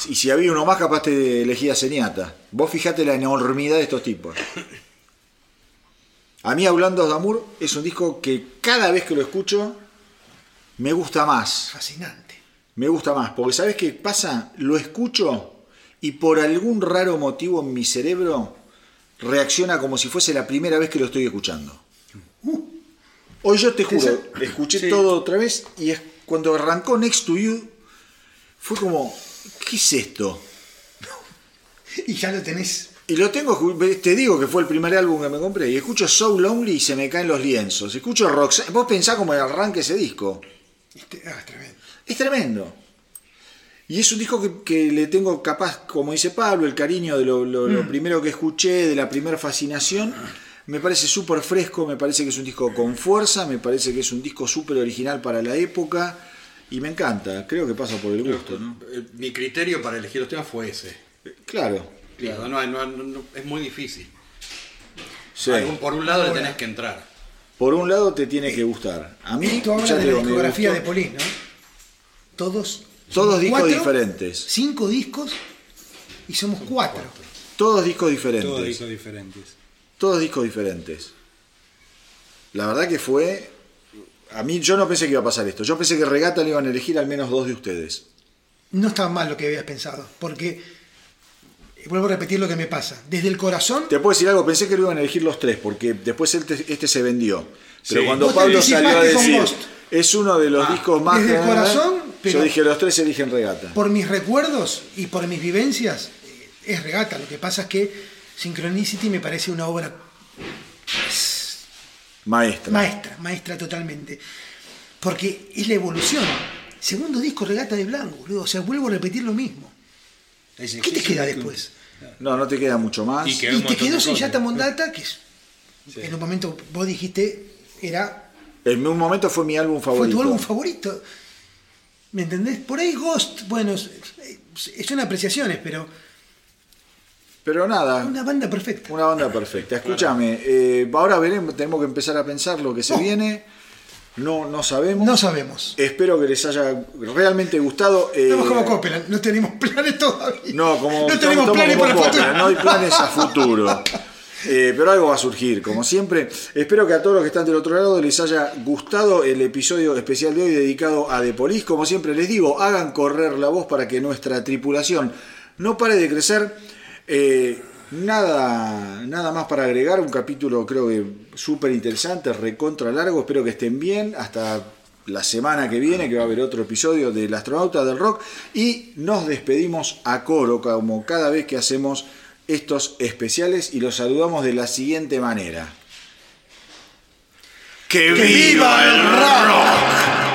A: Y si había uno más, capaz te elegía Señata. Vos fijate la enormidad de estos tipos. A mí, Hablando de Amor, es un disco que cada vez que lo escucho me gusta más.
D: Fascinante.
A: Me gusta más. Porque ¿sabes qué pasa? Lo escucho y por algún raro motivo en mi cerebro reacciona como si fuese la primera vez que lo estoy escuchando. Hoy yo te juro, escuché todo otra vez y es cuando arrancó Next to You fue como, ¿qué es esto?
D: Y ya lo tenés.
A: Y lo tengo, te digo que fue el primer álbum que me compré. Y escucho So Lonely y se me caen los lienzos. Escucho Roxanne. Vos pensás cómo arranca ese disco.
D: Este- ah, es tremendo.
A: Es tremendo. Y es un disco que, que le tengo capaz, como dice Pablo, el cariño de lo, lo- lo primero que escuché, de la primera fascinación. Me parece súper fresco, me parece que es un disco con fuerza, me parece que es un disco súper original para la época. Y me encanta, creo que pasa por el gusto, ¿no?
C: Eh, Mi criterio para elegir los temas fue ese.
A: Claro.
C: Claro, no, no- no- no- es muy difícil.
A: Sí.
C: Algún- por un lado le tenés que entrar.
A: Por un lado te tiene que gustar. A mí,
D: Esto habla
A: ya
D: de la discografía de Polis, ¿no? Todos.
A: Todos discos
D: cuatro,
A: diferentes.
D: Cinco discos y somos cuatro.
A: Todos discos diferentes.
B: Todos discos diferentes.
A: Todos discos diferentes. La verdad que fue. A mí yo no pensé que iba a pasar esto. Yo pensé que Regata le iban a elegir al menos dos de ustedes.
D: No estaba mal lo que habías pensado, porque vuelvo a repetir lo que me pasa. Desde el corazón,
A: Te puedo decir algo, pensé que lo iban a elegir los tres, porque después este, este se vendió. Pero
B: Sí.
A: cuando Pablo salió a decir, es uno de los discos más.
D: desde el corazón, pero-
A: yo dije, los tres eligen Regata.
D: por mis recuerdos y por mis vivencias, eh, es regata. Lo que pasa es que Synchronicity me parece una obra
A: Maestra.
D: maestra, maestra totalmente. Porque es la evolución. Segundo disco, regata de blanco, boludo. O sea, vuelvo a repetir lo mismo. ¿Qué te queda después?
A: No, no te queda mucho más.
B: Y
D: te quedó sin. Yata Mondata, que es, en un momento vos dijiste era
A: En un momento fue mi álbum
D: fue
A: favorito.
D: tu álbum favorito. ¿Me entendés? Por ahí Ghost, bueno, son apreciaciones, pero
A: Pero nada,
D: una banda perfecta.
A: Una banda perfecta. Escúchame, eh, ahora veremos, tenemos que empezar a pensar lo que se
D: Oh.
A: viene. No, no sabemos.
D: No sabemos.
A: Espero que les haya realmente gustado. eh,
D: Estamos como Copeland, no tenemos planes todavía.
A: No, como
D: no tenemos planes para el
A: Coppola,
D: futuro.
A: No hay planes a futuro. Eh, pero algo va a surgir, como siempre. Espero que a todos los que están del otro lado les haya gustado el episodio especial de hoy dedicado a The Police. Como siempre les digo, hagan correr la voz para que nuestra tripulación no pare de crecer. Eh, nada, nada más para agregar. Un capítulo creo que súper interesante, recontra largo. Espero que estén bien. Hasta la semana que viene, que va a haber otro episodio del Astronauta del Rock. Y nos despedimos a coro, como cada vez que hacemos estos especiales. Y los saludamos de la siguiente manera. ¡Que, viva el rock!